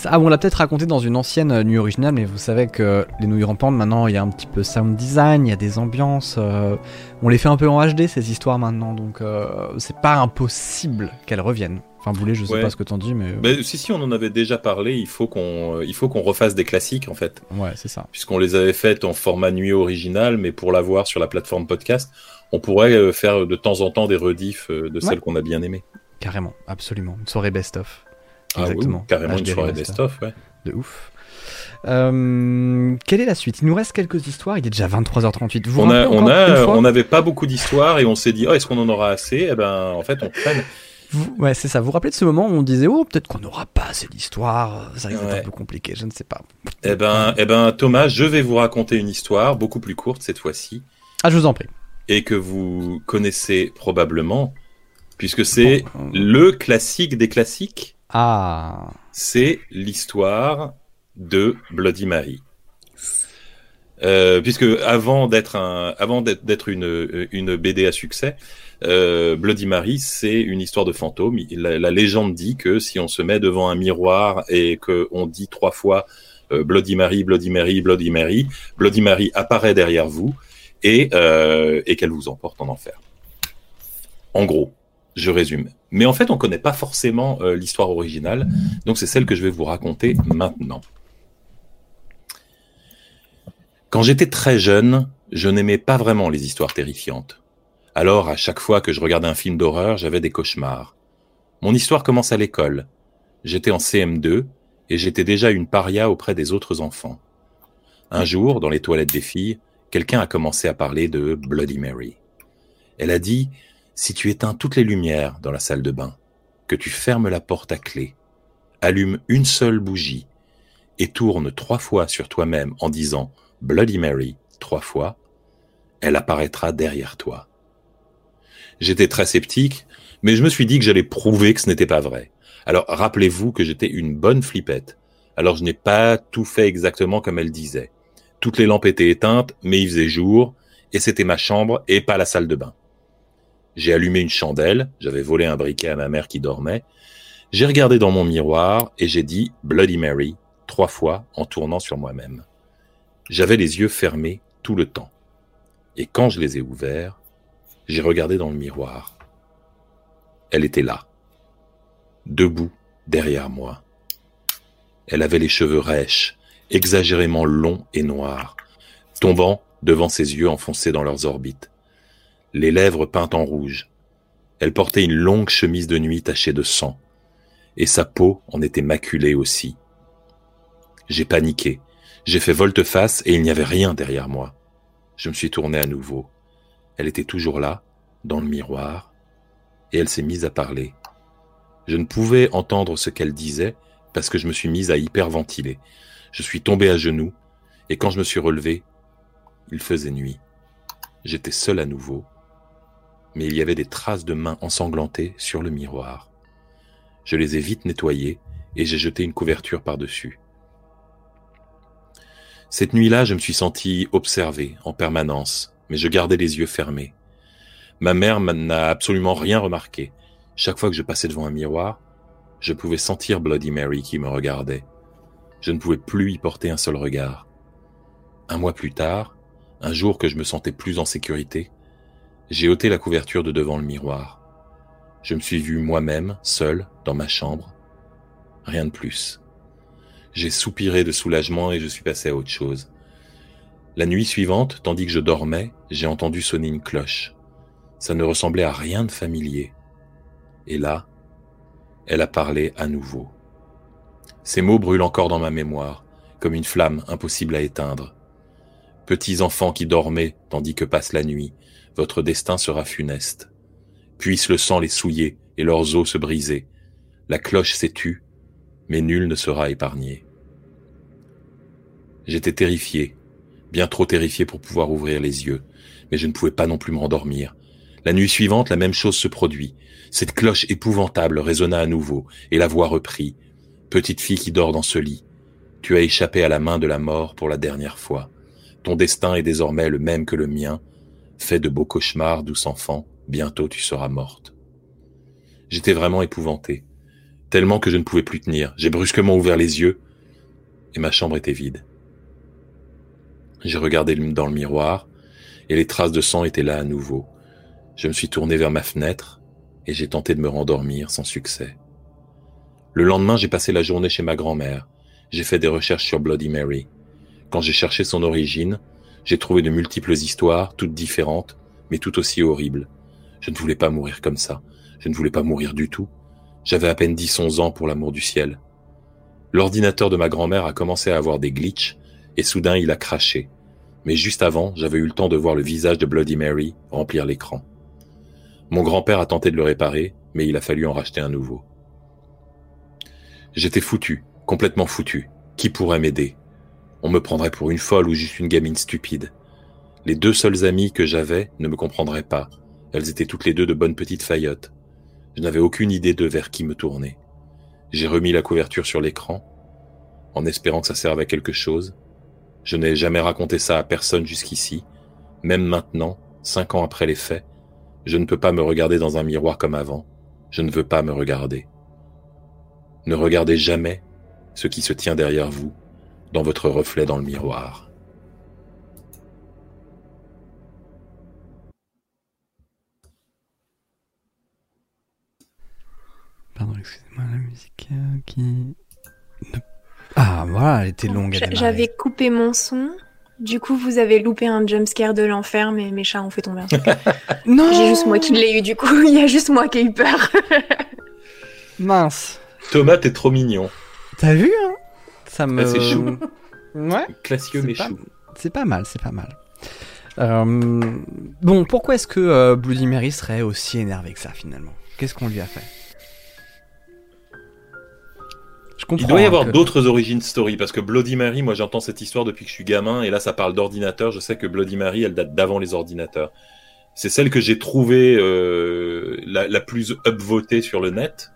Ah, on l'a peut-être raconté dans une ancienne euh, nuit originale, mais vous savez que les nouilles rampantes, maintenant, il y a un petit peu sound design, il y a des ambiances. euh, on les fait un peu en HD, ces histoires maintenant, donc euh, c'est pas impossible qu'elles reviennent. Enfin, Boulet, je sais Ouais. pas ce que t'en dis, mais. euh, Ben, si, si, on en avait déjà parlé, il faut qu'on il faut qu'on refasse des classiques en fait. Ouais, c'est ça. Puisqu'on les avait faites en format nuit original, mais pour l'avoir sur la plateforme podcast, on pourrait faire de temps en temps des rediffs de Ouais. celles qu'on a bien aimées. Carrément, absolument. Une soirée best-of. Ah oui, Exactement. carrément une soirée best-of, ouais. De ouf. Euh, quelle est la suite? Il nous reste quelques histoires, il est déjà 23h38. Vous on a, on a, on n'avait pas beaucoup d'histoires et on s'est dit, oh, est-ce qu'on en aura assez? Eh ben, en fait, on traîne. Vous- ouais, c'est ça. Vous vous rappelez de ce moment où on disait, oh, peut-être qu'on n'aura pas assez d'histoire, ça risque d'être Ouais. un peu compliqué, je ne sais pas. Eh ben, eh ben, Thomas, je vais vous raconter une histoire beaucoup plus courte cette fois-ci Ah, je vous en prie. et que vous connaissez probablement puisque c'est Bon, euh, le classique des classiques. Ah. C'est l'histoire de Bloody Mary. Euh, puisque avant d'être un, avant d'être une, une BD à succès, euh, Bloody Mary, c'est une histoire de fantôme. La, la légende dit que si on se met devant un miroir et que on dit trois fois euh, Bloody Mary, Bloody Mary, Bloody Mary, Bloody Mary apparaît derrière vous et, euh, et qu'elle vous emporte en enfer. En gros, je résume. Mais en fait, on connaît pas forcément euh, l'histoire originale, donc c'est celle que je vais vous raconter maintenant. Quand j'étais très jeune, je n'aimais pas vraiment les histoires terrifiantes. Alors, à chaque fois que je regardais un film d'horreur, j'avais des cauchemars. Mon histoire commence à l'école. J'étais en CM2 et j'étais déjà une paria auprès des autres enfants. Un jour, dans les toilettes des filles, quelqu'un a commencé à parler de Bloody Mary. Elle a dit, si tu éteins toutes les lumières dans la salle de bain, que tu fermes la porte à clé, allume une seule bougie et tourne trois fois sur toi-même en disant Bloody Mary trois fois, elle apparaîtra derrière toi. J'étais très sceptique, mais je me suis dit que j'allais prouver que ce n'était pas vrai. Alors rappelez-vous que j'étais une bonne flippette. Alors je n'ai pas tout fait exactement comme elle disait. Toutes les lampes étaient éteintes, mais il faisait jour, et c'était ma chambre et pas la salle de bain. J'ai allumé une chandelle, j'avais volé un briquet à ma mère qui dormait. J'ai regardé dans mon miroir et j'ai dit Bloody Mary trois fois en tournant sur moi-même. J'avais les yeux fermés tout le temps. Et quand je les ai ouverts, j'ai regardé dans le miroir. Elle était là, debout derrière moi. Elle avait les cheveux rêches, exagérément longs et noirs, tombant devant ses yeux enfoncés dans leurs orbites, les lèvres peintes en rouge. Elle portait une longue chemise de nuit tachée de sang, et sa peau en était maculée aussi. J'ai paniqué, j'ai fait volte-face et il n'y avait rien derrière moi. Je me suis tourné à nouveau. Elle était toujours là, dans le miroir, et elle s'est mise à parler. Je ne pouvais entendre ce qu'elle disait parce que je me suis mise à hyperventiler. Je suis tombé à genoux, et quand je me suis relevé, il faisait nuit. J'étais seul à nouveau, mais il y avait des traces de mains ensanglantées sur le miroir. Je les ai vite nettoyées et j'ai jeté une couverture par-dessus. Cette nuit-là, je me suis senti observé en permanence, mais je gardais les yeux fermés. Ma mère n'a absolument rien remarqué. Chaque fois que je passais devant un miroir, je pouvais sentir Bloody Mary qui me regardait. Je ne pouvais plus y porter un seul regard. Un mois plus tard, un jour que je me sentais plus en sécurité, j'ai ôté la couverture de devant le miroir. Je me suis vu moi-même, seul, dans ma chambre. Rien de plus. J'ai soupiré de soulagement et je suis passé à autre chose. La nuit suivante, tandis que je dormais, j'ai entendu sonner une cloche. Ça ne ressemblait à rien de familier. Et là, elle a parlé à nouveau. Ces mots brûlent encore dans ma mémoire, comme une flamme impossible à éteindre. Petits enfants qui dormaient tandis que passe la nuit, votre destin sera funeste. Puisse le sang les souiller et leurs os se briser. La cloche s'est tue, mais nul ne sera épargné. J'étais terrifié, bien trop terrifié pour pouvoir ouvrir les yeux, mais je ne pouvais pas non plus m'endormir. La nuit suivante, la même chose se produit. Cette cloche épouvantable résonna à nouveau, et la voix reprit. Petite fille qui dort dans ce lit, tu as échappé à la main de la mort pour la dernière fois. Ton destin est désormais le même que le mien. Fais de beaux cauchemars, douce enfant, bientôt tu seras morte. J'étais vraiment épouvanté, tellement que je ne pouvais plus tenir. J'ai brusquement ouvert les yeux, et ma chambre était vide. J'ai regardé dans le miroir, et les traces de sang étaient là à nouveau. Je me suis tourné vers ma fenêtre, et j'ai tenté de me rendormir sans succès. Le lendemain, j'ai passé la journée chez ma grand-mère. J'ai fait des recherches sur Bloody Mary. Quand j'ai cherché son origine, j'ai trouvé de multiples histoires, toutes différentes, mais tout aussi horribles. Je ne voulais pas mourir comme ça. Je ne voulais pas mourir du tout. J'avais à peine 10-11 ans pour l'amour du ciel. L'ordinateur de ma grand-mère a commencé à avoir des glitches, et soudain il a craché. Mais juste avant, j'avais eu le temps de voir le visage de Bloody Mary remplir l'écran. Mon grand-père a tenté de le réparer, mais il a fallu en racheter un nouveau. J'étais foutu, complètement foutu. Qui pourrait m'aider? On me prendrait pour une folle ou juste une gamine stupide. Les deux seules amies que j'avais ne me comprendraient pas. Elles étaient toutes les deux de bonnes petites faillottes. Je n'avais aucune idée de vers qui me tourner. J'ai remis la couverture sur l'écran, en espérant que ça serve à quelque chose. Je n'ai jamais raconté ça à personne jusqu'ici. Même maintenant, cinq ans après les faits, je ne peux pas me regarder dans un miroir comme avant. Je ne veux pas me regarder. Ne regardez jamais ce qui se tient derrière vous, dans votre reflet dans le miroir. Pardon, excusez-moi, la musique euh, qui. Ah, voilà, elle était longue. J'avais coupé mon son. Du coup, vous avez loupé un jumpscare de l'enfer, mais mes chats ont fait tomber un truc. Non J'ai juste moi qui l'ai eu, du coup. Il y a juste moi qui ai eu peur. Mince. Thomas, t'es trop mignon. T'as vu, hein? Ça me. Ah, c'est chou. Ouais. Classieux C'est mais pas- chou. C'est pas mal, c'est pas mal. Euh, bon, pourquoi est-ce que euh, Bloody Mary serait aussi énervé que ça finalement? Qu'est-ce qu'on lui a fait? Je comprends. Il doit y hein, avoir que- d'autres origines story parce que Bloody Mary, moi j'entends cette histoire depuis que je suis gamin et là ça parle d'ordinateur. Je sais que Bloody Mary, elle date d'avant les ordinateurs. C'est celle que j'ai trouvée euh, la, la plus upvotée sur le net.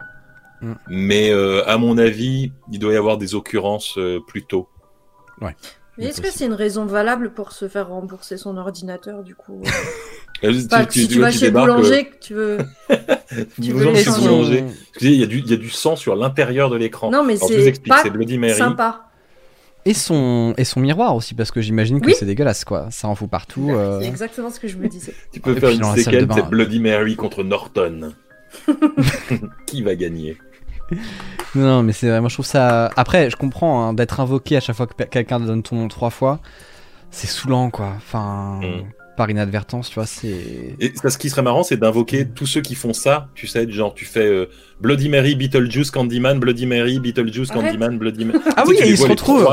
Mm. Mais euh, à mon avis, il doit y avoir des occurrences euh, plus tôt. Ouais. Mais est-ce que c'est une raison valable pour se faire rembourser son ordinateur du coup Euh, Pas que si tu vas chez boulanger, que tu veux. tu veux changer. boulanger. Excusez, il y, a du- il y a du sang sur l'intérieur de l'écran. Non, mais c'est pas c'est Bloody Mary. sympa. Et son, et son miroir aussi, parce que j'imagine que Oui. c'est dégueulasse quoi. Ça en fout partout. euh. C'est exactement ce que je me disais. Tu peux Et faire une séquence, c'est Bloody Mary contre Norton. Qui va gagner? Non, non, mais c'est vrai, moi je trouve ça. Après, je comprends hein, d'être invoqué à chaque fois que quelqu'un te donne ton nom trois fois. C'est saoulant quoi. Enfin, Mm. par inadvertance, tu vois, c'est. Et ça, ce qui serait marrant, c'est d'invoquer tous ceux qui font ça. Tu sais, du genre, tu fais euh, Bloody Mary, Beetlejuice, Candyman, Bloody Mary, Beetlejuice, Arrête. Candyman, Bloody Mary. Ah oui, et ils se retrouvent.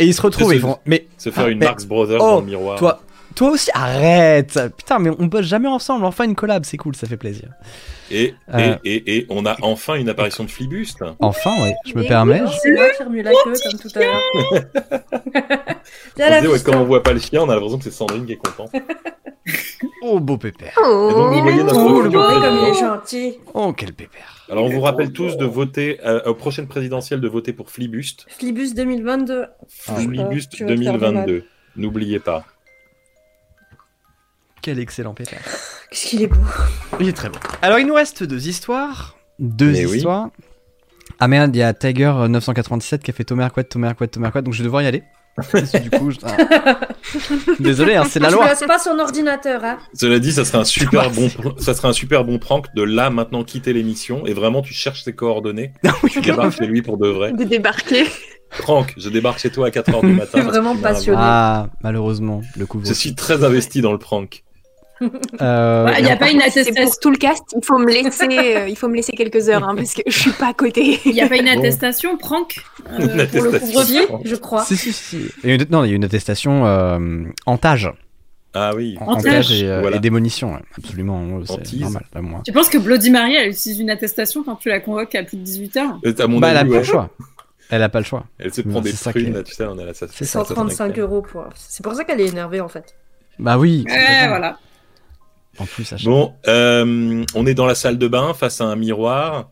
Et ils se retrouvent, ils. Mais. se faire Ah, une mais- Marx Brothers Oh, dans le miroir. Toi, toi aussi, arrête Putain, mais on bosse jamais ensemble. Enfin, une collab, c'est cool, ça fait plaisir. Et, Euh. et, et, et on a enfin une apparition de Flibuste. Enfin, oui, je me permets. C'est moi qui remue la queue comme tout à l'heure. Ouais, quand on voit pas le chien, on a l'impression que c'est Sandrine qui est contente. Oh, beau pépère. Et donc, vous voyez notre Oh, bruit comme il est gentil. Oh, quel pépère. Alors, on vous rappelle tous de voter, euh, aux prochaines présidentielles, de voter pour Flibuste. Flibus 2022. Ah, Flibuste tu vas te faire du mal. 2022. N'oubliez pas. Quel excellent pépère. Qu'est-ce qu'il est beau. Il est très beau. Alors, il nous reste deux histoires. Deux Mais oui. histoires. Ah merde, il y a Tiger euh, 997 qui a fait Tomerquet, Tomerquet, Tomerquet, donc je vais devoir y aller. Du coup, je- ah. Désolé, hein, c'est la Tu loi. laisses pas son ordinateur, hein. Cela dit, ça serait un super bon, ça serait un super bon prank de là maintenant quitter l'émission et vraiment tu cherches ses coordonnées. Ah oui, Tu débarques chez lui pour de vrai. De débarquer. Prank, je débarque chez toi à 4h du matin. Je suis vraiment passionné. Ah, malheureusement, le couvre. Je suis très investi dans le prank. Euh, Il n'y a pas une attestation. pour tout le cast, il faut me laisser, euh, il faut me laisser quelques heures, hein, parce que je suis pas à côté. Il n'y a pas une Bon. attestation, prank euh, Une pour le attestation. Si, je crois. Si, si, si. Il y a une, non, il y a une attestation euh, entage. Ah oui. En- et, euh, Voilà. et ouais. absolument. ouais, C'est normal, là, moi. Tu penses que Bloody Mary, elle utilise une attestation quand tu la convoques à plus de 18 heures? Et À mon Bah, elle a avis, pas ouais. le choix. Elle a pas le choix. Elle se prend des prunes, là, tu sais, on a la C'est ça, ça- ça- 135 euros pour. C'est pour ça qu'elle est énervée en fait. Bah oui. Voilà. En plus, à chaque- Bon, euh, on est dans la salle de bain face à un miroir.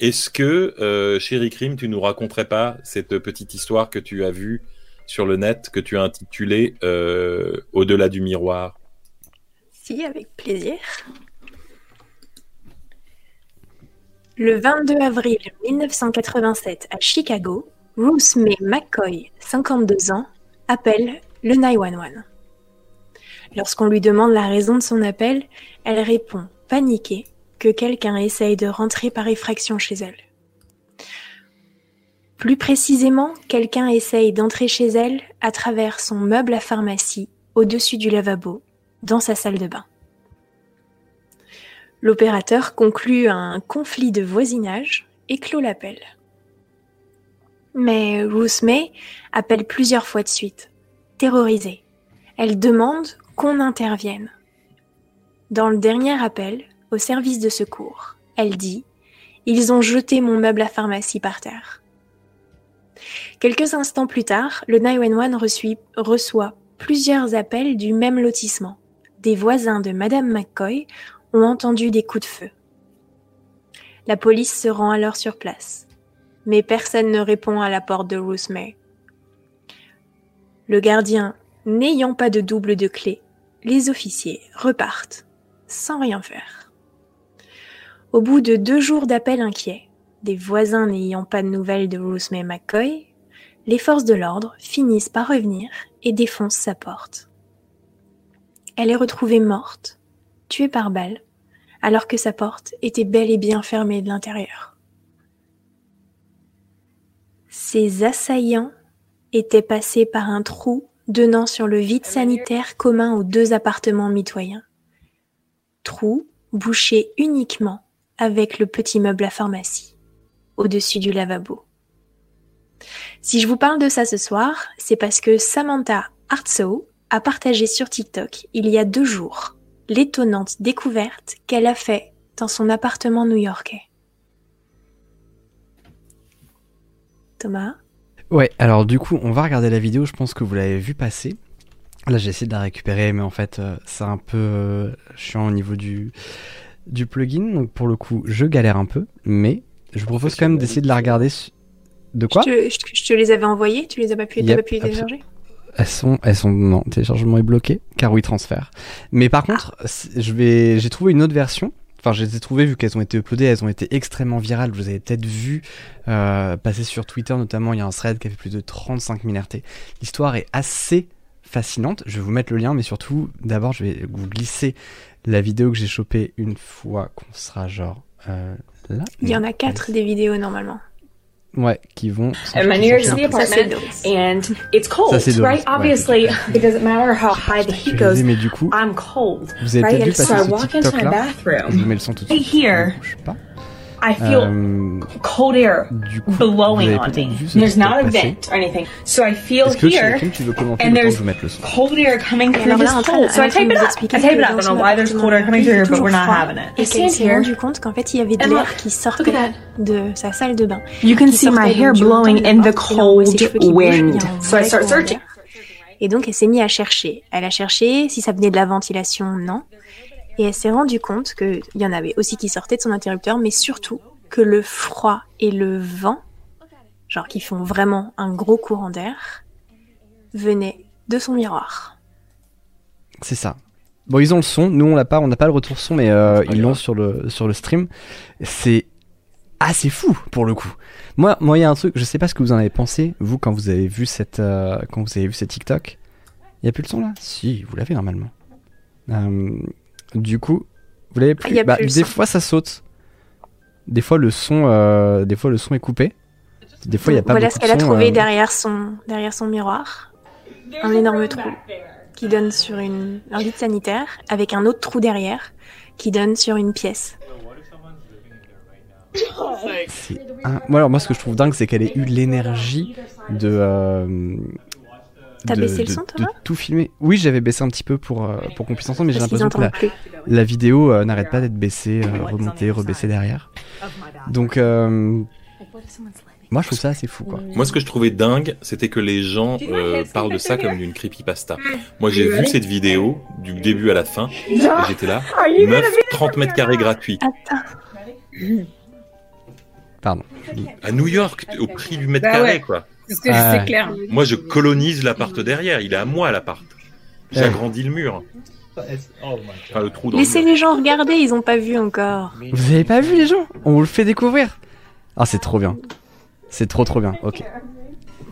Est-ce que, euh, chéri Crime, tu nous raconterais pas cette petite histoire que tu as vue sur le net, que tu as intitulée euh, Au-delà du miroir? Si, avec plaisir. Le 22 avril 1987 à Chicago, Ruth May McCoy, 52 ans, appelle le 911. Lorsqu'on lui demande la raison de son appel, elle répond, paniquée, que quelqu'un essaye de rentrer par effraction chez elle. Plus précisément, quelqu'un essaye d'entrer chez elle à travers son meuble à pharmacie, au-dessus du lavabo, dans sa salle de bain. L'opérateur conclut un conflit de voisinage et clôt l'appel. Mais Ruth May appelle plusieurs fois de suite, terrorisée. Elle demande qu'on intervienne. Dans le dernier appel, au service de secours, elle dit Ils ont jeté mon meuble à pharmacie par terre. Quelques instants plus tard, le 911 reçut- reçoit plusieurs appels du même lotissement. Des voisins de Madame McCoy ont entendu des coups de feu. La police se rend alors sur place, mais personne ne répond à la porte de Ruth May. Le gardien n'ayant pas de double de clé, les officiers repartent sans rien faire. Au bout de deux jours d'appels inquiets, des voisins n'ayant pas de nouvelles de Ruth May McCoy, les forces de l'ordre finissent par revenir et défoncent sa porte. Elle est retrouvée morte, tuée par balle, alors que sa porte était bel et bien fermée de l'intérieur. Ces assaillants étaient passés par un trou donnant sur le vide sanitaire commun aux deux appartements mitoyens. Trou bouché uniquement avec le petit meuble à pharmacie, au-dessus du lavabo. Si je vous parle de ça ce soir, c'est parce que Samantha Hartsow a partagé sur TikTok il y a deux jours l'étonnante découverte qu'elle a fait dans son appartement new-yorkais. Thomas Ouais, alors du coup, on va regarder la vidéo, je pense que vous l'avez vu passer. Là, j'ai essayé de la récupérer, mais en fait, euh, c'est un peu euh, chiant au niveau du, du plugin. Donc pour le coup, je galère un peu, mais je vous propose quand même d'essayer de la regarder. su- De quoi je te, je te- je te les avais envoyés, tu les as pas pu, Yep, pas pu les télécharger Elles sont, elles sont, non, téléchargement est bloqué, car oui, transfert. Mais par contre, je vais, j'ai trouvé une autre version. Enfin, je les ai trouvées vu qu'elles ont été uploadées, elles ont été extrêmement virales. Vous avez peut-être vu euh, passer sur Twitter notamment, il y a un thread qui a fait plus de 35 000 RT. L'histoire est assez fascinante. Je vais vous mettre le lien, mais surtout, d'abord, je vais vous glisser la vidéo que j'ai chopée une fois qu'on sera genre euh, là. Il y en a quatre des vidéos normalement. Ouais, qui vont. And my nearest to the Ça, c'est apartment, and it's cold, Ça, c'est Doris, right? Obviously, it doesn't matter how high the heat goes. mais du coup, I'm cold, vous avez right? And so I walk into my bathroom. Je vous mets le son tout de Right suite. here, Je sais pas. I feel Euh, cold air coup, blowing on me. There's not a vent or anything. So I feel que here, tu veux and there's cold air coming Et through this hole. So I de it up. I tape que it up. I don't know why there's cold air coming il through here, but we're not froid, having it. Et I qu'elle s'est here. rendu compte qu'en fait, il y avait de And l'air look. qui sortait de sa salle de bain. You can see my hair blowing de in the cold wind. So I start searching. Et donc, elle s'est mise à chercher. Elle a cherché si ça venait de la ventilation, non. Et elle s'est rendue compte qu'il y en avait aussi qui sortaient de son interrupteur, mais surtout que le froid et le vent, genre qui font vraiment un gros courant d'air, venaient de son miroir. C'est ça. Bon, ils ont le son. Nous, on l'a pas. On n'a pas le retour son, mais euh, ils l'ont sur le sur le stream. C'est assez fou pour le coup. Moi, moi, il y a un truc. Je sais pas ce que vous en avez pensé, vous, quand vous avez vu cette euh, quand vous avez vu cette TikTok. Il y a plus le son là? Si, vous l'avez normalement. Euh, du coup, vous l'avez plus. Il y a Bah, plus des fois, ça saute. Des fois, le son, euh, des fois, le son est coupé. Des fois, il y a pas voilà ce qu'elle a trouvé euh, derrière son, derrière son miroir. Un énorme trou qui donne sur une, un lit sanitaire avec un autre trou derrière qui donne sur une pièce. Un- Moi, alors, moi, ce que je trouve dingue, c'est qu'elle ait eu l'énergie de. euh, T'as de- baissé le de- son, de Thomas tout filmer. Oui, j'avais baissé un petit peu pour, euh, pour qu'on puisse entendre, mais j'ai l'impression que la, la vidéo euh, n'arrête pas d'être baissée, euh, remontée, rebaissée derrière. Donc, euh, moi, je trouve ça assez fou, quoi. Moi, ce que je trouvais dingue, c'était que les gens euh, parlent de ça comme d'une creepypasta. Moi, j'ai vu cette vidéo du début à la fin, et j'étais là, meuf, 30 mètres carrés gratuits. Pardon. À New York, au prix du mètre Bah carré, quoi. C'est ce que Ah c'est ouais. clair. Moi, je colonise l'appart derrière. Il est à moi, l'appart. J'agrandis le mur. Enfin, le trou dans Laissez le les gens regarder, ils ont pas vu encore. Vous avez pas vu les gens? On vous le fait découvrir. Ah, c'est trop bien. C'est trop trop bien. Ok.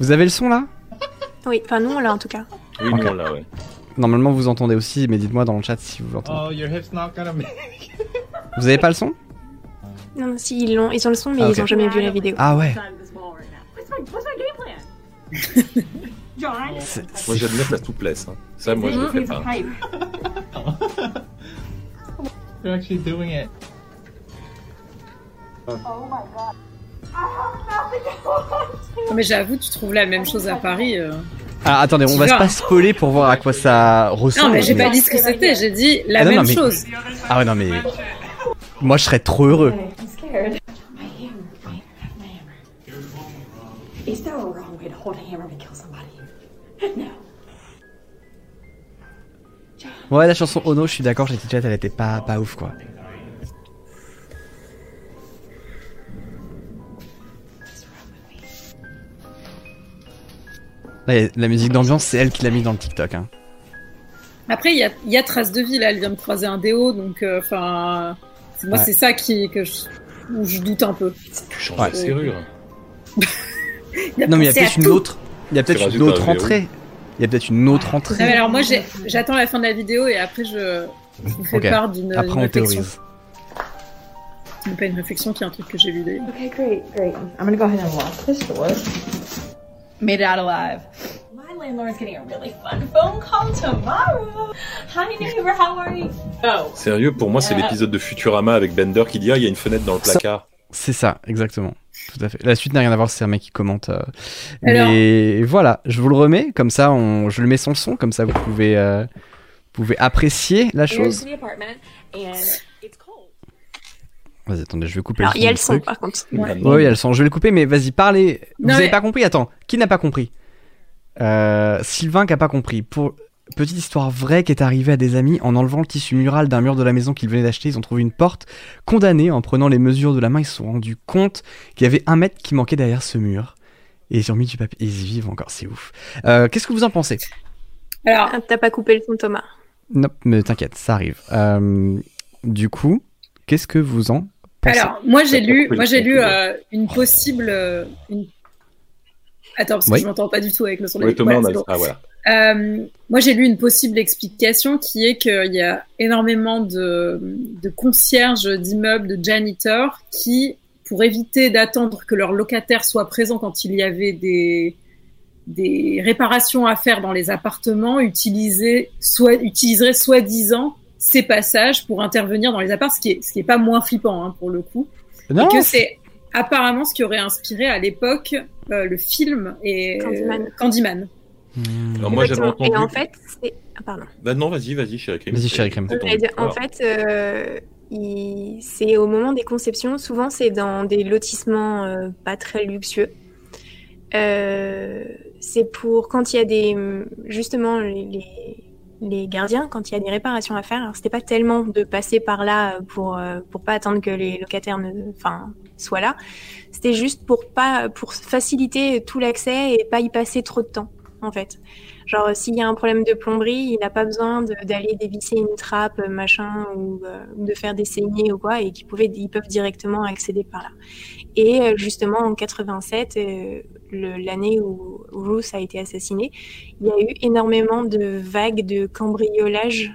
Vous avez le son là? Oui, enfin nous on l'a en tout cas. Oui, nous, on l'a, ouais. Normalement, vous entendez aussi, mais dites-moi dans le chat si vous l'entendez. Oh, your hip's not gonna make Vous avez pas le son? Non, non, si ils l'ont, ils ont le son, mais Ah, ils ont jamais vu la vidéo. Ah ouais. Moi, j'admets la souplesse. hein. Ça, moi, je le fais pas. You're actually doing it. Non, mais j'avoue, tu trouves la même chose à Paris. euh. Ah, attendez, on va vois. pas spoiler pour voir à quoi ça ressemble. Non, mais j'ai pas dit ce que c'était, j'ai dit la Ah non, même non, mais- chose. Ah ouais, non, mais. Moi, je serais trop heureux. Hold a hammer kill somebody? No. Ouais, la chanson Ono, je suis d'accord, j'ai dit elle était pas, pas ouf quoi. Là, la musique d'ambiance, c'est elle qui l'a mis dans le TikTok. Hein. Après, il y a, il y a Trace de vie, là, elle vient de croiser un déo, donc, euh, enfin, moi, Ouais. c'est ça qui, que je, où je doute un peu. Tu changes Ouais. la serrure. Non, mais il y a peut-être une tout. autre. Il y a peut-être une autre entrée. Il y a peut-être une autre entrée. Non, mais alors, moi, j'attends la fin de la vidéo et après, je, je vous fais Ok. part d'une Après, on réflexion. théorise. C'est pas une réflexion qui est un truc que j'ai lu d'ailleurs. Okay, great, great. I'm gonna go ahead and lock this door. Made it out alive. My landlord's getting a really fun phone call tomorrow. Hi neighbor, how are you? Oh. Sérieux, pour moi, c'est Euh. l'épisode de Futurama avec Bender qui dit Ah, il y a une fenêtre dans le placard. C'est ça, exactement. Tout à fait. La suite n'a rien à voir, c'est un mec qui commente. euh, Alors- Mais voilà, je vous le remets, comme ça, on... je le mets sans le son, comme ça vous pouvez, euh, vous pouvez apprécier la chose. Vas-y, attendez, je vais couper Alors, le il y a le son, par contre. Ouais, il y a le son. Je vais le couper, mais vas-y, parlez. Vous Non, avez mais- pas compris? Attends, qui n'a pas compris? Euh, Sylvain qui a pas compris. Pour petite histoire vraie qui est arrivée à des amis en enlevant le tissu mural d'un mur de la maison qu'ils venaient d'acheter, ils ont trouvé une porte. Condamnés en prenant les mesures de la main, ils se sont rendus compte qu'il y avait un mètre qui manquait derrière ce mur. Et ils ont mis du papier. Et ils y vivent encore, c'est ouf. Euh, Qu'est-ce que vous en pensez? Alors, Ah, T'as pas coupé le son, Thomas. Non, mais t'inquiète, ça arrive. Euh, du coup, qu'est-ce que vous en pensez? Alors, moi, j'ai lu, moi, j'ai lu euh, une possible, euh, une... Attends, parce que Oui. je m'entends pas du tout avec le son de la Oui, Thomas, Voilà, on a bon. Ah, voilà. Euh, moi, j'ai lu une possible explication qui est qu'il y a énormément de, de concierges d'immeubles, de janitors, qui, pour éviter d'attendre que leurs locataires soient présents quand il y avait des, des réparations à faire dans les appartements, utilisaient, soit, utiliseraient soi-disant ces passages pour intervenir dans les appartements, ce qui est, ce qui est pas moins flippant hein, pour le coup. Non, et que c'est apparemment ce qui aurait inspiré à l'époque euh, le film et Candyman. Candyman. Hmm. Alors, moi, j'avais entendu. Et en fait, c'est. Ah, pardon. Bah, non, vas-y, vas-y, Chéri Crime. Vas-y, Chéri Crime. C'est ton J'allais dire, en fait, euh, il- c'est au moment des conceptions, souvent c'est dans des lotissements euh, pas très luxueux. Euh, c'est pour quand il y a des justement les, les, les gardiens, quand il y a des réparations à faire. Alors c'était pas tellement de passer par là pour pour pas attendre que les locataires ne, enfin, soient là. C'était juste pour pas pour faciliter tout l'accès et pas y passer trop de temps en fait. Genre, euh, s'il y a un problème de plomberie, il n'a pas besoin d'aller dévisser une trappe, euh, machin, ou euh, de faire des saignées ou quoi, et qu'ils pouvaient, ils peuvent directement accéder par là. Et justement, en 87, euh, le- l'année où Ruth a été assassinée, il y a eu énormément de vagues de cambriolage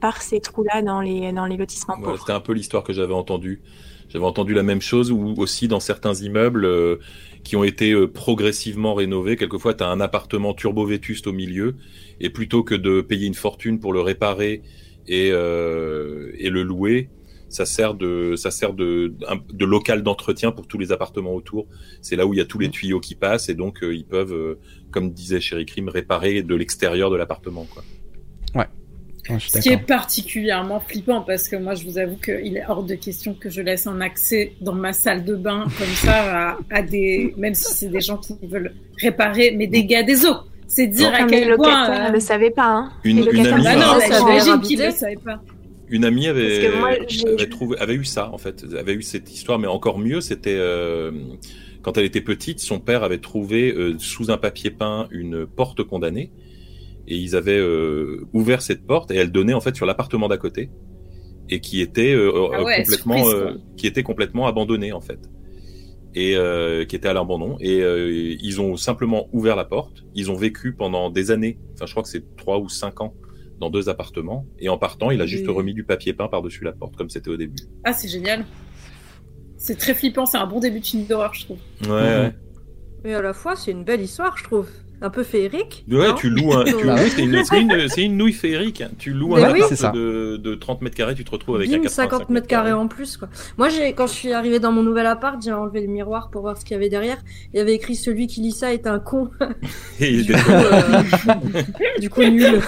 par ces trous-là dans les, dans les lotissements. C'était un peu l'histoire que j'avais entendue. J'avais entendu la même chose, ou aussi dans certains immeubles euh, qui ont été euh, progressivement rénovés, quelquefois tu as un appartement turbo-vétuste au milieu, et plutôt que de payer une fortune pour le réparer et, euh, et le louer, ça sert de ça sert de, de local d'entretien pour tous les appartements autour. C'est là où il y a tous les tuyaux qui passent, et donc euh, ils peuvent, comme disait Chéri Crime, réparer de l'extérieur de l'appartement. quoi. Ouais, suis Ce qui est particulièrement flippant parce que moi, je vous avoue qu'il est hors de question que je laisse un accès dans ma salle de bain comme ça à, à des, même si c'est des gens qui veulent réparer mes dégâts des eaux. C'est dire à quel point. euh, ne le savaient pas. Hein. Une- amie ne Bah le non, savaient bah, pas. Une amie moi, avait, trouvé, avait eu ça, en fait. avait eu cette histoire, mais encore mieux, c'était euh, quand elle était petite, son père avait trouvé euh, sous un papier peint une porte condamnée. Et ils avaient euh, ouvert cette porte et elle donnait en fait sur l'appartement d'à côté et qui était euh, Ah euh, ouais, complètement surprise, euh, qui était complètement abandonné en fait. Et euh, qui était à l'abandon. Et euh, ils ont simplement ouvert la porte. Ils ont vécu pendant des années enfin je crois que c'est trois ou cinq ans dans deux appartements. Et en partant il a juste remis du papier peint par dessus la porte comme c'était au début. Ah, c'est génial. C'est très flippant, c'est un bon début de film d'horreur, je trouve. ouais ouais, Mais à la fois, c'est une belle histoire, je trouve. Un peu féerique. Ouais, tu loues un tu Bah c'est une, c'est une, c'est une nouille féerique hein. tu loues Mais un oui. appart de, de 30 mètres carrés tu te retrouves avec un Bim, 85 50 mètres carrés en plus, quoi. Moi, j'ai, quand je suis arrivée dans mon nouvel appart, j'ai enlevé le miroir pour voir ce qu'il y avait derrière. Il y avait écrit celui qui lit ça est un con. Et il du, coup, euh, du coup, nul.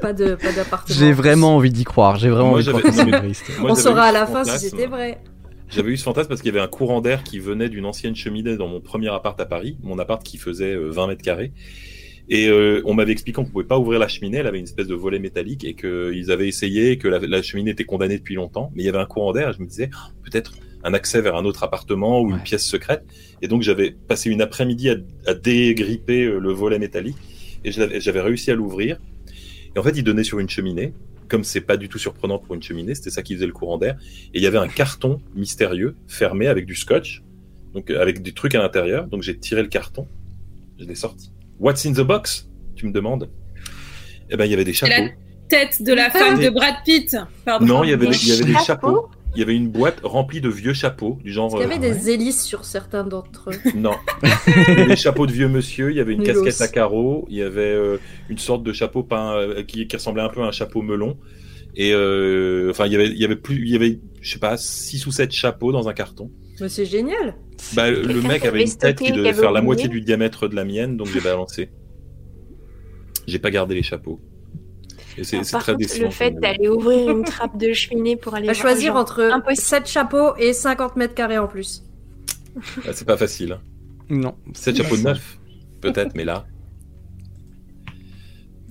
pas de, pas d'appartement. J'ai vraiment envie d'y croire. J'ai vraiment Moi, envie de croire que c'est On saura à la fin si c'était vrai. J'avais eu ce fantasme parce qu'il y avait un courant d'air qui venait d'une ancienne cheminée dans mon premier appart à Paris, mon appart qui faisait euh, 20 mètres carrés. Et euh, on m'avait expliqué qu'on pouvait pas ouvrir la cheminée, elle avait une espèce de volet métallique et qu'ils avaient essayé, que la, la cheminée était condamnée depuis longtemps. Mais il y avait un courant d'air et je me disais, oh, peut-être un accès vers un autre appartement ou une pièce secrète. Et donc j'avais passé une après-midi à, à dégripper euh, le volet métallique et j'avais réussi à l'ouvrir. Et en fait, il donnait sur une cheminée. Comme c'est pas du tout surprenant pour une cheminée, c'était ça qui faisait le courant d'air. Et il y avait un carton mystérieux fermé avec du scotch, donc euh, avec des trucs à l'intérieur. Donc j'ai tiré le carton, je l'ai sorti. What's in the box Tu me demandes? Eh ben, il y avait des chapeaux. la tête de la femme de Brad Pitt. Pardon. Non, il y avait, des, il y avait des chapeaux? Il y avait une boîte remplie de vieux chapeaux, du genre. Il y avait euh, des hélices sur certains d'entre eux? Non. il y avait des chapeaux de vieux monsieur, il y avait une Nulos. casquette à carreaux, il y avait euh, une sorte de chapeau peint euh, qui, qui ressemblait un peu à un chapeau melon. Et euh, enfin, il y avait, il y avait plus, il y avait, je sais pas, six ou sept chapeaux dans un carton. Mais c'est génial. Bah, le mec avait avait une tête qui devait avait faire la moitié du diamètre de la mienne, donc j'ai balancé. J'ai pas gardé les chapeaux. Et c'est Alors, c'est par très contre, décevant. le fait d'aller ouvrir une trappe de cheminée pour aller À choisir genre, entre 7 chapeaux et 50 mètres carrés en plus. Ah, c'est pas facile. hein. Non. Sept chapeaux de neuf, peut-être, mais là.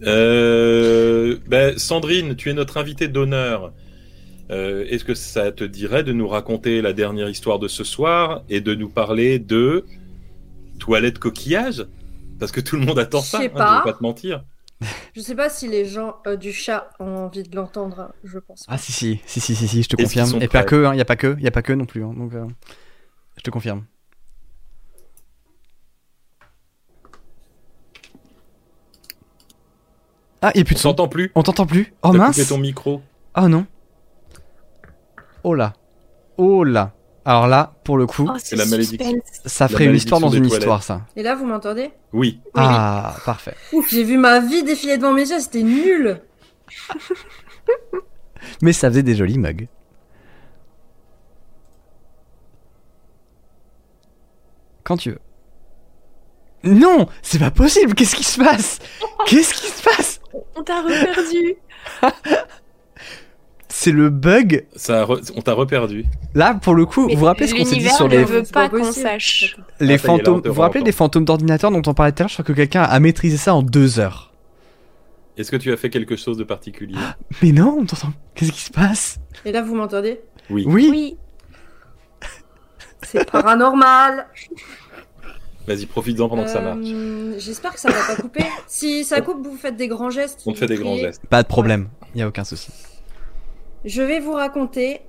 Euh, ben, Sandrine, tu es notre invitée d'honneur. Euh, Est-ce que ça te dirait de nous raconter la dernière histoire de ce soir et de nous parler de toilette coquillage Parce que tout le monde attend Je ça, sais hein, je pas. vais pas te mentir. Je sais pas si les gens euh, du chat ont envie de l'entendre, je pense. Ah si si si si si, si je te Est-ce confirme. Et pas que, il y a pas que, il y a pas que non plus. hein, donc euh, je te confirme. Ah, il y a plus de On son. t'entend plus. On t'entend plus. Oh T'as mince. coupé ton micro. Oh non. Oh là. Oh là. Alors là, pour le coup, Oh, C'est la malédiction. ça La ferait une histoire dans une toilettes. histoire, ça. Et là, vous m'entendez? Oui. Ah, parfait. Ouf, j'ai vu ma vie défiler devant mes yeux, c'était nul. Mais ça faisait des jolis mugs. Quand tu veux. Non, c'est pas possible. Qu'est-ce qui se passe? Qu'est-ce qui se passe? On t'a reperdu. C'est le bug. Ça a re- On t'a reperdu. Là, pour le coup, vous vous rappelez ce qu'on s'est dit sur ne les, veut pas pas qu'on sache. les Ah, fantômes Vous vous rappelez des fantômes d'ordinateur dont on parlait tout à l'heure? Je crois que quelqu'un a maîtrisé ça en deux heures. Est-ce que tu as fait quelque chose de particulier? Mais non, on t'entend. Qu'est-ce qui se passe? Et là, vous m'entendez? Oui. Oui. Oui. C'est paranormal. Vas-y, profites-en pendant que ça marche. Euh, J'espère que ça va pas couper. Si ça coupe, vous faites des grands gestes. On te fait des grands gestes. Pas de problème. Il y a aucun souci. Je vais vous raconter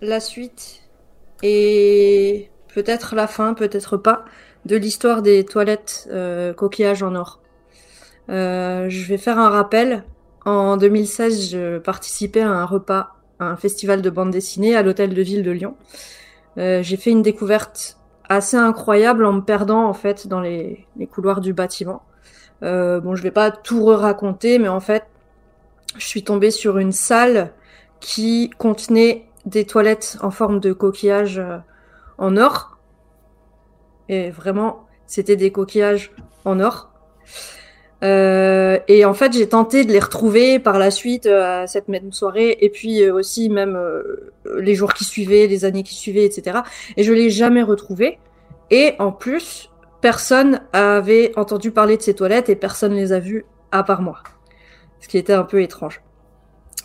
la suite et peut-être la fin, peut-être pas, de l'histoire des toilettes euh, coquillages en or. Euh, je vais faire un rappel. En 2016, je participais à un repas, à un festival de bande dessinée à l'hôtel de ville de Lyon. Euh, J'ai fait une découverte assez incroyable en me perdant en fait dans les, couloirs du bâtiment. Euh, bon, je vais pas tout raconter, mais en fait, je suis tombée sur une salle qui contenait des toilettes en forme de coquillage euh, en or. Et vraiment, c'était des coquillages en or. Euh, et en fait, j'ai tenté de les retrouver par la suite euh, à cette même soirée, et puis euh, aussi même euh, les jours qui suivaient, les années qui suivaient, etc. Et je l'ai jamais retrouvé. Et en plus, personne avait entendu parler de ces toilettes et personne les a vues à part moi. Ce qui était un peu étrange.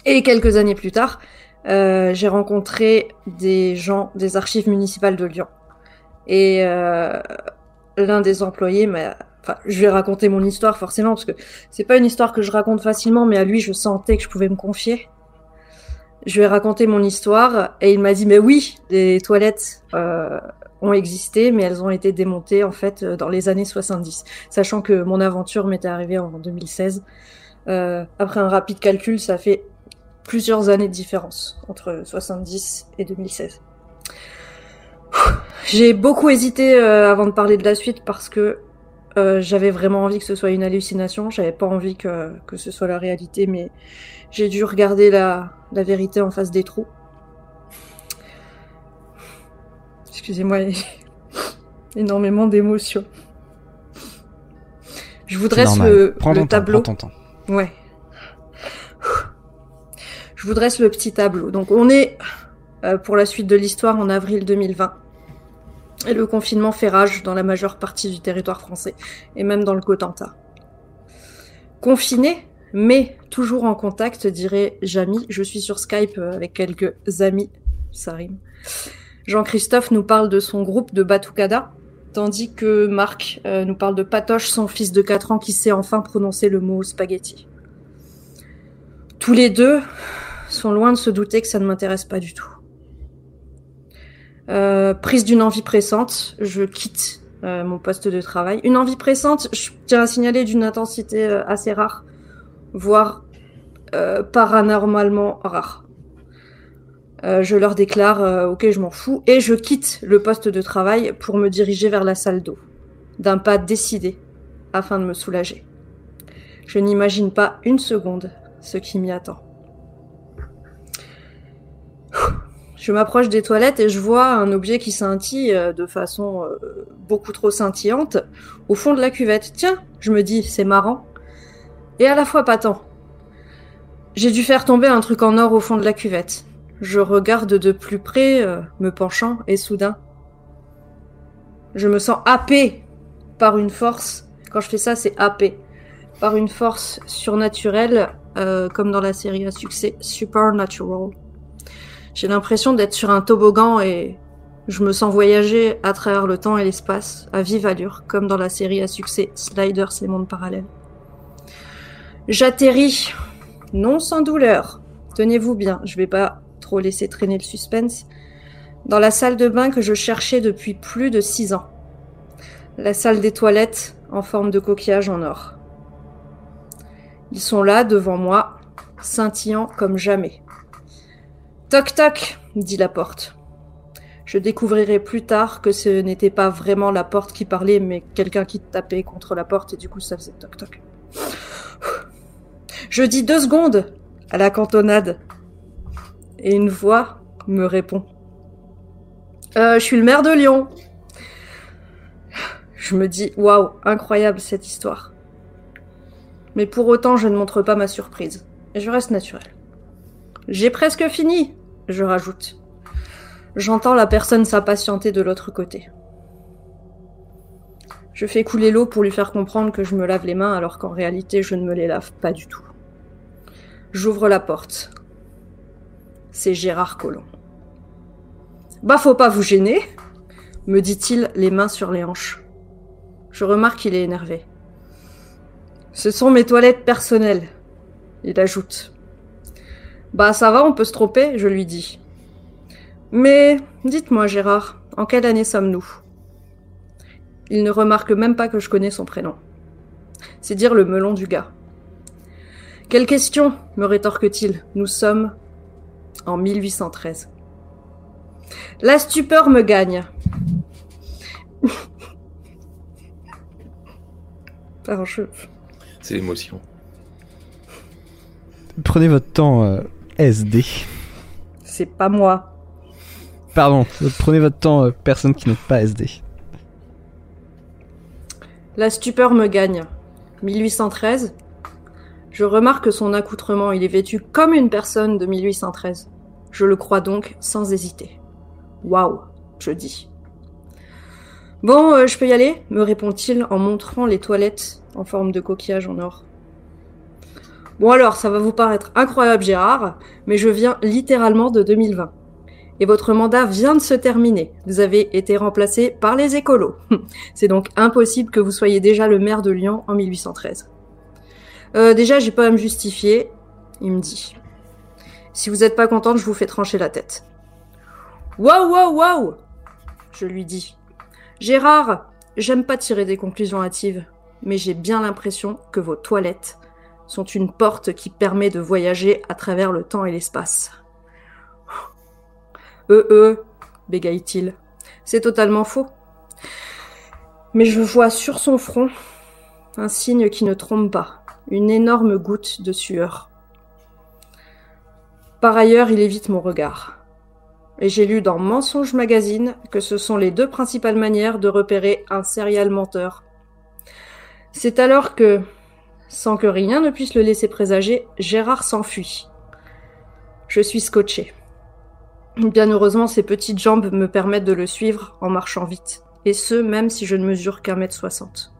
Et quelques années plus tard, euh, j'ai rencontré des gens des archives municipales de Lyon. Et euh, l'un des employés m'a... Enfin, je vais raconter mon histoire forcément, parce que c'est pas une histoire que je raconte facilement, mais à lui, je sentais que je pouvais me confier. Je lui ai raconté mon histoire, et il m'a dit, mais oui, les toilettes euh, ont existé, mais elles ont été démontées, en fait, euh, dans les années 70. Sachant que mon aventure m'était arrivée en 2016. Euh, après un rapide calcul, ça fait plusieurs années de différence entre 70 et 2016. J'ai beaucoup hésité euh, avant de parler de la suite parce que euh, j'avais vraiment envie que ce soit une hallucination, j'avais pas envie que, que ce soit la réalité, mais j'ai dû regarder la, la vérité en face des trous. Excusez-moi, énormément d'émotions. Je dresse normal. le, temps, tableau. ton temps. Ouais. Je vous dresse le petit tableau. Donc on est euh, pour la suite de l'histoire en avril 2020. Et le confinement fait rage dans la majeure partie du territoire français, et même dans le Cotentin. Confiné, mais toujours en contact, dirait Jamy. Je suis sur Skype euh, avec quelques amis, ça rime. Jean-Christophe nous parle de son groupe de Batucada, tandis que Marc euh, nous parle de Patoche, son fils de 4 ans qui sait enfin prononcer le mot spaghetti. Tous les deux sont loin de se douter que ça ne m'intéresse pas du tout. Euh, prise d'une envie pressante, je quitte euh, mon poste de travail. Une envie pressante, je tiens à signaler d'une intensité euh, assez rare, voire paranormalement rare. Je leur déclare ok je m'en fous et je quitte le poste de travail pour me diriger vers la salle d'eau d'un pas décidé afin de me soulager. Je n'imagine pas une seconde ce qui m'y attend. Je m'approche des toilettes et je vois un objet qui scintille euh, de façon euh, beaucoup trop scintillante au fond de la cuvette. Tiens, je me dis, c'est marrant. Et à la fois pas tant. J'ai dû faire tomber un truc en or au fond de la cuvette. Je regarde de plus près, euh, me penchant, et soudain, je me sens happé par une force. Quand je fais ça, c'est happé. Par une force surnaturelle, comme dans la série à succès Supernatural. J'ai l'impression d'être sur un toboggan et je me sens voyager à travers le temps et l'espace à vive allure, comme dans la série à succès Sliders, les mondes parallèles. J'atterris, non sans douleur. Tenez-vous bien, je vais pas trop laisser traîner le suspense. Dans la salle de bain que je cherchais depuis plus de six ans. La salle des toilettes en forme de coquillage en or. Ils sont là devant moi, scintillants comme jamais. Toc toc, dit la porte. Je découvrirai plus tard que ce n'était pas vraiment la porte qui parlait, mais quelqu'un qui tapait contre la porte et du coup ça faisait toc toc. Je dis deux secondes à la cantonade et une voix me répond. Euh, je suis le maire de Lyon. Je me dis waouh, incroyable cette histoire. Mais pour autant, je ne montre pas ma surprise et je reste naturel. J'ai presque fini, je rajoute. J'entends la personne s'impatienter de l'autre côté. Je fais couler l'eau pour lui faire comprendre que je me lave les mains alors qu'en réalité je ne me les lave pas du tout. J'ouvre la porte. C'est Gérard Collomb. Bah faut pas vous gêner, me dit-il les mains sur les hanches. Je remarque qu'il est énervé. Ce sont mes toilettes personnelles, il ajoute. Bah ça va, on peut se tromper, je lui dis. Mais dites-moi Gérard, en quelle année sommes-nous? Il ne remarque même pas que je connais son prénom. C'est dire le melon du gars. Quelle question me rétorque-t-il. Nous sommes en 1813. La stupeur me gagne. C'est l'émotion. Prenez votre temps, euh, SD. C'est pas moi. Pardon, prenez votre temps, euh, personne qui n'est pas SD. La stupeur me gagne. 1813. Je remarque que son accoutrement, il est vêtu comme une personne de 1813. Je le crois donc sans hésiter. Waouh, je dis. Bon, euh, je peux y aller me répond-il en montrant les toilettes en forme de coquillage en or. Bon alors, ça va vous paraître incroyable Gérard, mais je viens littéralement de 2020. Et votre mandat vient de se terminer. Vous avez été remplacé par les écolos. C'est donc impossible que vous soyez déjà le maire de Lyon en 1813. Euh, déjà, j'ai pas à me justifier, il me dit. Si vous êtes pas contente, je vous fais trancher la tête. Waouh, waouh, waouh Je lui dis. Gérard, j'aime pas tirer des conclusions hâtives, mais j'ai bien l'impression que vos toilettes sont une porte qui permet de voyager à travers le temps et l'espace. Euh, euh, bégaye-t-il. C'est totalement faux. Mais je vois sur son front un signe qui ne trompe pas, une énorme goutte de sueur. Par ailleurs, il évite mon regard. Et j'ai lu dans Mensonge Magazine que ce sont les deux principales manières de repérer un serial menteur. C'est alors que, sans que rien ne puisse le laisser présager, Gérard s'enfuit. Je suis scotché. Bien heureusement, ses petites jambes me permettent de le suivre en marchant vite. Et ce, même si je ne mesure qu'un mètre soixante.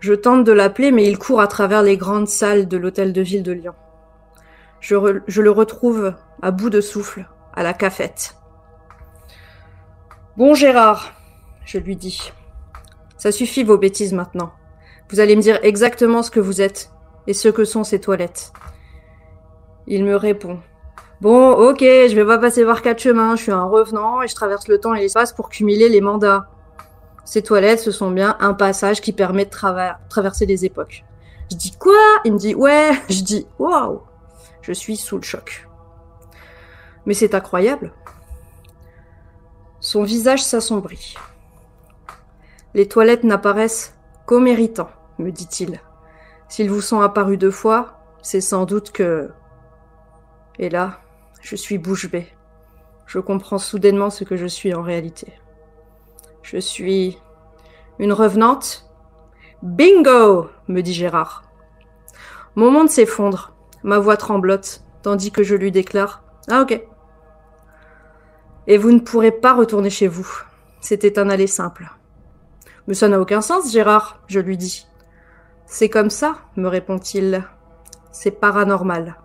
Je tente de l'appeler, mais il court à travers les grandes salles de l'hôtel de ville de Lyon. Je, le retrouve à bout de souffle, à la cafette. Bon Gérard, je lui dis. Ça suffit vos bêtises maintenant. Vous allez me dire exactement ce que vous êtes et ce que sont ces toilettes. Il me répond. Bon, ok, je vais pas passer par quatre chemins, je suis un revenant et je traverse le temps et l'espace pour cumuler les mandats. Ces toilettes, ce sont bien un passage qui permet de traverser les époques. Je dis quoi? Il me dit ouais. Je dis waouh. Je suis sous le choc. Mais c'est incroyable. Son visage s'assombrit. Les toilettes n'apparaissent qu'aux méritants, me dit-il. S'ils vous sont apparus deux fois, c'est sans doute que... Et là, je suis bouche bée. Je comprends soudainement ce que je suis en réalité. Je suis une revenante Bingo me dit Gérard. Mon monde s'effondre, ma voix tremblote, tandis que je lui déclare Ah ok. Et vous ne pourrez pas retourner chez vous. C'était un aller simple. Mais ça n'a aucun sens, Gérard, je lui dis. C'est comme ça, me répond-il. C'est paranormal.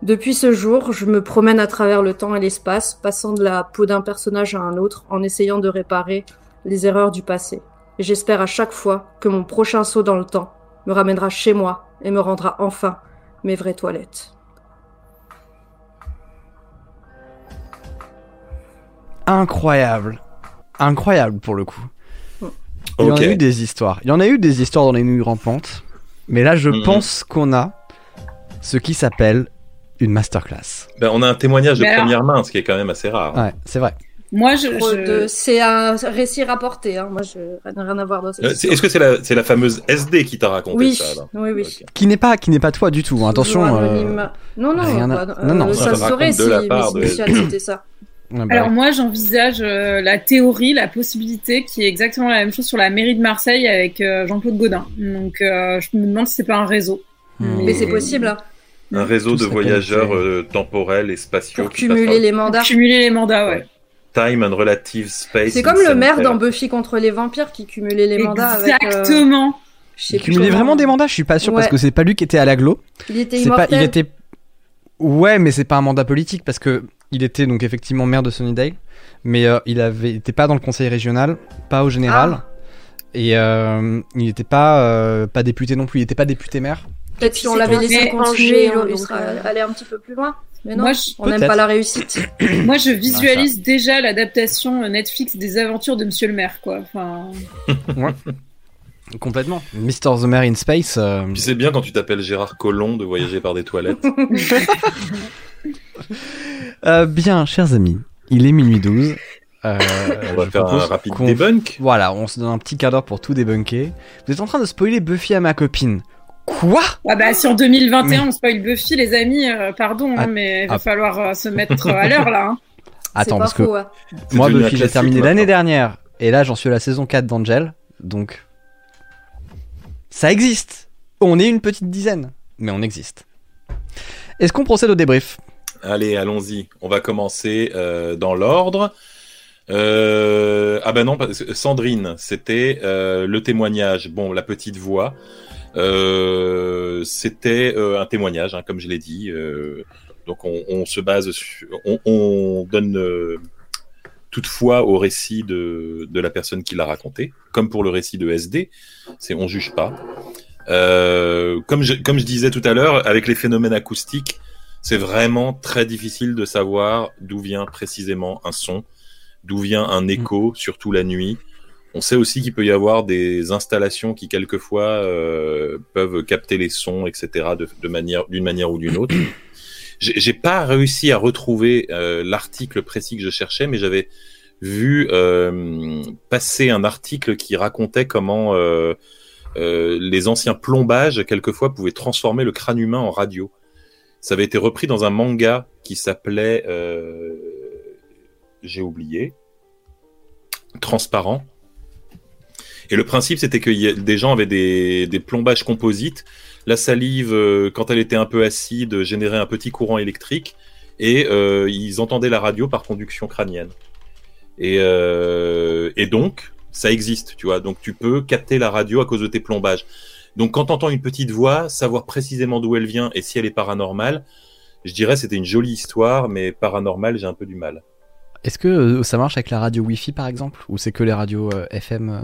Depuis ce jour, je me promène à travers le temps et l'espace, passant de la peau d'un personnage à un autre, en essayant de réparer les erreurs du passé. J'espère à chaque fois que mon prochain saut dans le temps me ramènera chez moi et me rendra enfin mes vraies toilettes. Incroyable. Incroyable pour le coup. Il y en a eu des histoires. Il y en a eu des histoires dans les nuits rampantes. Mais là, je Mhm. pense qu'on a ce qui s'appelle une masterclass. Ben, on a un témoignage de alors- première main, ce qui est quand même assez rare. Ouais, c'est vrai. Moi, je. Trop je- de- C'est un récit rapporté, hein. moi je rien, rien à voir dans cette Euh. Est-ce que c'est la, fameuse SD qui t'a raconté Oui, ça alors? Oui, oui. Qui n'est pas, qui n'est pas toi du tout. hein. Attention. Euh. Non, non, bah, non, non, euh, ça se saurait si Miss de- Michel c'était ça. Ah bah Alors oui. moi, j'envisage euh, la théorie, la possibilité qui est exactement la même chose sur la mairie de Marseille avec euh, Jean-Claude Godin. Donc, euh, je me demande si c'est pas un réseau. Hmm. Mais c'est possible, hein. Un réseau Tout de voyageurs euh, temporels et spatiaux. pour passent cumuler les mandats. Cumuler les mandats, ouais. Time and Relative Space. C'est comme le maire dans Buffy contre les vampires qui cumulait les mandats avec. euh, Exactement. plus cumulait comment. vraiment des mandats. Je suis pas sûr parce que c'est pas lui qui était à l'aglo. Il était C'est pas, immortel. il était. Ouais, mais c'est pas un mandat politique parce que il était donc effectivement maire de Sunnydale, mais euh, il avait, était pas dans le conseil régional, pas au général, Ah. et euh, il était pas euh, pas député non plus. Il était pas député maire. Peut-être si on l'avait laissé continuer, hein, il donc, serait allé un petit peu plus loin. Mais non, Moi, je- on n'aime pas la réussite. Moi, je visualise déjà l'adaptation Netflix des aventures de Monsieur le Maire, quoi. Enfin, Complètement. Mr. the Mayor in Space. euh, Puis c'est bien quand tu t'appelles Gérard Collomb de voyager par des toilettes. euh, bien, chers amis, il est minuit 12. Euh, On va faire un rapide debunk. Voilà, on se donne un petit quart d'heure pour tout débunker. Vous êtes en train de spoiler Buffy à ma copine. Quoi? Ah bah, si en 2021 Mais- on spoil Buffy, les amis, euh, pardon, hein, Ah, mais il va ah. falloir euh, se mettre à l'heure là. hein. Attends, parce que. C'est moi, Buffy, j'ai terminé l'année dernière. Et là, j'en suis à la saison 4 d'Angel. Donc, ça existe. On est une petite dizaine, mais on existe. Est-ce qu'on procède au débrief? Allez, allons-y. On va commencer euh, dans l'ordre. Euh, ah ben non, Sandrine, c'était euh, le témoignage. Bon, la petite voix. C'était un témoignage, hein, comme je l'ai dit. Donc on, se base sur, on, on donne toutefois au récit de, de la personne qui l'a raconté, comme pour le récit de SD. C'est on juge pas. Comme comme je disais tout à l'heure, avec les phénomènes acoustiques, c'est vraiment très difficile de savoir d'où vient précisément un son, d'où vient un écho, surtout la nuit. On sait aussi qu'il peut y avoir des installations qui quelquefois euh, peuvent capter les sons, etc. de, de manière, d'une manière ou d'une autre. J'ai j'ai pas réussi à retrouver euh, l'article précis que je cherchais, mais j'avais vu euh, passer un article qui racontait comment euh, euh, les anciens plombages quelquefois pouvaient transformer le crâne humain en radio. Ça avait été repris dans un manga qui s'appelait, euh, j'ai oublié, Transparent. Et le principe, c'était que des gens avaient des, des plombages composites. La salive, euh, quand elle était un peu acide, générait un petit courant électrique. et euh, ils entendaient la radio par conduction crânienne. Et, euh, et donc, ça existe, tu vois. Donc, tu peux capter la radio à cause de tes plombages. Donc, quand tu entends une petite voix, savoir précisément d'où elle vient et si elle est paranormale, je dirais c'était une jolie histoire, mais paranormale, j'ai un peu du mal. Est-ce que euh, ça marche avec la radio Wi-Fi par exemple Ou c'est que les radios euh, FM euh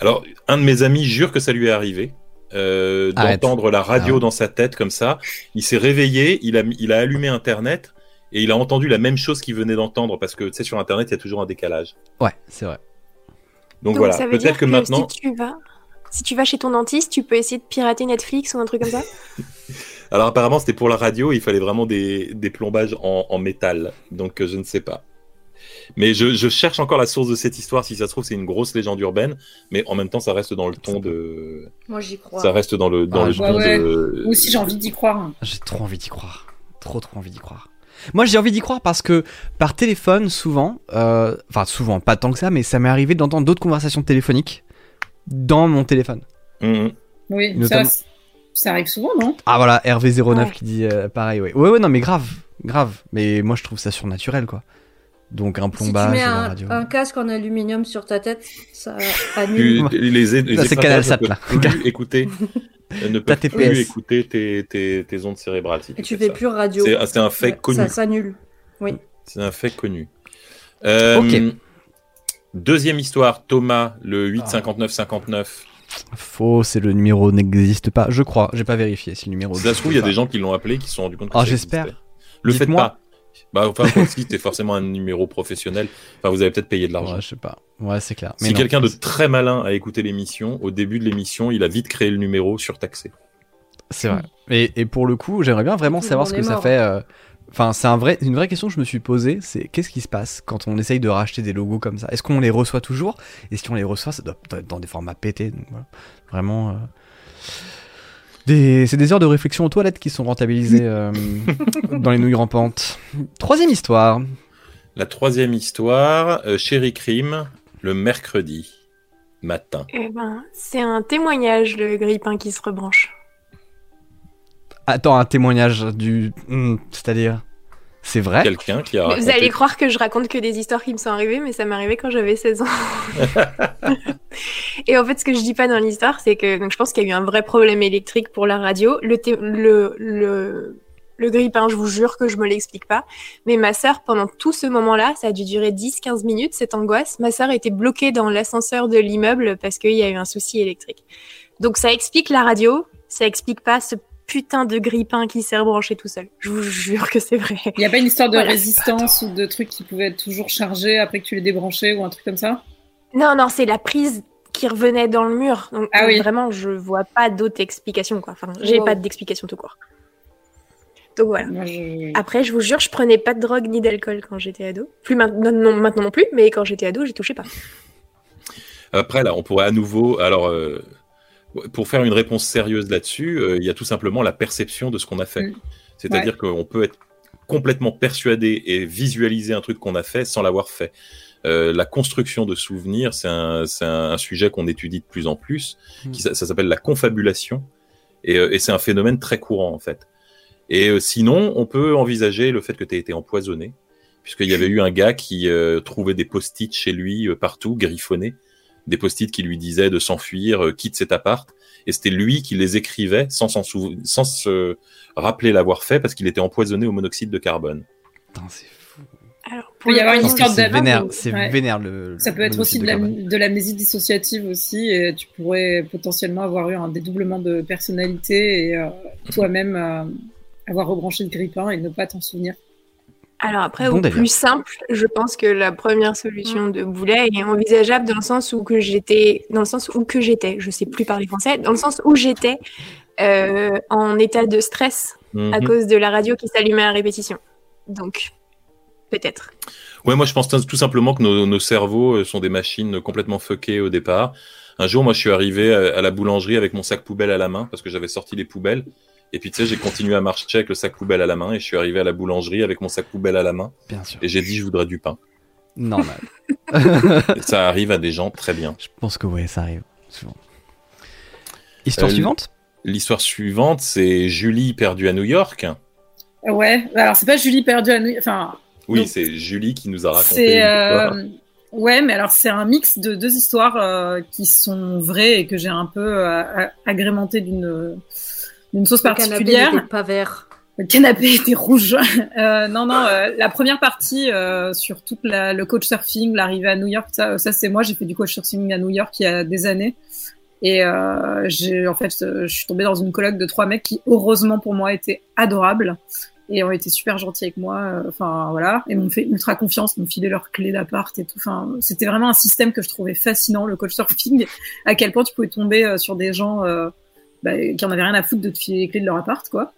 Alors, un de mes amis jure que ça lui est arrivé. euh, d'entendre la radio Ah ouais. dans sa tête comme ça. Il s'est réveillé, il a, il a allumé Internet et il a entendu la même chose qu'il venait d'entendre parce que tu sais sur Internet il y a toujours un décalage. Ouais, c'est vrai. Donc, Donc, voilà, peut-être que, maintenant. si tu vas, si tu vas chez ton dentiste, tu peux essayer de pirater Netflix ou un truc comme ça. Alors apparemment c'était pour la radio, il fallait vraiment des, des plombages en, en métal. Donc euh, je ne sais pas. Mais je, je cherche encore la source de cette histoire. Si ça se trouve c'est une grosse légende urbaine, mais en même temps ça reste dans le ton de. Moi, j'y crois. Ça reste dans le dans Ah, le ton Ouais, de. Moi aussi, j'ai envie d'y croire. J'ai trop envie d'y croire. Trop trop envie d'y croire. Moi j'ai envie d'y croire parce que par téléphone souvent, euh, enfin souvent pas tant que ça, mais ça m'est arrivé d'entendre d'autres conversations téléphoniques dans mon téléphone. Mhm. Oui, Notamment- ça, ça arrive souvent, non? Ah voilà, Hervé09 Ouais. qui dit euh, pareil, ouais. Ouais ouais non mais grave, grave. Mais moi je trouve ça surnaturel quoi. Donc un Si tu plombage mets la un, radio. un casque en aluminium sur ta tête, ça annule. les, les, les Ça, c'est ne là. plus écouter. euh, ne T'as peuvent plus écouter tes, tes, tes ondes cérébrales. Si Et tu fais fais ça. plus radio. C'est c'est un fait Ouais, connu. Ça s'annule. Oui. C'est un fait connu. Euh, Ok. Deuxième histoire, Thomas, le 85959. Faux, c'est le numéro n'existe pas. Je crois, j'ai pas vérifié si le numéro. Ça se trouve, il y a des gens qui l'ont appelé qui se sont rendus compte que Ah, j'espère. Le faites pas. Bah, enfin, si c'était forcément un numéro professionnel, enfin, vous avez peut-être payé de l'argent. Ouais, je sais pas. Ouais, c'est clair. Mais si quelqu'un de très malin a écouté l'émission, au début de l'émission, il a vite créé le numéro surtaxé. C'est vrai. Et, et pour le coup, j'aimerais bien vraiment Tout savoir ce que ça fait. euh, Enfin, c'est un vrai, une vraie question que je me suis posée. C'est qu'est-ce qui se passe quand on essaye de racheter des logos comme ça? Est-ce qu'on les reçoit toujours? Et si on les reçoit, ça doit être dans des formats pétés. Donc, voilà. Vraiment. euh, des- C'est des heures de réflexion aux toilettes qui sont rentabilisées euh, dans les nouilles rampantes. Troisième histoire. La troisième histoire, euh, Chéri Crime, le mercredi matin. Eh ben, c'est un témoignage, le grippin qui se rebranche. Attends, un témoignage du. Hmm, C'est-à-dire C'est vrai? Quelqu'un qui a raconté... Vous allez croire que je raconte que des histoires qui me sont arrivées, mais ça m'est arrivé quand j'avais 16 ans. Et en fait, ce que je dis pas dans l'histoire, c'est que donc, je pense qu'il y a eu un vrai problème électrique pour la radio. Le, té- le, le, le grippin, je vous jure que je me l'explique pas. Mais ma sœur, pendant tout ce moment-là, ça a dû durer 10-15 minutes, cette angoisse. Ma sœur était bloquée dans l'ascenseur de l'immeuble parce qu'il y a eu un souci électrique. Donc ça explique la radio, ça explique pas ce putain de grippin qui s'est rebranché tout seul. Je vous jure que c'est vrai. Il n'y a pas une histoire de Voilà. résistance ou de trucs qui pouvaient être toujours chargés après que tu les débranchais ou un truc comme ça? Non, non, c'est la prise qui revenait dans le mur. Donc Ah euh, oui. vraiment, je vois pas d'autre explication. Quoi. Enfin, j'ai Wow. pas d'explication tout court. Donc voilà. Après, je vous jure, je prenais pas de drogue ni d'alcool quand j'étais ado. Plus maintenant, non, maintenant non plus, mais quand j'étais ado, j'y touchais pas. Après, là, on pourrait à nouveau. Alors, euh, pour faire une réponse sérieuse là-dessus, euh, il y a tout simplement la perception de ce qu'on a fait. Mm. C'est-à-dire qu'on peut être complètement persuadé et visualiser un truc qu'on a fait sans l'avoir fait. Euh, la construction de souvenirs, c'est un, c'est un, un sujet qu'on étudie de plus en plus. Mm. Qui, ça ça s'appelle la confabulation. Et, euh, et c'est un phénomène très courant, en fait. Et euh, sinon, on peut envisager le fait que tu aies été empoisonné, puisqu'il y avait eu un gars qui euh, trouvait des post-it chez lui euh, partout, griffonnés, des post-it qui lui disaient de s'enfuir, euh, quitte cet appart, et c'était lui qui les écrivait sans, s'en souv- sans se rappeler l'avoir fait parce qu'il était empoisonné au monoxyde de carbone. Putain, c'est fou. Alors, peut y avoir une histoire d'avant, vénère, c'est ouais. vénère le. Ça peut être aussi de, de l'amnésie dissociative aussi, et tu pourrais potentiellement avoir eu un dédoublement de personnalité et euh, toi-même euh, avoir rebranché le grippin et ne pas t'en souvenir. Alors après, Bon au plus simple, je pense que la première solution de Boulet est envisageable dans le sens où que j'étais, dans le sens où que j'étais, je sais plus parler français, dans le sens où j'étais euh, en état de stress à Mhm. cause de la radio qui s'allumait à répétition. Donc, peut-être. Ouais, moi je pense tout simplement que nos, nos cerveaux euh, sont des machines complètement fuckées au départ. Un jour, moi je suis arrivé à la boulangerie avec mon sac poubelle à la main parce que j'avais sorti les poubelles. Et puis tu sais, j'ai continué à marcher avec le sac poubelle à la main et je suis arrivé à la boulangerie avec mon sac poubelle à la main Bien sûr. et j'ai dit je voudrais du pain. Normal. Ça arrive à des gens très bien. Je pense que ouais, ça arrive souvent. Histoire Euh, suivante? L'histoire suivante, c'est Julie perdue à New York. Ouais, alors c'est pas Julie perdue à New York. Enfin, Oui, c'est Julie qui nous a raconté. euh, Ouais, mais alors c'est un mix de deux histoires euh, qui sont vraies et que j'ai un peu euh, agrémenté d'une d'une sauce Le canapé particulière. pas vert. Le canapé était rouge. Euh, non, non, euh, la première partie euh, sur toute la, le coach surfing, l'arrivée à New York, ça, ça c'est moi. J'ai fait du coach surfing à New York il y a des années. Et euh, j'ai en fait, euh, je suis tombée dans une colloque de trois mecs qui, heureusement pour moi, étaient adorables et ont été super gentils avec moi. euh, Enfin voilà, et m'ont fait ultra confiance, m'ont filé leurs clés d'appart et tout. Enfin, c'était vraiment un système que je trouvais fascinant, le coach surfing. À quel point tu pouvais tomber euh, sur des gens euh, bah, qui en avaient rien à foutre de te filer les clés de leur appart, quoi.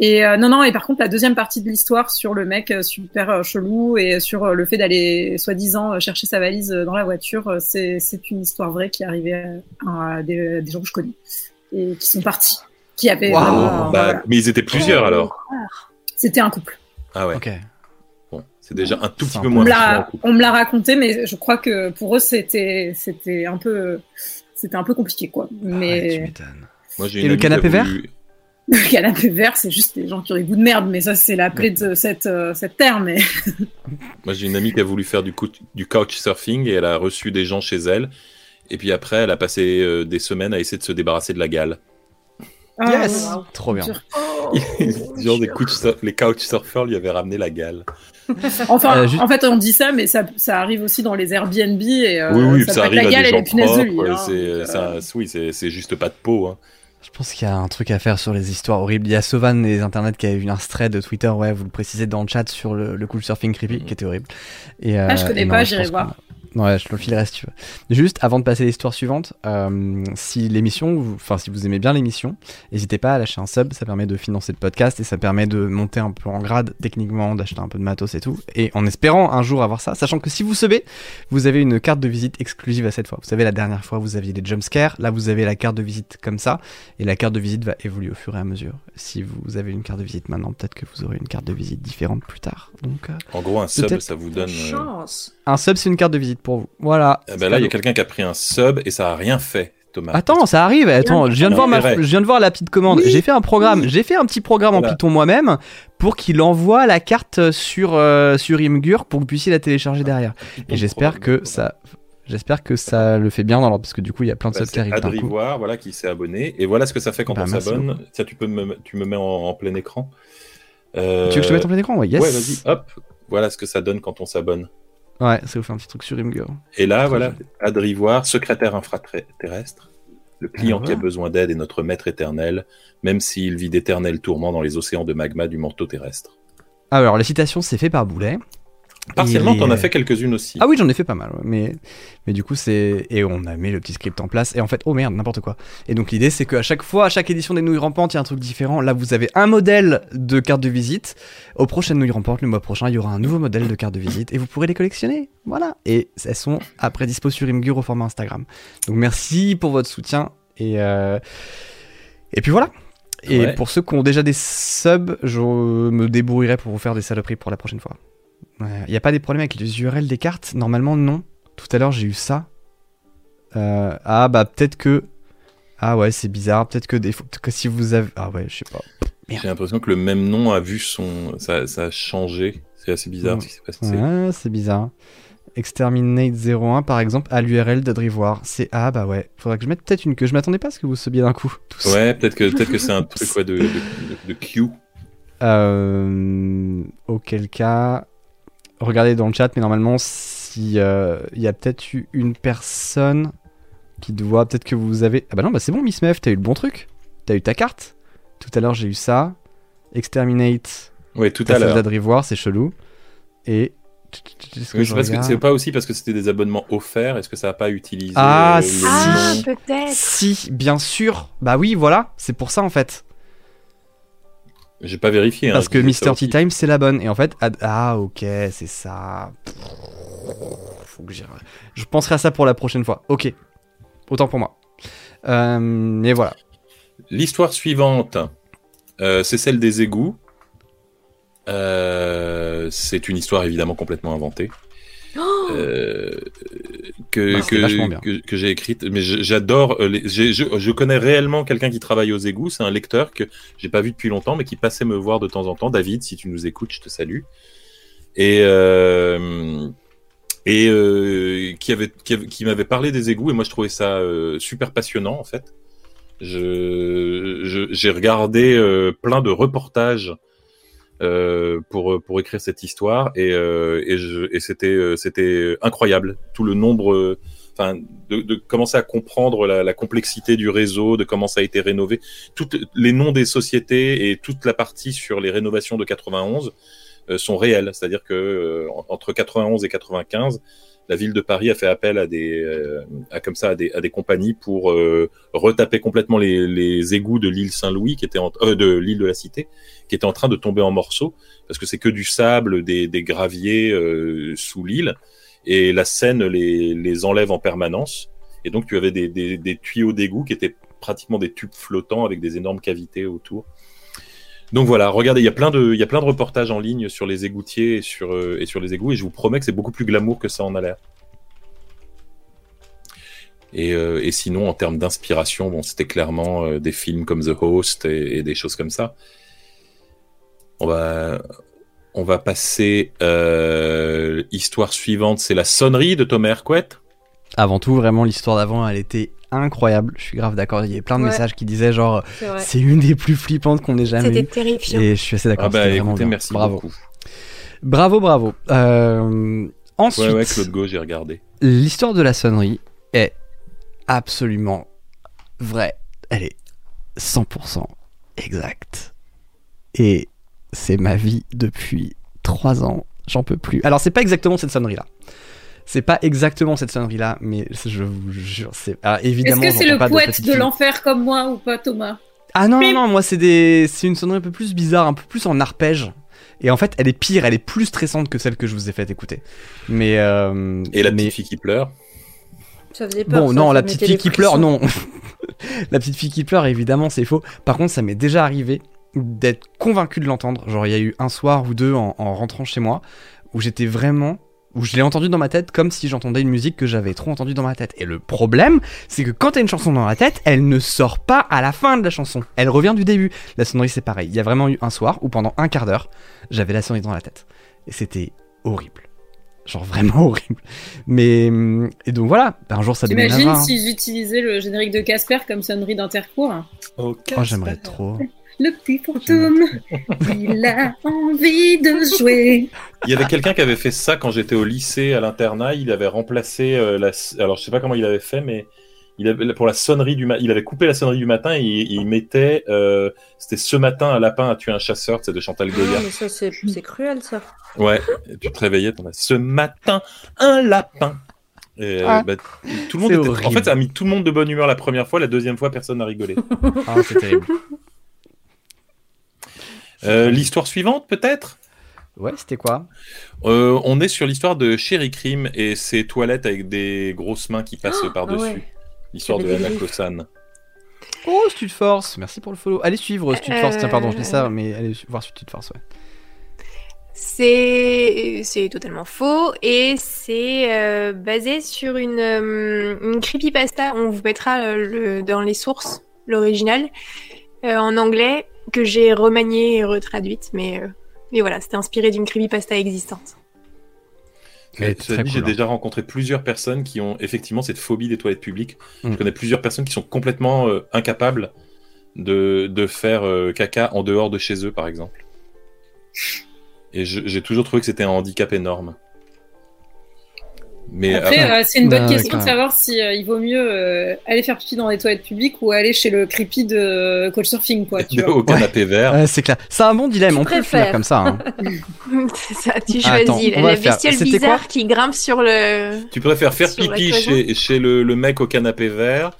Et euh, non, non, et par contre, la deuxième partie de l'histoire sur le mec euh, super euh, chelou et sur le fait d'aller soi-disant chercher sa valise dans la voiture, c'est c'est une histoire vraie qui est arrivée à, à des, des gens que je connais et qui sont partis, qui avaient Bah, voilà. Mais ils étaient plusieurs alors. C'était un couple. Ah ouais. Ok. Bon, c'est déjà un tout petit peu moins on me l'a raconté, mais je crois que pour eux c'était c'était un peu c'était un peu compliqué quoi. Mais Moi, j'ai Et le canapé vert voulu- le canapé vert, c'est juste des gens qui ont des goûts de merde, mais ça c'est la plaie de cette euh, cette terre, mais Moi, j'ai une amie qui a voulu faire du, cou- du couch surfing et elle a reçu des gens chez elle. Et puis après, elle a passé euh, des semaines à essayer de se débarrasser de la gale. Ah, Yes wow. Trop bien. Genre des couch les couch surfers lui avaient ramené la gale. Enfin, Euh, en fait, on dit ça, mais ça, ça arrive aussi dans les Airbnb et euh, oui, oui, ça, ça, arrive la à gale des et les gens propres. hein. c'est, ça- oui, c'est, c'est juste pas de peau. Hein. Je pense qu'il y a un truc à faire sur les histoires horribles. Il y a Sovan les internets qui a eu un thread de Twitter, ouais, vous le précisez dans le chat sur le, le cool surfing creepy qui était horrible. Et, Ah, je euh, connais et non, pas, j'irai voir. Ouais, je te le filerai si tu veux. Juste avant de passer à l'histoire suivante, euh, si l'émission, vous- enfin si vous aimez bien l'émission, n'hésitez pas à lâcher un sub, ça permet de financer le podcast et ça permet de monter un peu en grade techniquement, d'acheter un peu de matos et tout. Et en espérant un jour avoir ça, sachant que si vous subez, vous avez une carte de visite exclusive à cette fois. Vous savez, la dernière fois vous aviez des jumpscares, là vous avez la carte de visite comme ça, et la carte de visite va évoluer au fur et à mesure. Si vous avez une carte de visite maintenant, peut-être que vous aurez une carte de visite différente plus tard. Donc, euh, En gros, un sub, ça vous donne. euh, Chance. Un sub, c'est une carte de visite pour vous. Voilà. eh ben là, il y a quelqu'un qui a pris un sub et ça a rien fait, Thomas. Attends, ça arrive. Attends, je viens de voir ma, je viens de voir la petite commande. J'ai fait un programme. J'ai fait un petit programme en. Python moi-même pour qu'il envoie la carte sur euh, sur Imgur pour que vous puissiez la télécharger derrière. Et j'espère que ça, j'espère que ça le fait bien dans l'ordre parce que du coup il y a plein de Bah, subs qui arrivent coup. Voilà, qui s'est abonné. Et voilà ce que ça fait quand Bah, on s'abonne. Tiens, tu peux me, tu me mets en, en plein écran. Euh, Tu veux que je te mette en plein écran? Ouais, yes. Ouais, vas-y, hop. Voilà ce que ça donne quand on s'abonne. Ouais, ça vous fait un petit truc sur Imgur. Et là, Très voilà. Adrivoire, secrétaire infraterrestre. Le client Ah, qui a besoin d'aide est notre maître éternel, même s'il vit d'éternels tourments dans les océans de magma du manteau terrestre. Ah, alors la citation c'est fait par Boulet. Partiellement, t'en as fait quelques-unes aussi. Ah oui, j'en ai fait pas mal, mais mais du coup c'est et on a mis le petit script en place et en fait oh merde n'importe quoi. Et donc l'idée c'est qu'à chaque fois, à chaque édition des nouilles rampantes, il y a un truc différent. Là vous avez un modèle de carte de visite. Aux prochaines nouilles rampantes, le mois prochain, il y aura un nouveau modèle de carte de visite et vous pourrez les collectionner. Voilà. Et elles sont après dispo sur Imgur au format Instagram. Donc merci pour votre soutien et euh, et puis voilà. Et Ouais. pour ceux qui ont déjà des subs, je me débrouillerai pour vous faire des saloperies pour la prochaine fois. Il n'y a pas des problèmes avec les URL des cartes? Normalement, non. Tout à l'heure, j'ai eu ça. Euh, ah, bah, peut-être que. Ah, ouais, c'est bizarre. Peut-être que, des... que si vous avez. Ah, ouais, je sais pas. J'ai l'impression que le même nom a vu son. Ça, ça a changé. C'est assez bizarre ce qui s'est passé. Ouais, c'est bizarre. Exterminate 01, par exemple, à l'URL d'Adrivoire. C'est. Ah, bah, ouais. Faudrait que je mette peut-être une que je m'attendais pas à ce que vous subiez d'un coup. tous. Ouais, peut-être que, peut que c'est un truc ouais, de, de, de, de Q. Euh, auquel cas, regardez dans le chat, mais normalement, si euh, il y a peut-être eu une personne qui doit, peut-être que vous avez. Ah bah non, bah c'est bon, Miss Mev, t'as eu le bon truc. T'as eu ta carte. Tout à l'heure, j'ai eu ça. Exterminate. Ouais, tout à l'heure. d'Adrivoire, c'est chelou. Et. Oui, je que regarde c'est pas aussi parce que c'était des abonnements offerts. Est-ce que ça a pas utilisé Ah, le si. Ah, peut-être. Si, bien sûr. Bah oui, voilà, c'est pour ça en fait. J'ai pas vérifié. hein, Parce que Mr. Tea Time, c'est la bonne. Et en fait, ad- ah, ok, c'est ça. Faut que j'y- Je penserai à ça pour la prochaine fois. Ok. Autant pour moi. Euh, mais voilà. L'histoire suivante, euh, c'est celle des égouts. Euh, c'est une histoire évidemment complètement inventée. Oh Euh, que Bah, j'ai écrite. Mais j'adore. euh, je, je connais réellement quelqu'un qui travaille aux égouts. C'est un lecteur que j'ai pas vu depuis longtemps, mais qui passait me voir de temps en temps. David, si tu nous écoutes, je te salue. Et euh, et euh, qui avait qui, avait- qui m'avait parlé des égouts et moi je trouvais ça euh, super passionnant en fait. Je j'ai regardé plein de reportages euh, pour pour écrire cette histoire. Et euh, et, et c'était euh, c'était incroyable. Tout le nombre enfin de, de commencer à comprendre la, la complexité du réseau de comment ça a été rénové. Toutes les noms des sociétés et toute la partie sur les rénovations de 91 euh, sont réels. C'est-à-dire que en- entre 91 et 95 la ville de Paris a fait appel à des à comme ça à des, à des compagnies pour euh, retaper complètement les, les égouts de l'île Saint-Louis qui était en, euh, de l'île de la Cité qui était en train de tomber en morceaux parce que c'est que du sable, des, graviers euh, sous l'île et la Seine les, enlève en permanence et donc tu avais des, tuyaux d'égout qui étaient pratiquement des tubes flottants avec des énormes cavités autour. Donc voilà, regardez, il y a plein de, reportages en ligne sur les égoutiers et sur, euh, et sur les égouts, et je vous promets que c'est beaucoup plus glamour que ça en a l'air. Et, euh, et sinon, en termes d'inspiration, bon, c'était clairement des films comme The Host et des choses comme ça. On va, on va passer euh, histoire suivante, c'est la sonnerie de Thomas Hercouet. Avant tout, vraiment, l'histoire d'avant, elle était incroyable. Je suis grave d'accord. Il y avait plein de Ouais. messages qui disaient genre, C'est une des plus flippantes qu'on ait jamais C'était terrifiant. Et je suis assez d'accord. Ah bah, écoutez, merci bravo. beaucoup. Bravo, bravo. Euh, ensuite, Ouais, ouais, Claude Gauche, j'ai regardé. l'histoire de la sonnerie est absolument vraie. Elle est 100% exacte. Et c'est ma vie depuis 3 ans. J'en peux plus. Alors, c'est pas exactement cette sonnerie-là. C'est pas exactement cette sonnerie-là, mais je vous jure, c'est. Est-ce évidemment, que c'est le de poète de l'enfer comme moi ou pas, Thomas? Ah non, non, non, moi c'est des... c'est une sonnerie un peu plus bizarre, un peu plus en arpège. Et en fait, elle est pire, elle est plus stressante que celle que je vous ai fait écouter. Mais. euh, Et la mais- petite fille qui pleure? Ça faisait peur. Bon, ça, non, ça la petite fille qui pleure, non. la petite fille qui pleure, évidemment, c'est faux. Par contre, ça m'est déjà arrivé d'être convaincu de l'entendre. Genre, il y a eu un soir ou deux en, en rentrant chez moi où j'étais vraiment. où je l'ai entendu dans ma tête comme si j'entendais une musique que j'avais trop entendue dans ma tête. Et le problème, c'est que quand t'as une chanson dans la tête, elle ne sort pas à la fin de la chanson. Elle revient du début. La sonnerie, c'est pareil. Il y a vraiment eu un soir où pendant un quart d'heure, j'avais la sonnerie dans la tête. Et c'était horrible. Genre vraiment horrible. Mais. Et donc voilà, un jour ça navet, hein. s'ils utilisaient le générique de Casper comme sonnerie d'intercours Oh, j'aimerais trop. Le petit fantôme, il a envie de jouer. Il y avait quelqu'un qui avait fait ça quand j'étais au lycée à l'internat. Il avait remplacé euh, la. Alors je sais pas comment il avait fait, mais il avait pour la sonnerie du ma- il avait coupé la sonnerie du matin et il, il mettait. euh, C'était ce matin un lapin a tué un chasseur. C'est de Chantal Ah, Goya. mais ça, c'est cruel, ça. Ouais. Et tu te réveillais, t'en as ce matin un lapin. Et, Ah. bah, tout le monde était- En fait, ça a mis tout le monde de bonne humeur la première fois. La deuxième fois, personne n'a rigolé. Ah, c'est terrible. Euh, l'histoire suivante, peut-être? Ouais, c'était quoi? Euh, On est sur l'histoire de Sherry Cream et ses toilettes avec des grosses mains qui passent par-dessus. ah ouais. L'histoire de Anna Kosan. Oh, Stud Force, merci pour le follow. Allez suivre Stud Force, tiens, pardon, je dis ça, mais allez voir Stud Force, ouais. C'est c'est totalement faux et c'est euh, basé sur une, euh, une creepypasta. On vous mettra le, dans les sources l'original euh, en anglais que j'ai remanié et retraduite, mais, euh, mais voilà, c'était inspiré d'une creepypasta existante. Mais j'ai hein. déjà rencontré plusieurs personnes qui ont effectivement cette phobie des toilettes publiques. Mm. Je connais plusieurs personnes qui sont complètement euh, incapables de, de faire euh, caca en dehors de chez eux, par exemple. Et j'ai toujours trouvé que c'était un handicap énorme. Mais Après, euh, c'est une bonne Bah, question de savoir si euh, il vaut mieux euh, aller faire pipi dans les toilettes publiques ou aller chez le creepy de Couchsurfing, quoi. Tu vois. au canapé vert. Ouais, c'est clair. C'est un bon dilemme, on peut le préfères comme ça. hein. c'est ça, tu Ah, attends, choisis va la le faire. bestiole bizarre qui grimpe sur le. Tu préfères faire pipi chez, chez le, le mec au canapé vert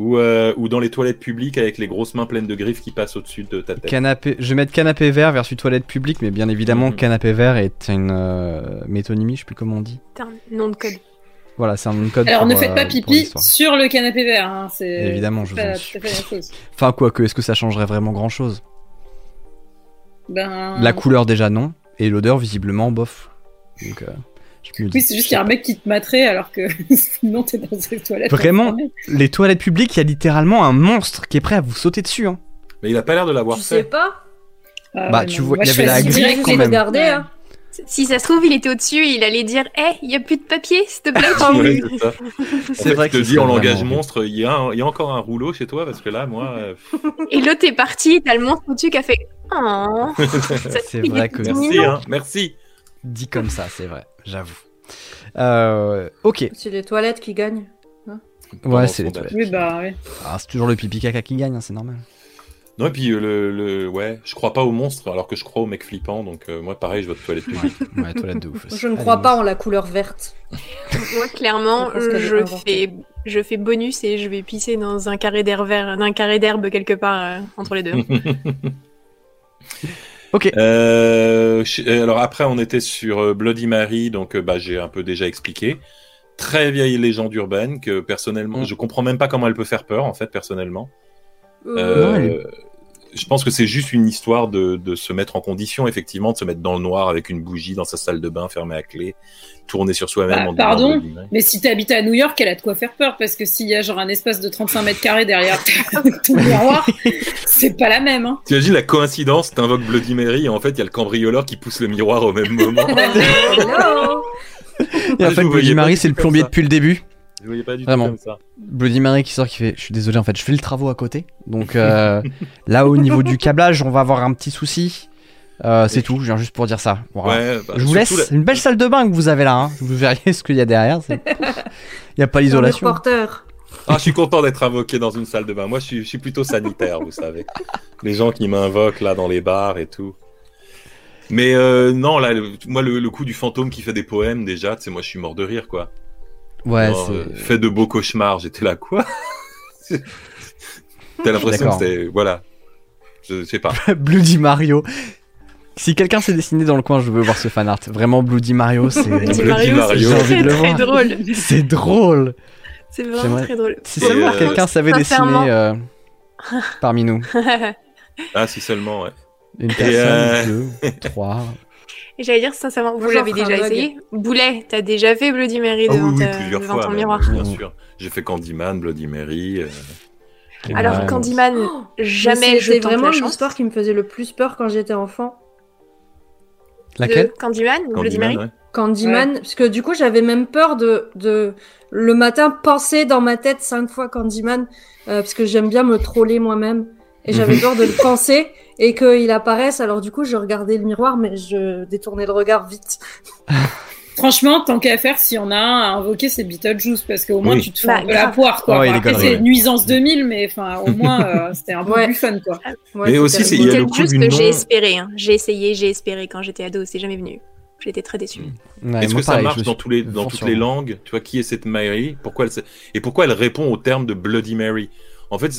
ou, euh, ou dans les toilettes publiques avec les grosses mains pleines de griffes qui passent au-dessus de ta tête Canapé, je vais mettre canapé vert versus toilette publique, mais bien évidemment, Mhm. canapé vert est une euh, métonymie, je sais plus comment on dit. C'est un nom de code. Voilà, c'est un nom de code. Alors pour, ne faites euh, pas pour pipi sur le canapé vert. Hein. C'est Évidemment, je vous pas en fait la même chose. Enfin, quoique, est-ce que ça changerait vraiment grand chose Ben, La couleur, déjà, non. Et l'odeur, visiblement, bof. Donc, euh, Oui, c'est juste qu'il y a un mec qui te materait alors que sinon t'es dans ses toilettes. Vraiment, les toilettes publiques, il y a littéralement un monstre qui est prêt à vous sauter dessus. Hein. Mais il a pas l'air de l'avoir Tu sais fait. pas Ah, Bah, tu vois, il y je avait la grille quand les même. Ouais. hein. Si ça se trouve, il était au-dessus et il allait dire Hé, il y a plus de papier, s'il te plaît. c'est fait, vrai je te que dis en langage monstre, il y, a un- il y a encore un rouleau chez toi parce que là, moi. euh, Et l'autre est parti, t'as le monstre au-dessus qui a fait Oh. C'est vrai que Merci, hein, merci. Dit comme ça, c'est vrai, j'avoue. Euh, ok, C'est les toilettes qui gagnent. ouais, le c'est les toilettes. Oui, bah, oui. Ah, c'est toujours le pipi caca qui gagne, hein, c'est normal. Non, et puis euh, le, le- Ouais, je crois pas aux monstres alors que je crois aux mecs flippants, donc euh, moi, pareil, je vote toilette publique. Ouais, toilette de ouf. aussi. Je ne crois pas en la couleur verte. Moi, clairement, Je je fais, je fais bonus et je vais pisser dans un carré d'herbe quelque part euh, entre les deux. Ok. Euh, euh, alors après, on était sur euh, Bloody Mary, donc bah, j'ai un peu déjà expliqué. Très vieille légende urbaine que personnellement, Mm. je comprends même pas comment elle peut faire peur en fait personnellement. Euh, elle Je pense que c'est juste une histoire de, de se mettre en condition, effectivement, de se mettre dans le noir avec une bougie dans sa salle de bain fermée à clé, tourner sur soi-même Bah, pardon. Mais si t'habites à New York, elle a de quoi faire peur parce que s'il y a genre un espace de 35 mètres carrés derrière ton miroir, c'est pas la même. Hein. T'imagines la coïncidence, t'invoques Bloody Mary et en fait il y a le cambrioleur qui pousse le miroir au même moment. Et en fait, Bloody Mary, c'est le plombier ça. depuis le début. Je voyais pas du Vraiment. tout comme ça. Bloody Mary qui sort qui fait Je suis désolé, en fait, je fais le travaux à côté. Donc euh, là, au niveau du câblage, on va avoir un petit souci. Euh, c'est tout, je viens juste pour dire ça. Voilà. Ouais, bah, je vous laisse. une belle salle de bain que vous avez là. Hein. Vous verriez ce qu'il y a derrière. Il n'y a pas l'isolation. porteur. Ah, je suis content d'être invoqué dans une salle de bain. Moi, je suis, je suis plutôt sanitaire, vous savez. Les gens qui m'invoquent là dans les bars et tout. Mais euh, non, là, le- moi, le, le coup du fantôme qui fait des poèmes, déjà, tu sais, moi, je suis mort de rire, quoi. Ouais, c'est. euh, fait de beaux cauchemars. J'étais là, quoi T'as l'impression que c'était. Voilà. Je sais pas. Bloody Mario. Si quelqu'un s'est dessiné dans le coin, je veux voir ce fan art. Vraiment, Bloody Mario, c'est. Bloody Mario, J'ai envie très de le très voir. drôle. C'est drôle. C'est vraiment très drôle. Si Et, seulement euh, quelqu'un savait dessiner euh, parmi nous. Ah, si seulement, ouais. Une personne, euh, deux, trois. Et j'allais dire sincèrement, vous l'avez déjà essayé Boulet, t'as déjà fait Bloody Mary oui, devant, oui, ta- plusieurs devant fois, ton miroir bien sûr. J'ai fait Candyman, Bloody Mary. euh, Alors. Candyman, jamais je C'était vraiment l'histoire qui me faisait le plus peur quand j'étais enfant. Laquelle De Candyman, ou Bloody Candyman, Mary ouais. Candyman, parce que du coup j'avais même peur de, de le matin penser dans ma tête cinq fois Candyman, euh, parce que j'aime bien me troller moi-même, et j'avais Mhm. peur de le penser et qu'il apparaisse. Alors du coup je regardais le miroir, mais je détournais le regard vite. Franchement, tant qu'à faire, s'il y en a un à invoquer, c'est Beetlejuice parce qu'au moins Oui. tu te fais Bah, un peu la poire. Quoi. Enfin, est après, c'est ouais. nuisance 2000, mais enfin, au moins euh, c'était un peu Ouais. plus fun. Quoi. Ouais, Mais aussi, il y a rigolo. le coup juste du que nom. j'ai espéré. hein. J'ai essayé, j'ai espéré quand j'étais ado, c'est jamais venu. J'étais très déçue. Ouais, Est-ce que ça pareil, marche dans, tous les, dans toutes les langues? Tu vois, qui est cette Mary? Pourquoi elle, Et pourquoi elle répond au terme de Bloody Mary? En fait,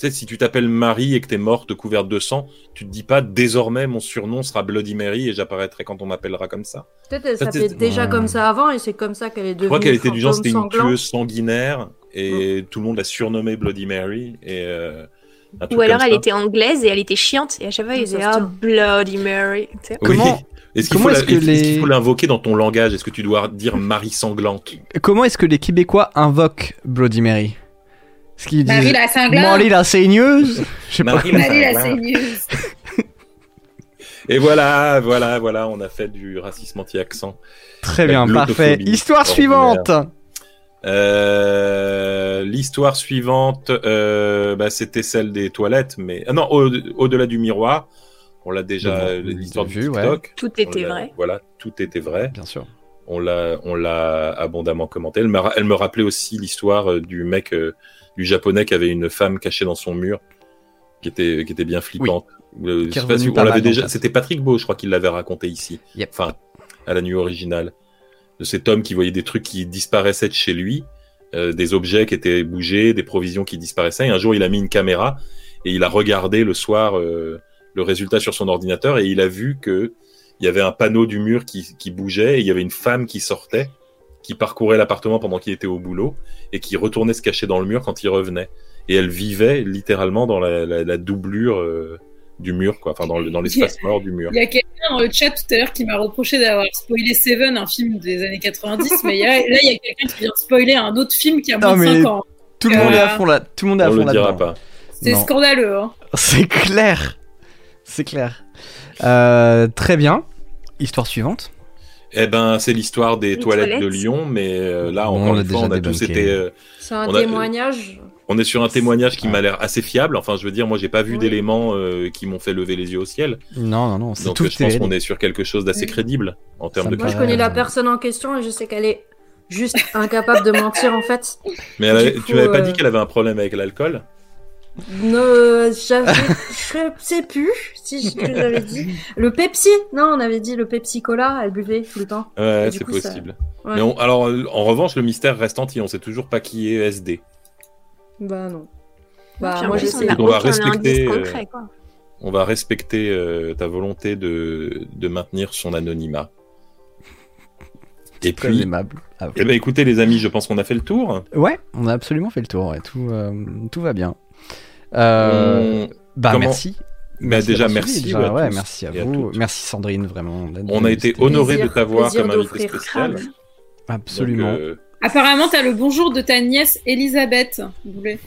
sais, si tu t'appelles Marie et que t'es morte couverte de sang, tu te dis pas désormais mon surnom sera Bloody Mary et j'apparaîtrai quand on m'appellera comme ça. Peut-être elle Ça, s'appelait c'est- déjà comme ça avant et c'est comme ça qu'elle est devenue. Je crois qu'elle était du genre, c'était une tueuse sanguinaire et tout le monde l'a surnommée Bloody Mary. Et, euh, un truc Ou alors comme elle ça. était anglaise et elle était chiante et à chaque fois il Ça disait se ah. Bloody Mary. Oui. Comment- Est-ce qu'il les- faut l'invoquer dans ton langage? Est-ce que tu dois dire Marie sanglante? Comment est-ce que les Québécois invoquent Bloody Mary? Disent Marie la cinglante Marie la saigneuse Je sais pas. Marie la Marie la cinglante. saigneuse Et voilà, voilà, voilà, on a fait du racisme anti-accent. Très bien, parfait. Histoire suivante. Euh, L'histoire suivante, euh, bah, c'était celle des toilettes, mais ah non, au- au-delà du miroir, on l'a déjà, Bon, l'histoire du ouais. Tout on était l'a- vrai. Voilà, tout était vrai. Bien sûr. On l'a, on l'a abondamment commenté. Elle me, ra- elle me rappelait aussi l'histoire euh, du mec, euh, du japonais qui avait une femme cachée dans son mur, qui était, qui était bien flippante. Euh, je sais pas si on l'avait déjà. C'était Patrick Beau, je crois qu'il l'avait raconté ici. Yep. Enfin, à la nuit originale. De cet homme qui voyait des trucs qui disparaissaient de chez lui, euh, des objets qui étaient bougés, des provisions qui disparaissaient. Et un jour, il a mis une caméra et il a regardé le soir euh, le résultat sur son ordinateur et il a vu que il y avait un panneau du mur qui, qui bougeait et il y avait une femme qui sortait, qui parcourait l'appartement pendant qu'il était au boulot et qui retournait se cacher dans le mur quand il revenait. Et elle vivait littéralement dans la, la- la doublure euh, du mur, quoi. Enfin, dans, le- dans l'espace mort du mur. Il y a quelqu'un dans le chat tout à l'heure qui m'a reproché d'avoir spoilé Seven, un film des années 90, mais il y a- là, il y a quelqu'un qui vient de spoiler un autre film qui a moins Non, de mais 5 ans. Tout le monde est à Euh, fond là. Tout le monde est à On fond le dira là-dedans. pas. C'est scandaleux. Hein. C'est clair. C'est clair. Euh, très bien. Histoire suivante. Eh ben, c'est l'histoire des toilettes, de. Lyon, mais euh, là, encore on une fois, déjà on a tous été. euh, C'est un On a- témoignage. on est sur un témoignage qui m'a l'air assez fiable. Enfin, je veux dire, moi, j'ai pas vu Oui. d'éléments euh, qui m'ont fait lever les yeux au ciel. Non, non, non. Donc, tout euh, je pense est- qu'on est sur quelque chose d'assez crédible en termes Ça de. Moi, je connais la personne en question et je sais qu'elle est juste incapable de mentir en fait. Mais elle avait- Du tu m'avais pas euh, dit qu'elle avait un problème avec l'alcool? Ne, j'avais, je sais plus si je l'avais dit. Le Pepsi, non, on avait dit le Pepsi Cola, elle buvait tout le temps. Ouais, c'est ça- possible. Ouais. Mais on- alors, euh, en revanche, le mystère reste entier. On sait toujours pas qui est SD. Bah non. Bah moi je on sais. va respecter, indice euh, concret, quoi. On va respecter euh, ta volonté de, de maintenir son anonymat. Et Très puis, aimable. Ah, eh ben, écoutez, les amis, je pense qu'on a fait le tour. Ouais, on a absolument fait le tour. ouais. Tout, euh, tout va bien. Euh, Bah comment- merci. Bah, déjà, merci, suivi, déjà, ouais, à ouais, tous merci à vous. Merci Sandrine, vraiment. On a été honoré de t'avoir comme invité spécial. Absolument. Donc, euh, Apparemment, t'as le bonjour de ta nièce Elisabeth, Boulet,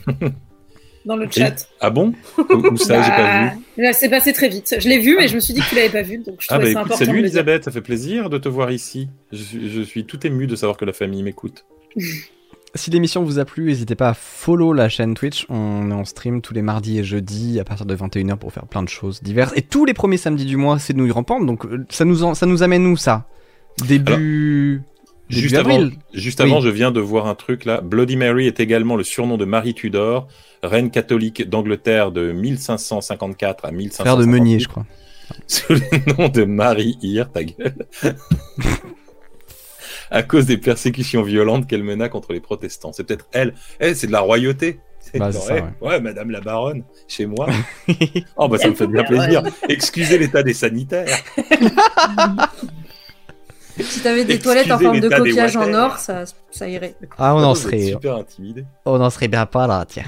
dans le chat. Ah bon? Où où ça, j'ai pas vu. Bah, Là, c'est passé très vite. Je l'ai vu, mais je me suis dit que tu l'avais pas vu, donc je Ah bah ça écoute, important. salut. Elisabeth, ça fait plaisir de te voir ici. Je suis, je suis tout ému de savoir que la famille m'écoute. Si l'émission vous a plu, n'hésitez pas à follow la chaîne Twitch. On est en stream tous les mardis et jeudis à partir de 21h pour faire plein de choses diverses. Et tous les premiers samedis du mois, c'est Nouilles Rampantes. Donc euh, ça nous, en- ça nous amène où ça? Début. début Juste avant, avril. juste Oui. avant, je viens de voir un truc là. Bloody Mary est également le surnom de Marie Tudor, reine catholique d'Angleterre de 1554 à 1558. Frère de Meunier, je crois. Sous le nom de Marie Hir, ta gueule. à cause des persécutions violentes qu'elle mena contre les protestants. C'est peut-être elle. Elle, c'est de la royauté. C'est Bah, ça, eh, ouais. ouais. madame la baronne, chez moi. oh, bah, ça me fait bien plaisir. Excusez l'état des sanitaires. Si t'avais des Excusez toilettes en forme de coquillage en or, ça, ça irait. Ah, on en serait. super intimidé. On n'en serait bien pas là, tiens.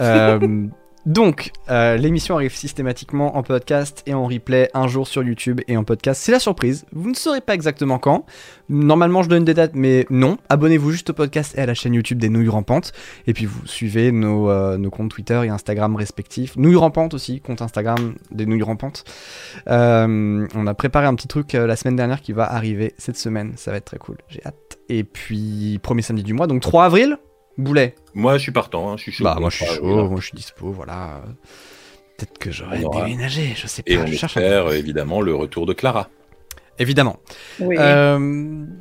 Euh, donc, euh, l'émission arrive systématiquement en podcast et en replay un jour sur YouTube et en podcast. C'est la surprise. Vous ne saurez pas exactement quand. Normalement, je donne des dates, mais non. Abonnez-vous juste au podcast et à la chaîne YouTube des Nouilles Rampantes. Et puis, vous suivez nos, euh, comptes Twitter et Instagram respectifs. Nouilles Rampantes aussi, compte Instagram des Nouilles Rampantes. Euh, on a préparé un petit truc la semaine dernière qui va arriver cette semaine. Ça va être très cool. J'ai hâte. Et puis, premier samedi du mois, donc 3 avril. Boulet. Moi, je suis partant, hein, je suis chaud. Bah, moi je suis Ah, chaud, voilà. moi je suis dispo, voilà. Peut-être que j'aurais aura- déménagé, je sais pas. Et on je cherche un espère euh, évidemment le retour de Clara. Évidemment. Oui. Euh,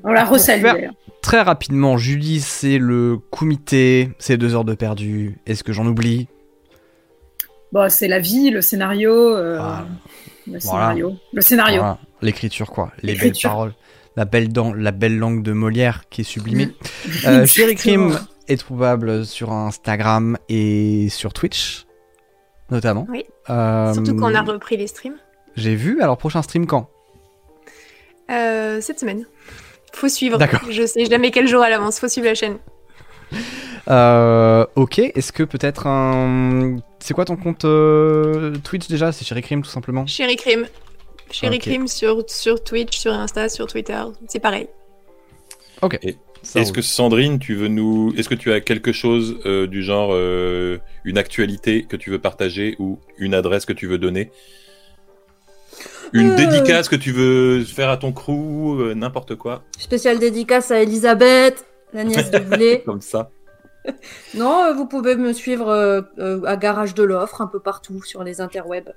On la resalue. Très rapidement, Julie, c'est le comité, c'est deux heures de perdu. Est-ce que j'en oublie? Bon, c'est la vie, le scénario. euh, Voilà. Le Voilà. scénario. Le scénario. Voilà. L'écriture, quoi. Les belles paroles. La belle, dent, la belle langue de Molière qui est sublimée. Mm. Euh, Chéri. Crime est trouvable sur Instagram et sur Twitch, notamment. Oui. Euh, Surtout qu'on a repris les streams J'ai vu, alors prochain stream quand? Euh, cette semaine. Faut suivre. D'accord. Je sais jamais quel jour à l'avance. Faut suivre la chaîne. Euh, ok, est-ce que peut-être un. C'est quoi ton compte euh, Twitch déjà? C'est Chéri Crime tout simplement Chéri Crime. Chéri. Crime sur, sur Twitch, sur Insta, sur Twitter. C'est pareil. Ok. Et Est-ce que Sandrine, tu veux nous, est-ce que tu as quelque chose euh, du genre euh, une actualité que tu veux partager ou une adresse que tu veux donner, une Euh. dédicace que tu veux faire à ton crew, euh, n'importe quoi, Spéciale dédicace à Elisabeth, la nièce de Boulet. comme ça. non, euh, vous pouvez me suivre euh, euh, à Garage de l'Offre, un peu partout sur les interwebs.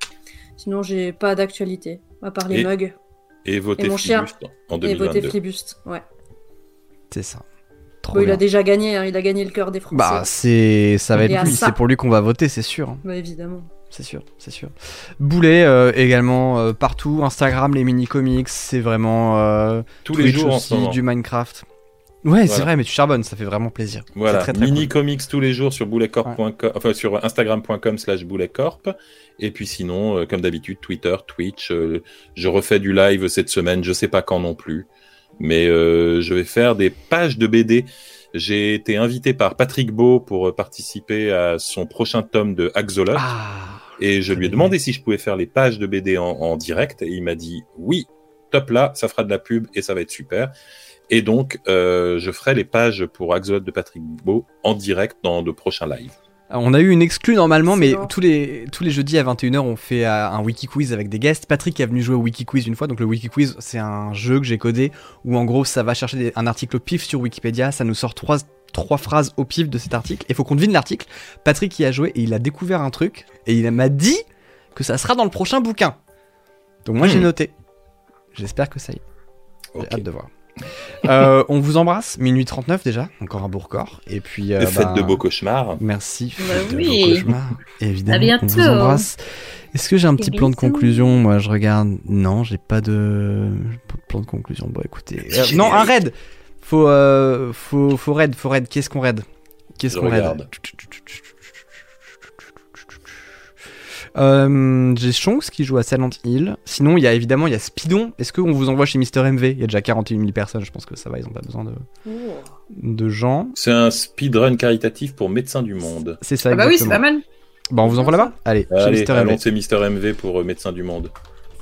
Sinon, j'ai pas d'actualité, à part les Et- mugs. Et voter Et mon chien. En Et voter 2022. Flibuste, ouais. C'est ça. Trop Bon, il a déjà gagné, hein, il a gagné le cœur des Français. Bah, c'est. Ça va être lui, c'est pour lui qu'on va voter, c'est sûr. hein. Bah, évidemment. C'est sûr, c'est sûr. Boulet euh, également euh, partout, Instagram, les mini-comics, c'est vraiment. euh, Tous les jours aussi, du Minecraft. Ouais, c'est vrai, mais tu charbonnes, ça fait vraiment plaisir. Voilà, C'est très, très mini cool. comics tous les jours sur bouletcorp.com, enfin sur instagram.com slash bouletcorp. Et puis sinon, euh, comme d'habitude, Twitter, Twitch. euh, je refais du live cette semaine, je sais pas quand non plus. Mais euh, je vais faire des pages de BD. J'ai été invité par Patrick Beau pour euh, participer à son prochain tome de Axolot. Ah, Et je lui ai demandé si je pouvais faire les pages de BD en, en direct et il m'a dit oui, top là, ça fera de la pub et ça va être super. Et donc, euh, je ferai les pages pour Axolot de Patrick Beau en direct dans de prochains lives. On a eu une exclue normalement, mais tous les, tous les jeudis à 21h, on fait euh, un wiki quiz avec des guests. Patrick est venu jouer au wiki quiz une fois. Donc, le wiki quiz, c'est un jeu que j'ai codé où en gros, ça va chercher des- un article au pif sur Wikipédia. Ça nous sort trois, trois phrases au pif de cet article. Il faut qu'on devine l'article. Patrick y a joué et il a découvert un truc et il m'a dit que ça sera dans le prochain bouquin. Donc, moi, j'ai Hmm. noté. J'espère que ça y est. J'ai hâte de voir. Euh, on vous embrasse, minuit 39 déjà, encore un beau record. Et puis. euh, Faites bah, de beaux cauchemars. Merci. Bah faites de oui. beaux cauchemars. Évidemment. À bientôt. On vous embrasse. Est-ce que j'ai un petit plan de conclusion? Moi, je regarde. Non, j'ai pas de j'ai pas de plan de conclusion. Bon, écoutez. Euh, non, un raid. Faut, euh, faut, faut raid, faut raid. Qu'est-ce qu'on raid? Qu'est-ce qu'on raid? regarde. Euh, j'ai Shonks qui joue à Silent Hill. Sinon, il y a évidemment il y a Speedon. Est-ce qu'on vous envoie chez Mister MV Il y a déjà 41 000 personnes. Je pense que ça va. Ils ont pas besoin de, de gens. C'est un speedrun caritatif pour Médecins du Monde. C'est ça. Ah bah oui, c'est pas mal. Bah, on vous envoie là-bas? Allez, chez Mister allons, MV. c'est Mister MV pour euh, Médecins du Monde.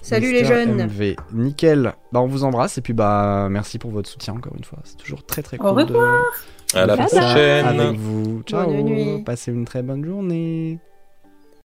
Salut les jeunes. MV. Nickel. Bah, on vous embrasse et puis bah merci pour votre soutien encore une fois. C'est toujours très très Au cool de, revoir. À la prochaine. avec vous. Ciao. Bonne nuit. Passez une très bonne journée.